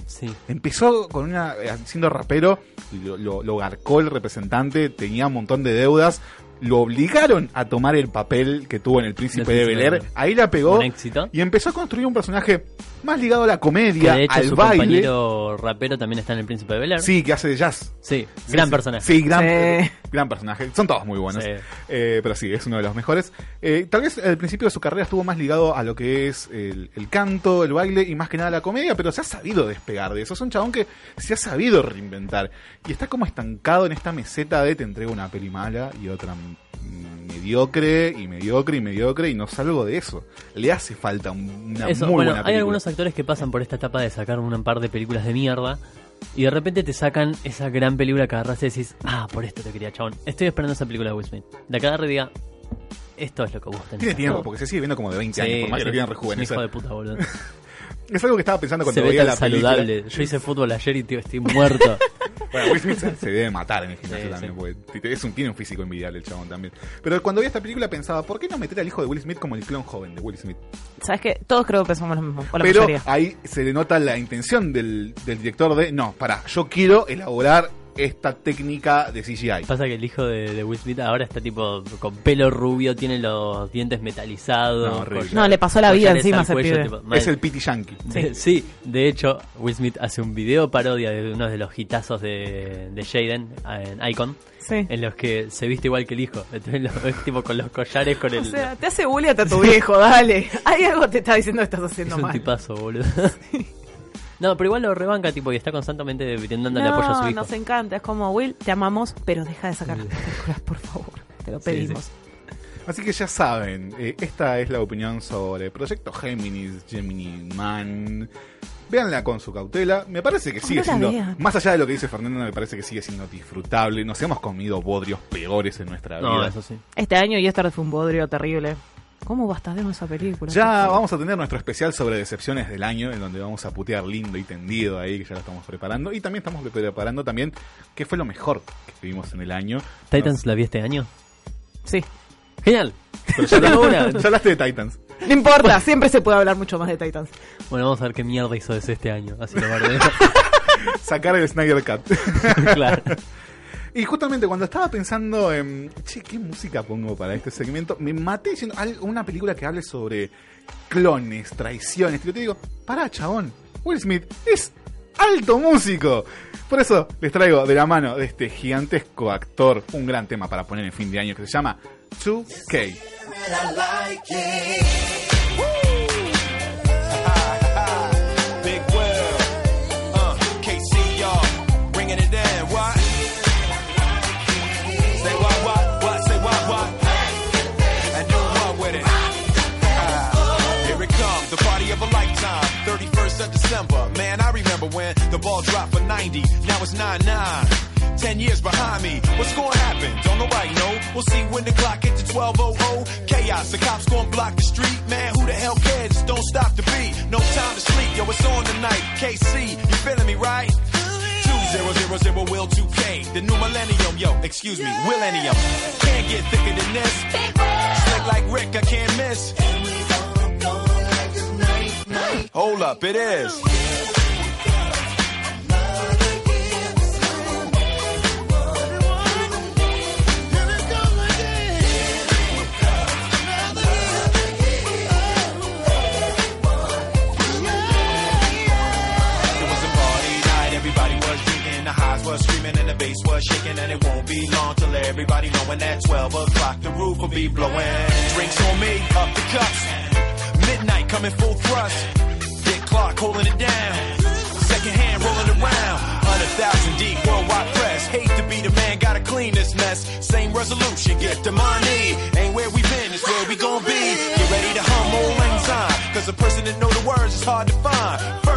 Sí. Empezó con una eh, siendo rapero, lo, lo, lo garcó el representante, tenía un montón de deudas, lo obligaron a tomar el papel que tuvo en El Príncipe de Bel Air, ahí la pegó Un éxito. y empezó a construir un personaje más ligado a la Que comedia, de hecho al su baile. compañero rapero también está en el Príncipe de Bel Air. Sí, que hace de jazz. Sí, Sí, gran sí. personaje. Sí, gran, Sí. gran personaje. Son todos muy buenos. Sí. Eh, pero sí, es uno de los mejores. Eh, tal vez al principio de su carrera estuvo más ligado a lo que es el, el canto, el baile y más que nada la comedia, pero se ha sabido despegar de eso. Es un chabón que se ha sabido reinventar. Y está como estancado en esta meseta de te entrego una peli mala y otra mm, mediocre y mediocre y mediocre y no salgo de eso. Le hace falta un- una Eso, muy bueno, buena hay película. algunos actores que pasan por esta etapa de sacar un par de películas de mierda y de repente te sacan esa gran película que agarras y decís, ah, por esto te quería, chabón. Estoy esperando esa película de Will Smith. De acá agarre y diga, esto es lo que vos tenés. Tiene tiempo, hacer". porque se sigue viendo como de 20 Sí, años, por más que lo quieran rejuvenecer. hijo de puta, boludo. Es algo que estaba pensando cuando Se ve veía tan la película. Yo hice fútbol ayer y tío, estoy muerto. Bueno, Will Smith se debe matar en el gimnasio Sí, también, sí. porque es un, tiene un físico envidiable el chabón también. Pero cuando vi esta película pensaba, ¿por qué no meter al hijo de Will Smith como el clon joven de Will Smith? ¿Sabes qué? Todos creo que pensamos lo mismo. Pero mayoría. ahí se le nota la intención del, del director de, no, para, yo quiero elaborar esta técnica de CGI. Pasa que el hijo de, de Will Smith ahora está tipo con pelo rubio, tiene los dientes metalizados. No, le pasó la vida collares encima a ese cuello, tipo. Es el Pity Yankee. De- sí, de hecho, Will Smith hace un video parodia de uno de los hitazos de, de Jaden en Icon. Sí. En los que se viste igual que el hijo. Entonces, tipo con los collares, con el. O sea, te hace bullying hasta tu viejo, dale. Hay algo que te está diciendo que estás es haciendo un mal. tipazo, boludo. No, pero igual lo rebanca, tipo, y está constantemente brindándole apoyo a su No, hijo. nos encanta. Es como, Will, te amamos, pero deja de sacar las películas, por favor. Te lo Sí, pedimos. Así que ya saben, eh, esta es la opinión sobre Proyecto Géminis, Gemini Man. Véanla con su cautela. Me parece que sigue no siendo, vean. más allá de lo que dice Fernando, me parece que sigue siendo disfrutable. Nos hemos comido bodrios peores en nuestra No, vida. eso sí. Este año Yesterday fue un bodrio terrible. ¿Cómo bastardemos esa película? Ya vamos a tener nuestro especial sobre decepciones del año, en donde vamos a putear lindo y tendido ahí, que ya lo estamos preparando. Y también estamos preparando también qué fue lo mejor que vimos en el año. ¿Titans la vi este año? Sí. Genial. Pero ya, Tengo una. ya hablaste de Titans. No importa, siempre se puede hablar mucho más de Titans. Bueno, vamos a ver qué mierda hizo ese este año. Así lo. Sacar el Snyder Cut. claro. Y justamente cuando estaba pensando en, che, ¿qué música pongo para este segmento? Me maté diciendo una película que hable sobre clones, traiciones. Y yo te digo, pará, chabón, Will Smith es alto músico. Por eso les traigo de la mano de este gigantesco actor un gran tema para poner en fin de año que se llama 2K. Remember when the ball dropped for 90. Now it's 9-9. Ten years behind me, what's gonna happen? Don't nobody know. We'll see when the clock hits the 1200. Chaos, the cops gonna block the street. Man, who the hell cares? Just don't stop the beat. No time to sleep, yo, it's on tonight. KC, you feeling me, right? Two zero zero zero will 2K. The new millennium, yo, excuse me, millennium. Can't get thicker than this. Slick like Rick, I can't miss. Hold up, it is. Was shaking, and it won't be long till everybody knowing that 12 o'clock the roof will be blowing. Drinks on me, up the cups. Midnight coming full thrust. Dick Clark holding it down. Second hand rolling around. 100,000 deep worldwide press. Hate to be the man, gotta clean this mess. Same resolution, get the money. Ain't where we been, it's where we gon' be. Get ready to hum old syne. Cause a person that know the words is hard to find.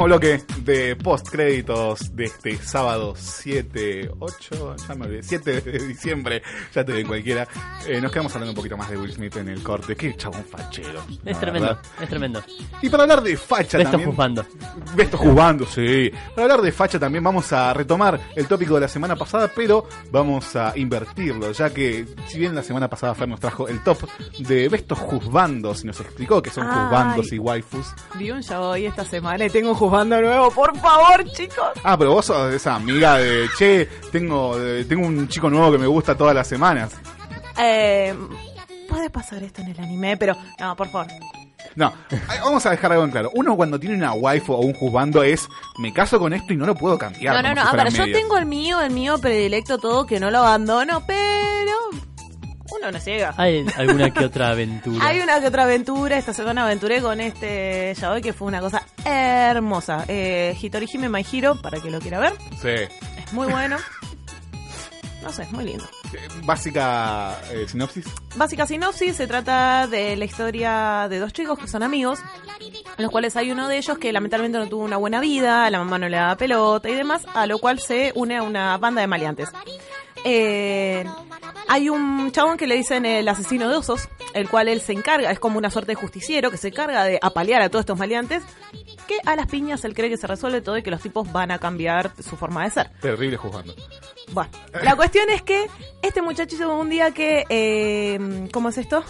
Último bloque de post créditos de este sábado 7, 8, ya me olvidé, 7 de diciembre, ya te doy cualquiera. Eh, nos quedamos hablando un poquito más de Will Smith en el corte. Qué chabón fachero. Es tremendo, verdad. es tremendo. Y para hablar de facha Besto también. Besto juzgando, sí. Para hablar de facha también vamos a retomar el tópico de la semana pasada, pero vamos a invertirlo, ya que si bien la semana pasada Fer nos trajo el top de Bestos juzbandos y nos explicó que son Ay. juzbandos y waifus. Vi un show hoy esta semana y tengo un juzgando nuevo. Por favor, chicos. Ah, pero vos sos esa amiga de, che, tengo, eh, tengo un chico nuevo que me gusta todas las semanas. Eh, puede pasar esto en el anime, pero no, por favor. No, vamos a dejar algo en claro. Uno cuando tiene una waifu o un juzgando es, me caso con esto y no lo puedo cambiar. No, no, no. si A fueran ver, yo tengo el mío, el mío predilecto, todo que no lo abandono, pero uno no ciega. Hay alguna que otra aventura. Hay una que otra aventura. Esta semana aventuré con este yaoi que fue una cosa hermosa. Eh, Hitorihime My Hero, para que lo quiera ver. Sí. Es muy bueno. No sé, es muy lindo. Eh, Básica eh, sinopsis. Básica sinopsis, se trata de la historia de dos chicos que son amigos, en los cuales hay uno de ellos que lamentablemente no tuvo una buena vida, la mamá no le daba pelota y demás, a lo cual se une a una banda de maleantes. Eh, hay un chabón que le dicen el asesino de osos, el cual él se encarga, es como una suerte de justiciero que se encarga de apalear a todos estos maleantes, que a las piñas él cree que se resuelve todo y que los tipos van a cambiar su forma de ser. Terrible juzgando. Bueno, la cuestión es que este muchachito un día que, eh, ¿cómo es esto?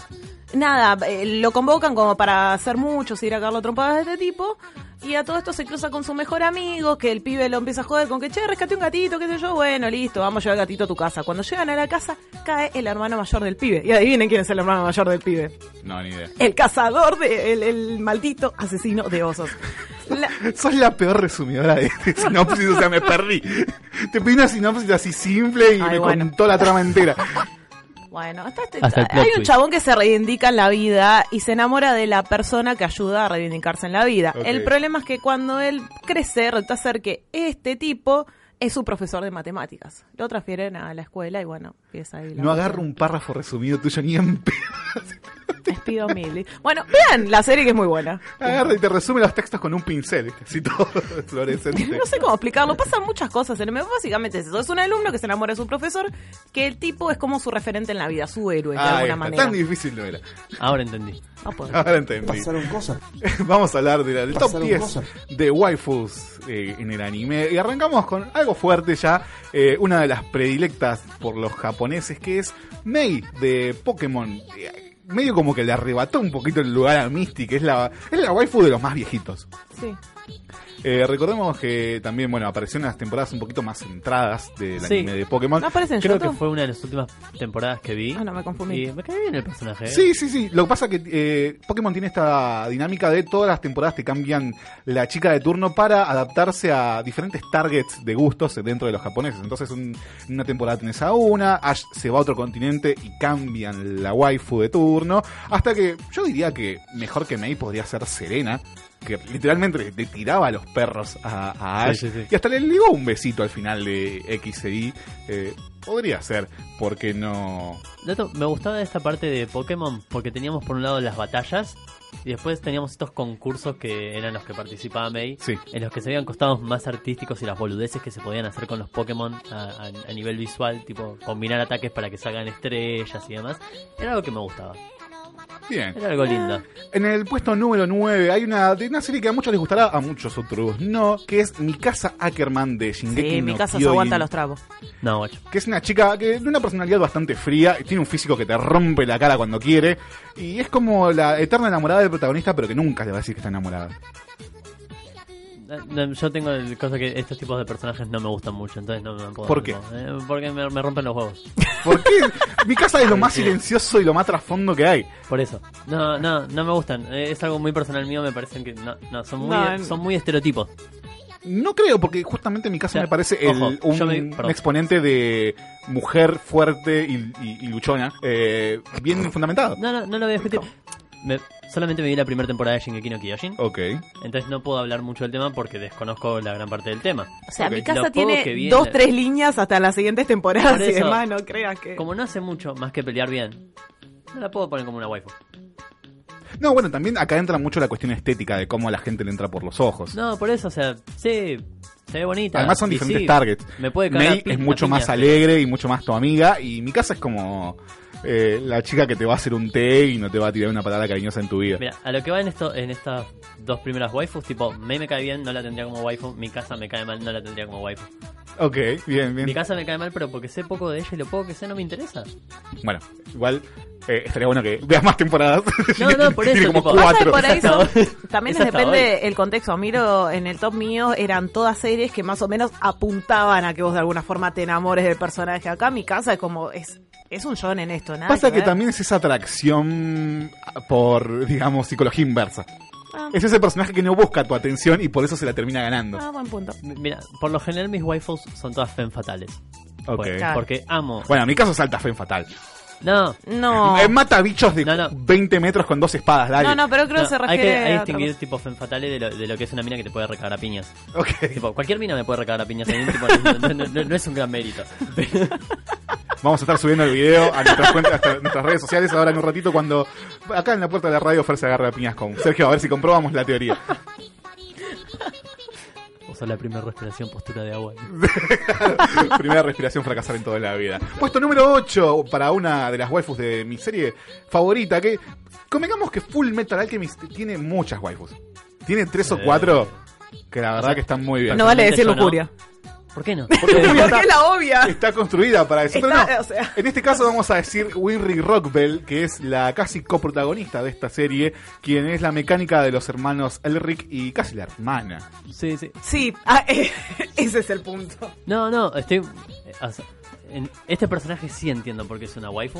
Nada, eh, lo convocan como para hacer muchos, ir a cagarlo a trompadas de este tipo, y a todo esto se cruza con su mejor amigo, que el pibe lo empieza a joder con que, che, rescate un gatito, qué sé yo, bueno, listo, vamos a llevar el gatito a tu casa. Cuando llegan a la casa, cae el hermano mayor del pibe. Y adivinen quién es el hermano mayor del pibe. No, ni idea. El cazador, de, el, el maldito asesino de osos. La- Sos la peor resumidora de, de sinopsis, o sea, me perdí. Te pedí una sinopsis así simple y Ay, me bueno. contó la trama entera. Bueno, hasta este- Hasta plot hay un twist. chabón que se reivindica en la vida y se enamora de la persona que ayuda a reivindicarse en la vida. El problema es que cuando él crece, resulta ser que este tipo es su profesor de matemáticas. Lo transfieren a la escuela y bueno, empieza ahí la No agarro un párrafo resumido tuyo ni en. Les pido mil. Bueno, vean la serie que es muy buena. Agarra y te resume los textos con un pincel, así todo fluorescente. No sé cómo explicarlo, pasan muchas cosas en el. Básicamente es eso. Es un alumno que se enamora de su profesor, que el tipo es como su referente en la vida, su héroe, de Ahí alguna está, manera. Tan difícil no era. Ahora entendí. No puedo. Ahora entendí. Pasaron cosas. Vamos a hablar de la- del top Pasaron 10 cosas. de waifus eh, en el anime. Y arrancamos con algo fuerte ya. eh, una de las predilectas por los japoneses, que es Mei de Pokémon. Eh, Medio como que le arrebató un poquito el lugar a Misty, que es la, es la waifu de los más viejitos. Sí. Eh, recordemos que también, bueno, apareció en las temporadas un poquito más centradas del Sí. anime de Pokémon. ¿No aparece en Creo que fue una de las últimas temporadas que vi. Ah, no, me confundí. Y me cae bien el personaje. ¿eh? Sí, sí, sí. Lo que pasa es que eh, Pokémon tiene esta dinámica de todas las temporadas te cambian la chica de turno para adaptarse a diferentes targets de gustos dentro de los japoneses. Entonces, un- en una temporada tenés a una, Ash se va a otro continente y cambian la waifu de turno. Hasta que yo diría que mejor que Mei podría ser Serena. Que literalmente le, tiraba a los perros a, a Ash. Sí, sí, sí. Y hasta le ligó un besito al final de X e Y. Eh, podría ser, porque no. Dato, me gustaba esta parte de Pokémon porque teníamos por un lado las batallas y después teníamos estos concursos que eran los que participaba May, Sí. en los que se veían costados más artísticos y las boludeces que se podían hacer con los Pokémon a, a- a nivel visual, tipo combinar ataques para que salgan estrellas y demás. Era algo que me gustaba. Bien. Era algo lindo. En el puesto número 9 hay una, de una serie que a muchos les gustará, a muchos otros no, que es Mi casa Ackerman de Shingeki Sí, no mi casa se aguanta los tragos. No, guacho. Que es una chica que de una personalidad bastante fría, tiene un físico que te rompe la cara cuando quiere, y es como la eterna enamorada del protagonista, pero que nunca le va a decir que está enamorada. No, Yo tengo el cosa que estos tipos de personajes no me gustan mucho, entonces no me puedo. ¿Por qué? eh, porque me, me rompen los huevos. ¿Por qué? Mi casa es lo más silencioso y lo más trasfondo que hay. Por eso. No, no, no me gustan. Eh, Es algo muy personal mío, me parecen que no, no son muy, No, son muy estereotipos. No creo, porque justamente mi casa Ya, me parece el- ojo, un, me- un exponente de mujer fuerte y, y- y luchona, eh, bien fundamentado. No, no, no lo voy a discutir. Me- solamente me vi la primera temporada de Shingeki no Kyojin. Ok. Entonces no puedo hablar mucho del tema porque desconozco la gran parte del tema. O sea, mi casa tiene dos, la- tres líneas hasta las siguientes temporadas Por y eso, demás, no creas que... Como no hace mucho más que pelear bien, no la puedo poner como una waifu. No, bueno, también acá entra mucho la cuestión estética de cómo a la gente le entra por los ojos. No, por eso, o sea, sí, se ve bonita. Además son diferentes sí, targets. Me puede May es mucho más alegre y mucho más tu amiga. Y mi casa es como eh, la chica que te va a hacer un té y no te va a tirar una palabra cariñosa en tu vida. Mira, a lo que va en esto, en estas dos primeras waifus, tipo, May me cae bien, no la tendría como waifu, mi casa me cae mal, no la tendría como waifu. Ok, bien, bien. Mi casa me cae mal, pero porque sé poco de ella y lo poco que sé no me interesa. Bueno, igual eh, estaría bueno que veas más temporadas. No, no, por eso, Tiene como tipo, Pasa que cuatro. por ahí son- también les depende hoy. el contexto. Miro en el top mío eran todas series que más o menos apuntaban a que vos de alguna forma te enamores del personaje. Acá mi casa es como es es un John en esto, nada. Pasa que también es esa atracción por, digamos, psicología inversa. Ah. Es ese personaje que no busca tu atención y por eso se la termina ganando. Ah, buen punto. Mira, por lo general mis waifus son todas fen fatales. Ok. Pues, Claro. Porque amo. Bueno, en mi caso salta fe fatal. No. No. Eh, Mata bichos de 20 metros con dos espadas, dale. No, no, pero creo que se hay refiere que, hay que a otra distinguir cosa. tipo fen fatales de lo, de lo que es una mina que te puede recagar a piñas. Ok. Tipo, cualquier mina me puede recagar a piñas. hay un tipo- no, no- no- no es un gran mérito. Vamos a estar subiendo el video a nuestras cuentas, a nuestras redes sociales ahora en un ratito cuando acá en la puerta de la radio Fer se agarra a piñas con Sergio, a ver si comprobamos la teoría. La primera respiración, postura de agua. Primera respiración fracasar en toda la vida. Puesto número 8 para una de las waifus de mi serie favorita, que convengamos que Full Metal Alchemist tiene muchas waifus. Tiene tres o Eh. cuatro que la verdad que están muy bien. No vale decir no. ¿Por qué no? Porque Porque es la obvia. Está construida para eso. pero Está- no. o sea. En este caso vamos a decir Winry Rockbell, que es la casi coprotagonista de esta serie, quien es la mecánica de los hermanos Elric y casi la hermana. Sí, sí. Sí, ah, eh, ese es el punto. No, no, estoy. o sea, en este personaje sí entiendo por qué es una waifu.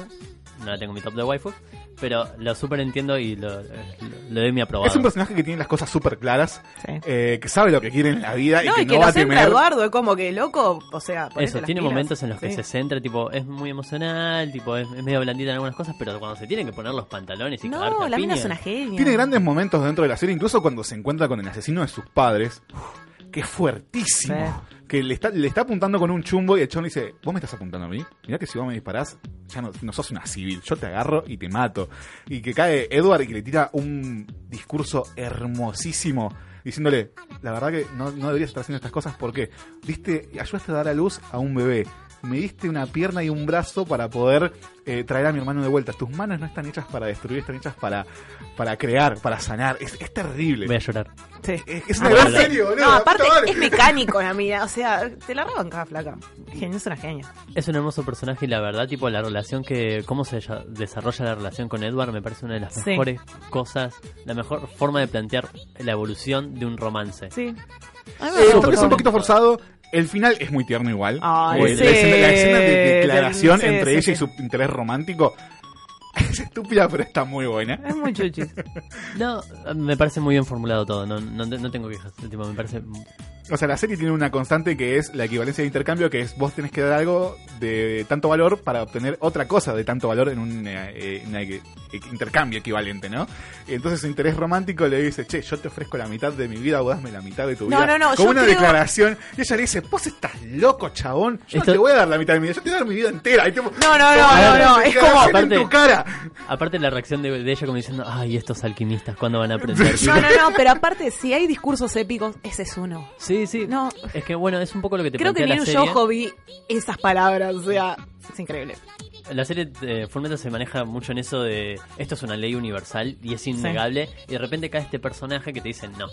No la tengo en mi top de waifu. Pero lo super entiendo y lo, lo, lo doy mi aprobado. Es un personaje que tiene las cosas súper claras, Sí. eh, que sabe lo que quiere en la vida No, y y que no va a temer. Eduardo, es como que loco, o sea, Eso, tiene pilas. momentos en los que Sí. se centra, tipo, es muy emocional, tipo, es, es medio blandita en algunas cosas, pero cuando se tienen que poner los pantalones y No, la mina es una genia. Tiene grandes momentos dentro de la serie, incluso cuando se encuentra con el asesino de sus padres, que es fuertísimo. Que le está, le está apuntando con un chumbo y el chon dice, vos me estás apuntando a mí, mirá que si vos me disparás, ya no, no sos una civil, yo te agarro y te mato. Y que cae Edward y que le tira un discurso hermosísimo diciéndole, la verdad que no, no deberías estar haciendo estas cosas porque, viste, ayudaste a dar a luz a un bebé. Me diste una pierna y un brazo para poder eh, traer a mi hermano de vuelta. Tus manos no están hechas para destruir, están hechas para, para crear, para sanar. Es, es terrible. Voy a llorar. Sí. Es, es una Ah, gran boludo. No, aparte es mecánico la mina, o sea, te la roban cada flaca. Genio, es una genia. Es un hermoso personaje y la verdad, tipo, la relación que. cómo se desarrolla la relación con Edward me parece una de las Sí. mejores cosas, la mejor forma de plantear la evolución de un romance. Sí. Eh, tal vez un poquito forzado. El final es muy tierno igual. Ay, sí. la, escena, la escena de declaración sí, entre sí, ella sí. y su interés romántico es estúpida, pero está muy buena. Es muy chuchi. No, me parece muy bien formulado todo, no, no, no tengo quejas. Tipo, me parece. O sea, la serie tiene una constante que es la equivalencia de intercambio, que es vos tenés que dar algo de tanto valor para obtener otra cosa de tanto valor en un eh, eh, intercambio equivalente, ¿no? Y entonces su interés romántico le dice, che, yo te ofrezco la mitad de mi vida, vos dame la mitad de tu No, vida. no, no, Como yo una creo- declaración. Y ella le dice, vos estás loco, chabón. Yo Esto- no te voy a dar la mitad de mi vida, yo te voy a dar mi vida entera. Y No, no, no, "Toma, no, no, es como- declaración en tu cara. Aparte la reacción de, de ella como diciendo, ay, estos alquimistas, ¿cuándo van a aprender? No, no, no, pero aparte, si hay discursos épicos, ese es uno. Sí, sí. No, Es que bueno, es un poco lo que te creo que ni serie. Yojo vi esas palabras, o sea, es increíble. La serie de Fullmetal se maneja mucho en eso de esto es una ley universal y es innegable y de repente cae este personaje que te dice no.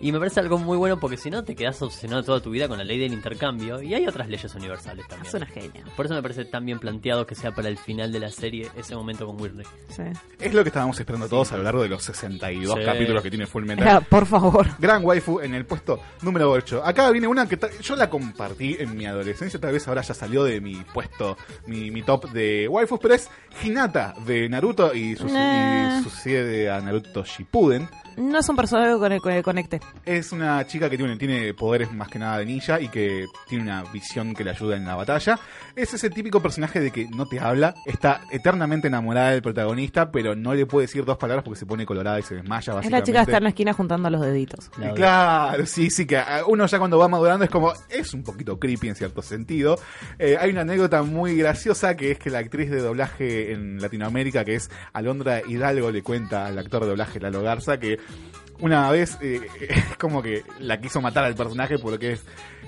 Y me parece algo muy bueno porque si no te quedas obsesionado toda tu vida con la ley del intercambio y hay otras leyes universales también. Es una genia. Por eso me parece tan bien planteado que sea para el final de la serie ese momento con Whirley. Sí. Es lo que estábamos esperando todos a lo largo de los 62 Sí. capítulos que tiene Full Metal. Ya, por favor. Gran waifu en el puesto número 8. Acá viene una que yo la compartí en mi adolescencia, tal vez ahora ya salió de mi puesto, mi, mi top de waifus, pero es Hinata de Naruto y, su- Nah. y sucede a Naruto Shippuden. No es un personaje con el que conecte. Es una chica que tiene, tiene poderes más que nada de ninja y que tiene una visión que le ayuda en la batalla. Es ese típico personaje de que no te habla, está eternamente enamorada del protagonista, pero no le puede decir dos palabras porque se pone colorada y se desmaya. Es la Básicamente. chica que está en la esquina juntando los deditos. Y Claro, sí, sí, que uno ya cuando va madurando es como, es un poquito creepy en cierto sentido. Eh, hay una anécdota muy graciosa que es que la actriz de doblaje en Latinoamérica, que es Alondra Hidalgo, le cuenta al actor de doblaje Lalo Garza que una vez eh, es como que la quiso matar al personaje porque es,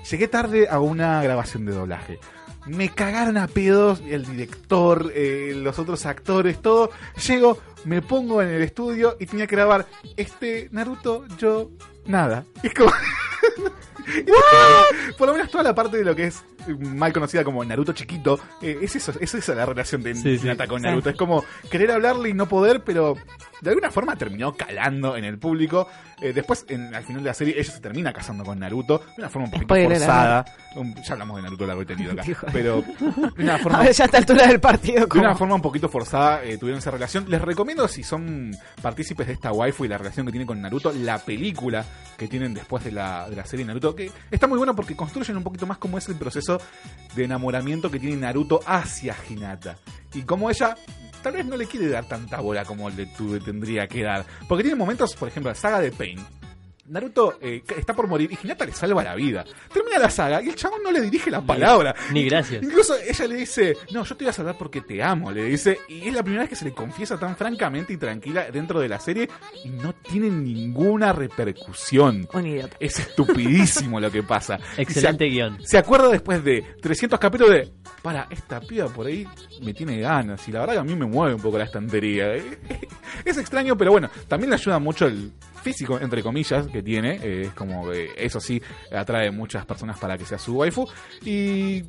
llegué tarde a una grabación de doblaje. Me cagaron a pedos el director, eh, los otros actores, todo. Llego, me pongo en el estudio y tenía que grabar este Naruto, yo, nada. Es como... Por lo menos toda la parte de lo que es mal conocida como Naruto chiquito, eh, es eso, es esa la relación de Sí, con Sí. Naruto. Es como querer hablarle y no poder, pero de alguna forma terminó calando en el público. Eh, después, en, al final de la serie, ella se termina casando con Naruto de una forma un poquito Spoiler forzada. Un- ya hablamos de Naruto largo y tendido acá. Pero de una forma A ver, ya a esta altura del partido. de una forma un poquito forzada eh, tuvieron esa relación. Les recomiendo, si son partícipes de esta waifu y la relación que tienen con Naruto, la película que tienen después de la, de la serie Naruto, que está muy buena porque construyen un poquito más cómo es el proceso de enamoramiento que tiene Naruto hacia Hinata. Y cómo ella tal vez no le quiere dar tanta bola como le tendría que dar. Porque tiene momentos, por ejemplo, la saga de Pain. Naruto eh, está por morir y Hinata le salva la vida. Termina la saga y el chabón no le dirige la palabra. Ni gracias. Incluso ella le dice, no, yo te voy a salvar porque te amo, le dice, y es la primera vez que se le confiesa tan francamente y tranquila dentro de la serie y no tiene ninguna repercusión. Un idiota. Es estupidísimo lo que pasa. Excelente se, guion. Se acuerda después de 300 capítulos de, para, esta piba por ahí me tiene ganas y la verdad que a mí me mueve un poco la estantería. Es extraño, pero bueno, también le ayuda mucho el físico, entre comillas, que tiene. eh, es como que eso sí atrae muchas personas para que sea su waifu. Y.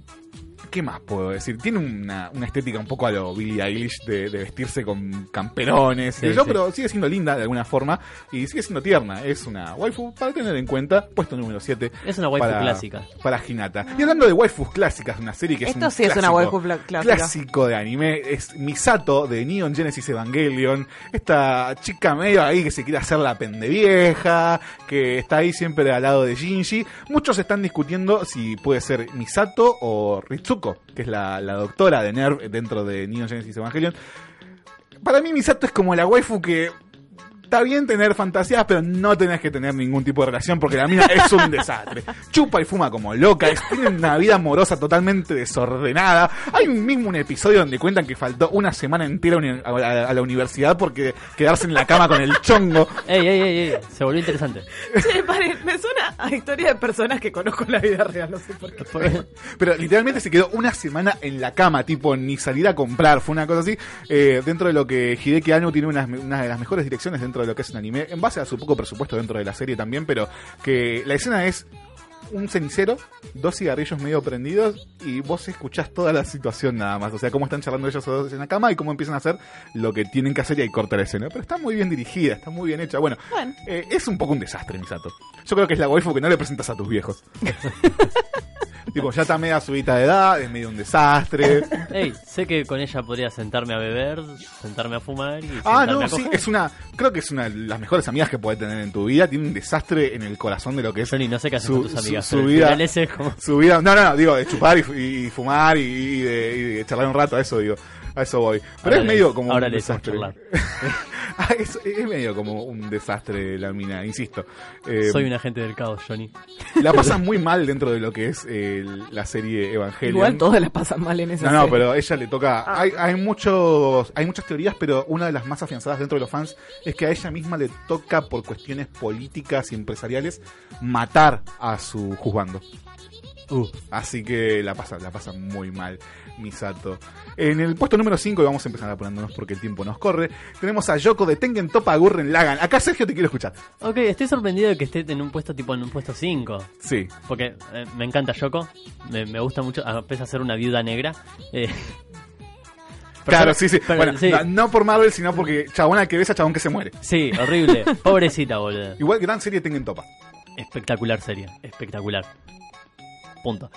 ¿Qué más puedo decir? Tiene una, una estética un poco a lo Billie Eilish de, de vestirse con camperones, Sí, sé yo, sí. pero sigue siendo linda de alguna forma y sigue siendo tierna. Es una waifu para tener en cuenta. Puesto número 7. Es una waifu clásica. Para Hinata. Y hablando de waifus clásicas, una serie que es Esto un sí es una clásico- waifu clásica. Clásico de anime. Es Misato de Neon Genesis Evangelion. Esta chica medio ahí que se quiere hacer la pendevieja, que está ahí siempre al lado de Shinji. Muchos están discutiendo si puede ser Misato o Ritsuko, que es la, la doctora de Nerv dentro de Neon Genesis Evangelion. Para mí Misato es como la waifu que está bien tener fantasías, pero no tenés que tener ningún tipo de relación porque la mina es un desastre. Chupa y fuma como loca, es- tiene una vida amorosa totalmente desordenada. Hay un mismo un episodio donde cuentan que faltó una semana entera a, a- a la universidad porque quedarse en la cama con el chongo. Ey, ey, ey, ey, se volvió interesante. Che, paren, me suena a historia de personas que conozco en la vida real, no sé por qué. Pero literalmente se quedó una semana en la cama, tipo, ni salir a comprar, fue una cosa así. Eh, dentro de lo que Hideki Anno tiene una, una de las mejores direcciones dentro de lo que es un anime, en base a su poco presupuesto dentro de la serie también, pero que la escena es un cenicero, dos cigarrillos medio prendidos y vos escuchás toda la situación nada más. O sea, cómo están charlando ellos dos en la cama y cómo empiezan a hacer lo que tienen que hacer y ahí corta la escena. Pero está muy bien dirigida, está muy bien hecha. Bueno, eh, es un poco un desastre, Misato. Yo creo que es la waifu que no le presentas a tus viejos. tipo, ya está media subida de edad, es medio un desastre. Ey, sé que con ella podría sentarme a beber, sentarme a fumar y Ah, no, a sí, es una. Creo que es una de las mejores amigas que puedes tener en tu vida. Tiene un desastre en el corazón de lo que es. Johnny, no sé qué haces con tus amigas, Su, vida. final ese es como- Su vida. No, no, no, digo, de chupar y, y fumar y, y de, y de charlar un rato, eso digo. A eso voy. Pero Ahora es medio como ahora un le decimos desastre. Ah, es, es medio como un desastre la mina, insisto. Eh, Soy un agente del caos, Johnny. La pasan muy mal dentro de lo que es eh, la serie Evangelion. Igual todas las pasan mal en esa No, no, serie. pero a ella le toca. Hay, hay muchos, hay muchas teorías, pero una de las más afianzadas dentro de los fans es que a ella misma le toca por cuestiones políticas y empresariales matar a su juzgando. Así que la pasa, la pasa muy mal, Misato. En el puesto número 5, y vamos a empezar apurándonos porque el tiempo nos corre, tenemos a Yoko de Tengen Topa Gurren Lagan. Acá Sergio te quiero escuchar. Ok, estoy sorprendido de que esté en un puesto tipo en un puesto 5. Sí. Porque eh, me encanta Yoko, me, me gusta mucho, a pesar de ser una viuda negra. eh, Claro, sí, sí. pero bueno, sí. no- no por Marvel, sino porque chabón al que ves a chabón que se muere. Sí, horrible. Pobrecita, boludo. Igual gran serie Tengen Topa. Espectacular serie, espectacular. Punto.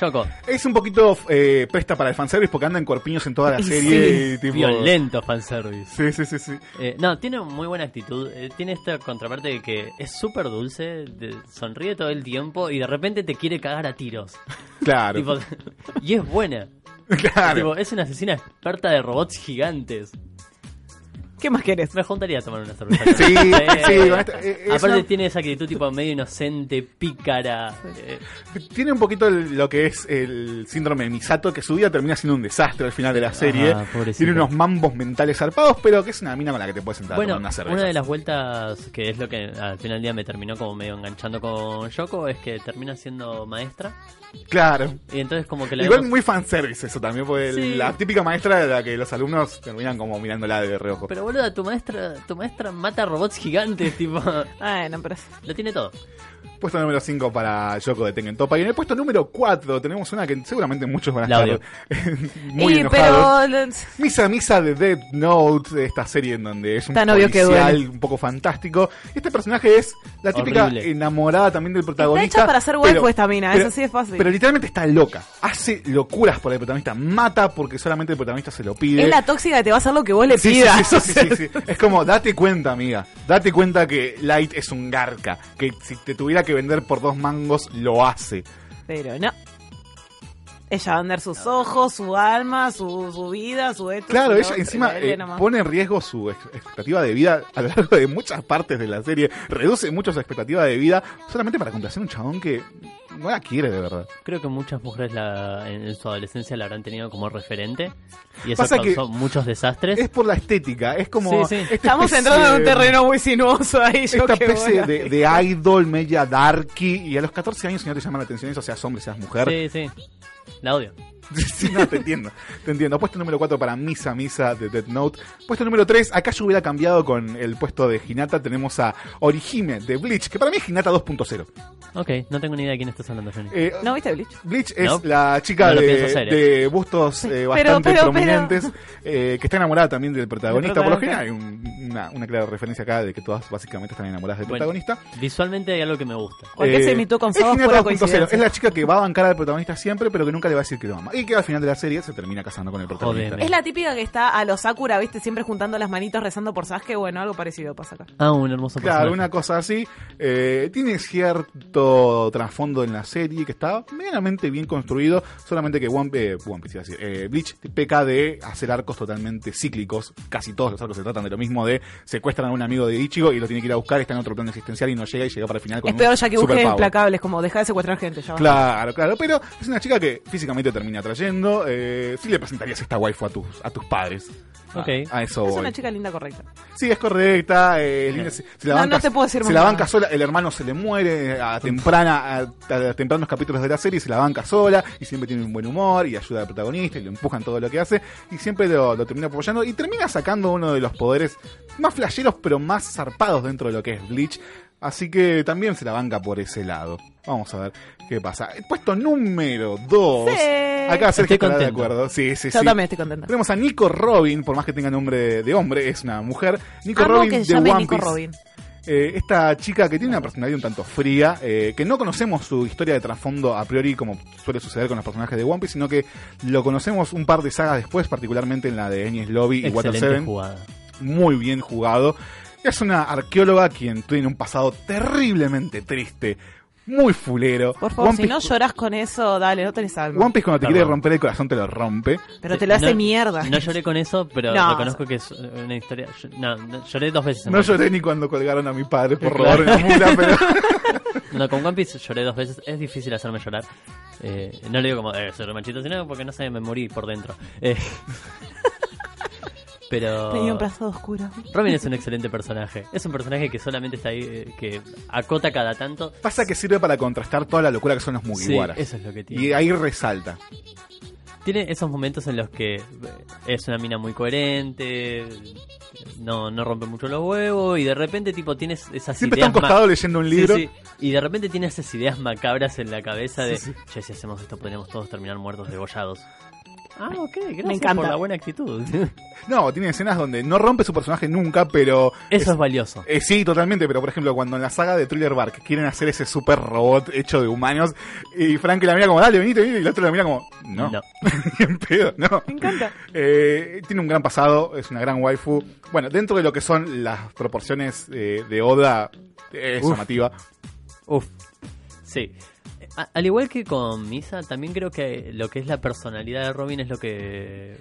Yoko. Es un poquito eh, presta para el fanservice porque anda en cuerpiños en toda la serie. sí, tipo- Violento fanservice. Sí, sí, sí, sí. Eh, no, tiene muy buena actitud. eh, tiene esta contraparte de que es súper dulce, de- sonríe todo el tiempo y de repente te quiere cagar a tiros. Claro. Tipo, y es buena. Claro. Tipo, es una asesina experta de robots gigantes. ¿Qué más querés? Me juntaría a tomar una cerveza. Sí, Eh, sí, con esta- eh, es Aparte una- tiene esa actitud tipo medio inocente, pícara. eh, Tiene un poquito el- lo que es el síndrome de Misato, que su vida termina siendo un desastre al final de la serie. Ah, pobrecita. Tiene unos mambos mentales zarpados, pero que es una mina con la que te puedes sentar a Bueno, tomar una cerveza. una de las vueltas que es lo que al final del día me terminó como medio enganchando con Yoko es que termina siendo maestra. Claro. Y entonces como que la Igual vemos- muy fanservice eso también, porque Sí. la típica maestra de la que los alumnos terminan como mirándola de reojo. Pero boluda, tu maestra, tu maestra mata robots gigantes, tipo. Bueno, pero Lo tiene todo. Puesto número 5 para Yoko de Tengen Topa. Y en el puesto número 4 tenemos una que seguramente muchos van a estar muy Y, enojados. pero- Misa Misa de Dead Note, esta serie en donde es un Tan obvio que policial un poco fantástico. Este personaje es la típica Horrible. enamorada también del protagonista. hecha para ser waifu esta mina, pero- eso sí es fácil. Pero literalmente está loca. Hace locuras por el protagonista. Mata porque solamente el protagonista se lo pide. es la tóxica que te va a hacer lo que vos le Sí, sí, pidas. sí, sí, sí, sí. Es como, date cuenta, amiga. Date cuenta que Light es un garca. Que si te tuviera que vender por dos mangos, lo hace. Pero no. Ella va a vender sus ojos, su alma, su, su vida, su esto. Claro, ella otro, encima eh, pone en riesgo su ex- expectativa de vida a lo largo de muchas partes de la serie. Reduce mucho su expectativa de vida solamente para complacer a un chabón que no la quiere de verdad. Creo que muchas mujeres la, en, en su adolescencia la habrán tenido como referente. Y eso Pasa causó que muchos desastres. Es por la estética, es como... Sí, sí. esta Estamos especie entrando en un terreno muy sinuoso ahí. Yo Esta especie de idol media darky y a los 14 años si no te llama la atención eso, seas hombre, seas mujer. Sí, sí. La odio. Sí, no, te entiendo, te entiendo. Puesto número 4 para Misa Misa de Dead Note. Puesto número 3, acá yo hubiera cambiado con el puesto de Hinata. Tenemos a Orihime de Bleach, que para mí es Hinata 2.0 Ok, no tengo ni idea de quién estás hablando, Johnny. Eh, ¿No viste Bleach? Bleach es No. la chica No lo de, pienso hacer, ¿eh? de bustos eh, Pero, bastante pero, prominentes, eh, que está enamorada también del protagonista. Por lo general hay un- una, una clara referencia acá de que todas básicamente están enamoradas del Bueno, protagonista. Visualmente hay algo que me gusta. ¿Por qué se imitó con es Sabos Hinata pura 2.0, coincidencia? Es la chica que va a bancar al protagonista siempre, pero que nunca le va a decir que lo ama. Y que al final de la serie se termina casando con el protagonista. Es la típica que está a los Sakura, viste, siempre juntando las manitos rezando por Sasuke. Bueno, algo parecido pasa acá. Ah, un hermoso Claro, personaje. una cosa así. Eh, tiene cierto trasfondo en la serie que está medianamente bien construido. Solamente que One, eh, One Piece, iba a decir, eh, Bleach peca de hacer arcos totalmente cíclicos. Casi todos los arcos se tratan de lo mismo: de secuestran a un amigo de Ichigo y lo tiene que ir a buscar. Está en otro plano existencial y no llega y llega para el final con Es peor ya que superpower. implacables, como deja de secuestrar gente. Ya. Claro, claro, pero es una chica que físicamente termina atrayendo. Eh, sí le presentarías esta waifu a tus, a tus padres. A- Ok. A, eso Es voy. una chica linda, correcta. Sí, es correcta. eh, linda, se, se la No, banca, no te puedo decir Se la nada. sola. El hermano se le muere a temprana a, a tempranos capítulos de la serie. Se la banca sola y siempre tiene un buen humor y ayuda al protagonista y lo empuja en todo lo que hace. Y siempre lo, lo termina apoyando y termina sacando uno de los poderes más flasheros pero más zarpados dentro de lo que es Bleach. Así que también se la banca por ese lado. Vamos a ver qué pasa. El puesto número 2. Sí. Acá Sergio Estoy estará de contento. acuerdo. Sí, sí, Yo sí. también estoy contenta. Tenemos a Nico Robin, por más que tenga nombre de, hombre, es una mujer. Nico Amo Robin que de se llame One Nico Piece. Robin. Eh, esta chica que tiene una personalidad un tanto fría, eh, que no conocemos su historia de trasfondo a priori como suele suceder con los personajes de One Piece, sino que lo conocemos un par de sagas después, particularmente en la de Enies Lobby y Water Excelente Seven. jugada. Muy bien jugado. Es una arqueóloga quien tiene un pasado terriblemente triste, muy fulero. Por favor, One si Piece- no lloras con eso, dale, no tenés alma. One Piece cuando te Perdón. quiere romper el corazón te lo rompe. Pero te lo hace No- mierda. No lloré con eso, pero No. reconozco que es una historia. No, no, lloré dos veces. en No lloré ni cuando colgaron a mi padre por Claro. robar una mula, pero... No, con One Piece lloré dos veces. Es difícil hacerme llorar. Eh, no le digo como, eh, soy remanchito, sino porque no sé, me morí por dentro. Eh, pero. Tenía un pasado oscuro. Robin es un excelente personaje. Es un personaje que solamente está ahí, eh, que acota cada tanto. Pasa que sirve para contrastar toda la locura que son los Mugiwaras. Sí, eso es lo que tiene. Y ahí resalta. Tiene esos momentos en los que eh, es una mina muy coherente, no, no rompe mucho los huevos y de repente tipo tienes esas Siempre ideas está a un costado leyendo un Sí, libro. sí. y de repente tiene esas ideas macabras en la cabeza de, Sí, sí. che, si hacemos esto podríamos todos terminar muertos degollados. Ah, ok, gracias Me encanta. por la buena actitud. No, tiene escenas donde no rompe su personaje nunca, pero... Eso es valioso. Eh, sí, totalmente, pero por ejemplo, cuando en la saga de Thriller Bark quieren hacer ese super robot hecho de humanos, y Frank la mira como, dale, venite, venite, y el otro la mira como, no. No. Ni en pedo, no. Me encanta. Eh, tiene un gran pasado, es una gran waifu. Bueno, dentro de lo que son las proporciones eh, de Oda, es Uf. llamativa. Uf. Sí. A- al igual que con Misa, también creo que lo que es la personalidad de Robin es lo que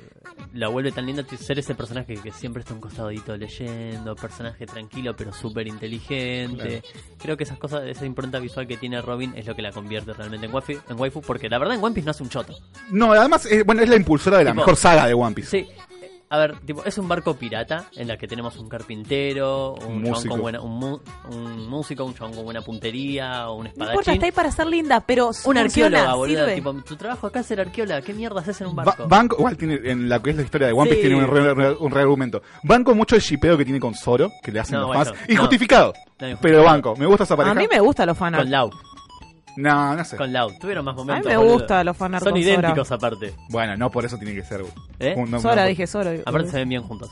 la vuelve tan linda ser ese personaje que siempre está un costadito leyendo, personaje tranquilo pero súper inteligente. Creo que esas cosas, esa impronta visual que tiene Robin es lo que la convierte realmente en waifu, en waifu porque la verdad en One Piece no hace un choto. No, además, eh, bueno, es la impulsora de la Tipo- mejor saga de One Piece. Sí. A ver, tipo, es un barco pirata en la que tenemos un carpintero, un, Un músico. con buena, un, mu- un músico, un chabón con buena puntería, un No espadachín. importa, está ahí para ser linda, pero Un arqueóloga, boludo. sirve. Tipo, tu trabajo acá es ser arqueóloga. ¿Qué mierda haces en un Ba- barco? Banco, igual tiene, en la que es la historia de One Piece Sí. tiene un re, re- un re argumento. Banco mucho el shipeo que tiene con Zoro, que le hacen No, los bueno, fans. no. Injustificado. No, Pero banco, me gusta esa pareja. A mí me gusta los fanarts. Con Lau. No, no sé. Con Lau. Tuvieron más momentos. me boludo. gusta los fanarts Son con Sora. idénticos aparte. Bueno, no por eso tiene que ser. ¿Eh? un- no- Sora, no- dije Sora. Aparte se ven bien juntos.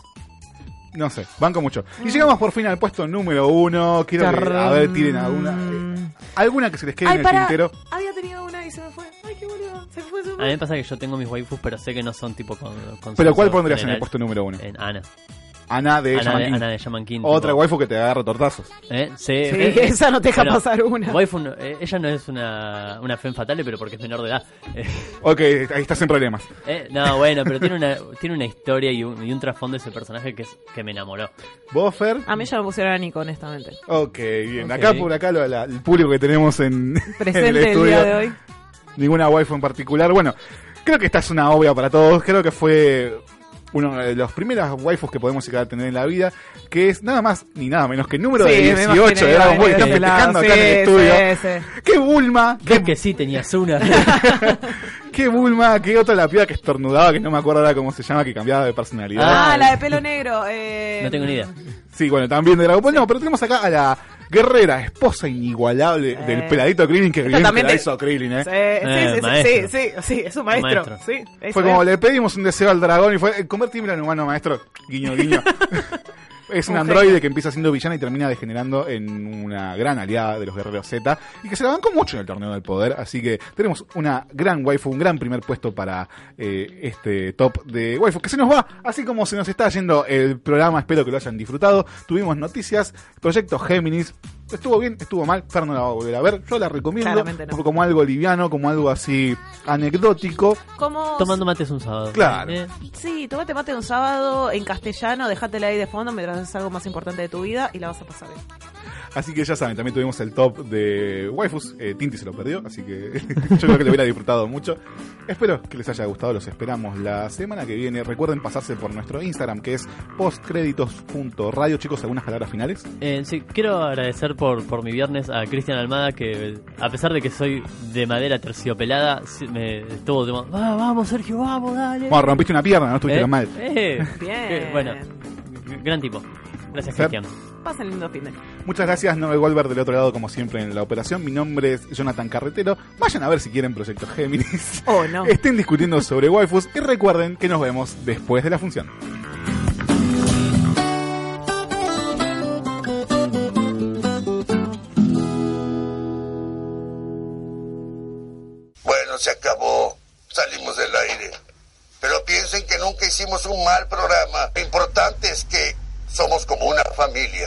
No sé, banco mucho. Y llegamos por fin al puesto número uno. Quiero que, a ver, tiren alguna. eh, alguna que se les quede Ay, en el para. tintero. Había tenido una y se me fue. Ay, qué boludo. Se me fue, se me A fue. mí me pasa que yo tengo mis waifus, pero sé que no son tipo con. con Pero ¿cuál pondrías en el general. puesto número uno? En Ana. Ana de Ana Shaman de, King. Ana de Shaman King. Otra tipo- waifu que te agarra tortazos. ¿Eh? Sí, Sí, eh, esa no te deja pasar una. Waifu, no- eh, ella no es una, una femme fatale, pero porque es menor de edad. Eh, Ok, ahí estás en problemas. eh, no, bueno, pero tiene una, tiene una historia y un, y un trasfondo ese personaje que, es, que me enamoró. ¿Vos, Fer? A mí ya me pusieron a Nico, honestamente. Ok, bien. Acá por acá lo- la- el público que tenemos en, en Presente el el, estudio. día de hoy. Ninguna waifu en particular. Bueno, creo que esta es una obvia para todos. Creo que fue uno de los primeras waifus que podemos llegar a tener en la vida, que es nada más ni nada menos que el número Sí, de me 18 imaginé, de Dragon Ball que iba a está venir de ese festejando acá en el estudio. sí, sí. ¡Qué Bulma! Creo que sí tenías una. ¡Qué Bulma! ¡Qué otra la piba que estornudaba, que no me acuerdo ahora cómo se llama, que cambiaba de personalidad! Ah, la de pelo negro. Eh... no tengo ni idea. Sí, bueno, también de Dragon Ball. No, pero tenemos acá a la guerrera, esposa inigualable del peladito Krillin, que que también te- hizo Krillin, ¿eh? Sí, Eh, sí, sí, sí, es un maestro. Maestro. Sí, eso Fue como le pedimos un deseo al dragón y fue, "Eh, convertímelo en humano, maestro. Guiño, guiño. es un Un androide genio. que empieza siendo villana y termina degenerando en una gran aliada de los guerreros Z y que se la bancó mucho en el torneo del poder. Así que tenemos una gran waifu, un gran primer puesto para eh, este top de waifu que se nos va, así como se nos está yendo el programa. Espero que lo hayan disfrutado. Tuvimos noticias, proyecto Géminis. Estuvo bien, estuvo mal, Fer no la va a volver a ver. Yo la recomiendo no. como algo liviano, como algo así anecdótico. Como... Tomando mates un sábado. Claro. Eh, Sí, tomate mate un sábado en castellano, dejátela ahí de fondo mientras haces algo más importante de tu vida y la vas a pasar bien. Así que ya saben, también tuvimos el top de waifus. Eh, Tinti se lo perdió, así que yo creo que lo hubiera disfrutado mucho. Espero que les haya gustado, los esperamos la semana que viene. Recuerden pasarse por nuestro Instagram, que es postcréditos.radio. Chicos, ¿algunas palabras finales? Eh, sí, quiero agradecer por, por mi viernes a Cristian Almada, que a pesar de que soy de madera terciopelada, me estuvo como, "Ah, vamos Sergio, vamos, dale. Bueno, rompiste una pierna, no estuviste Eh, tan mal. eh, Bien. eh, bueno, gran tipo. Gracias. Cristian. Pasen lindo fin de. Muchas gracias, Noel Wolver del otro lado, como siempre en la operación. Mi nombre es Jonathan Carretero. Vayan a ver si quieren Proyecto Géminis. Oh, no. Estén discutiendo sobre waifus y recuerden que nos vemos después de la función. Se acabó. Salimos del aire. Pero piensen que nunca hicimos un mal programa. Lo importante es que somos como una familia.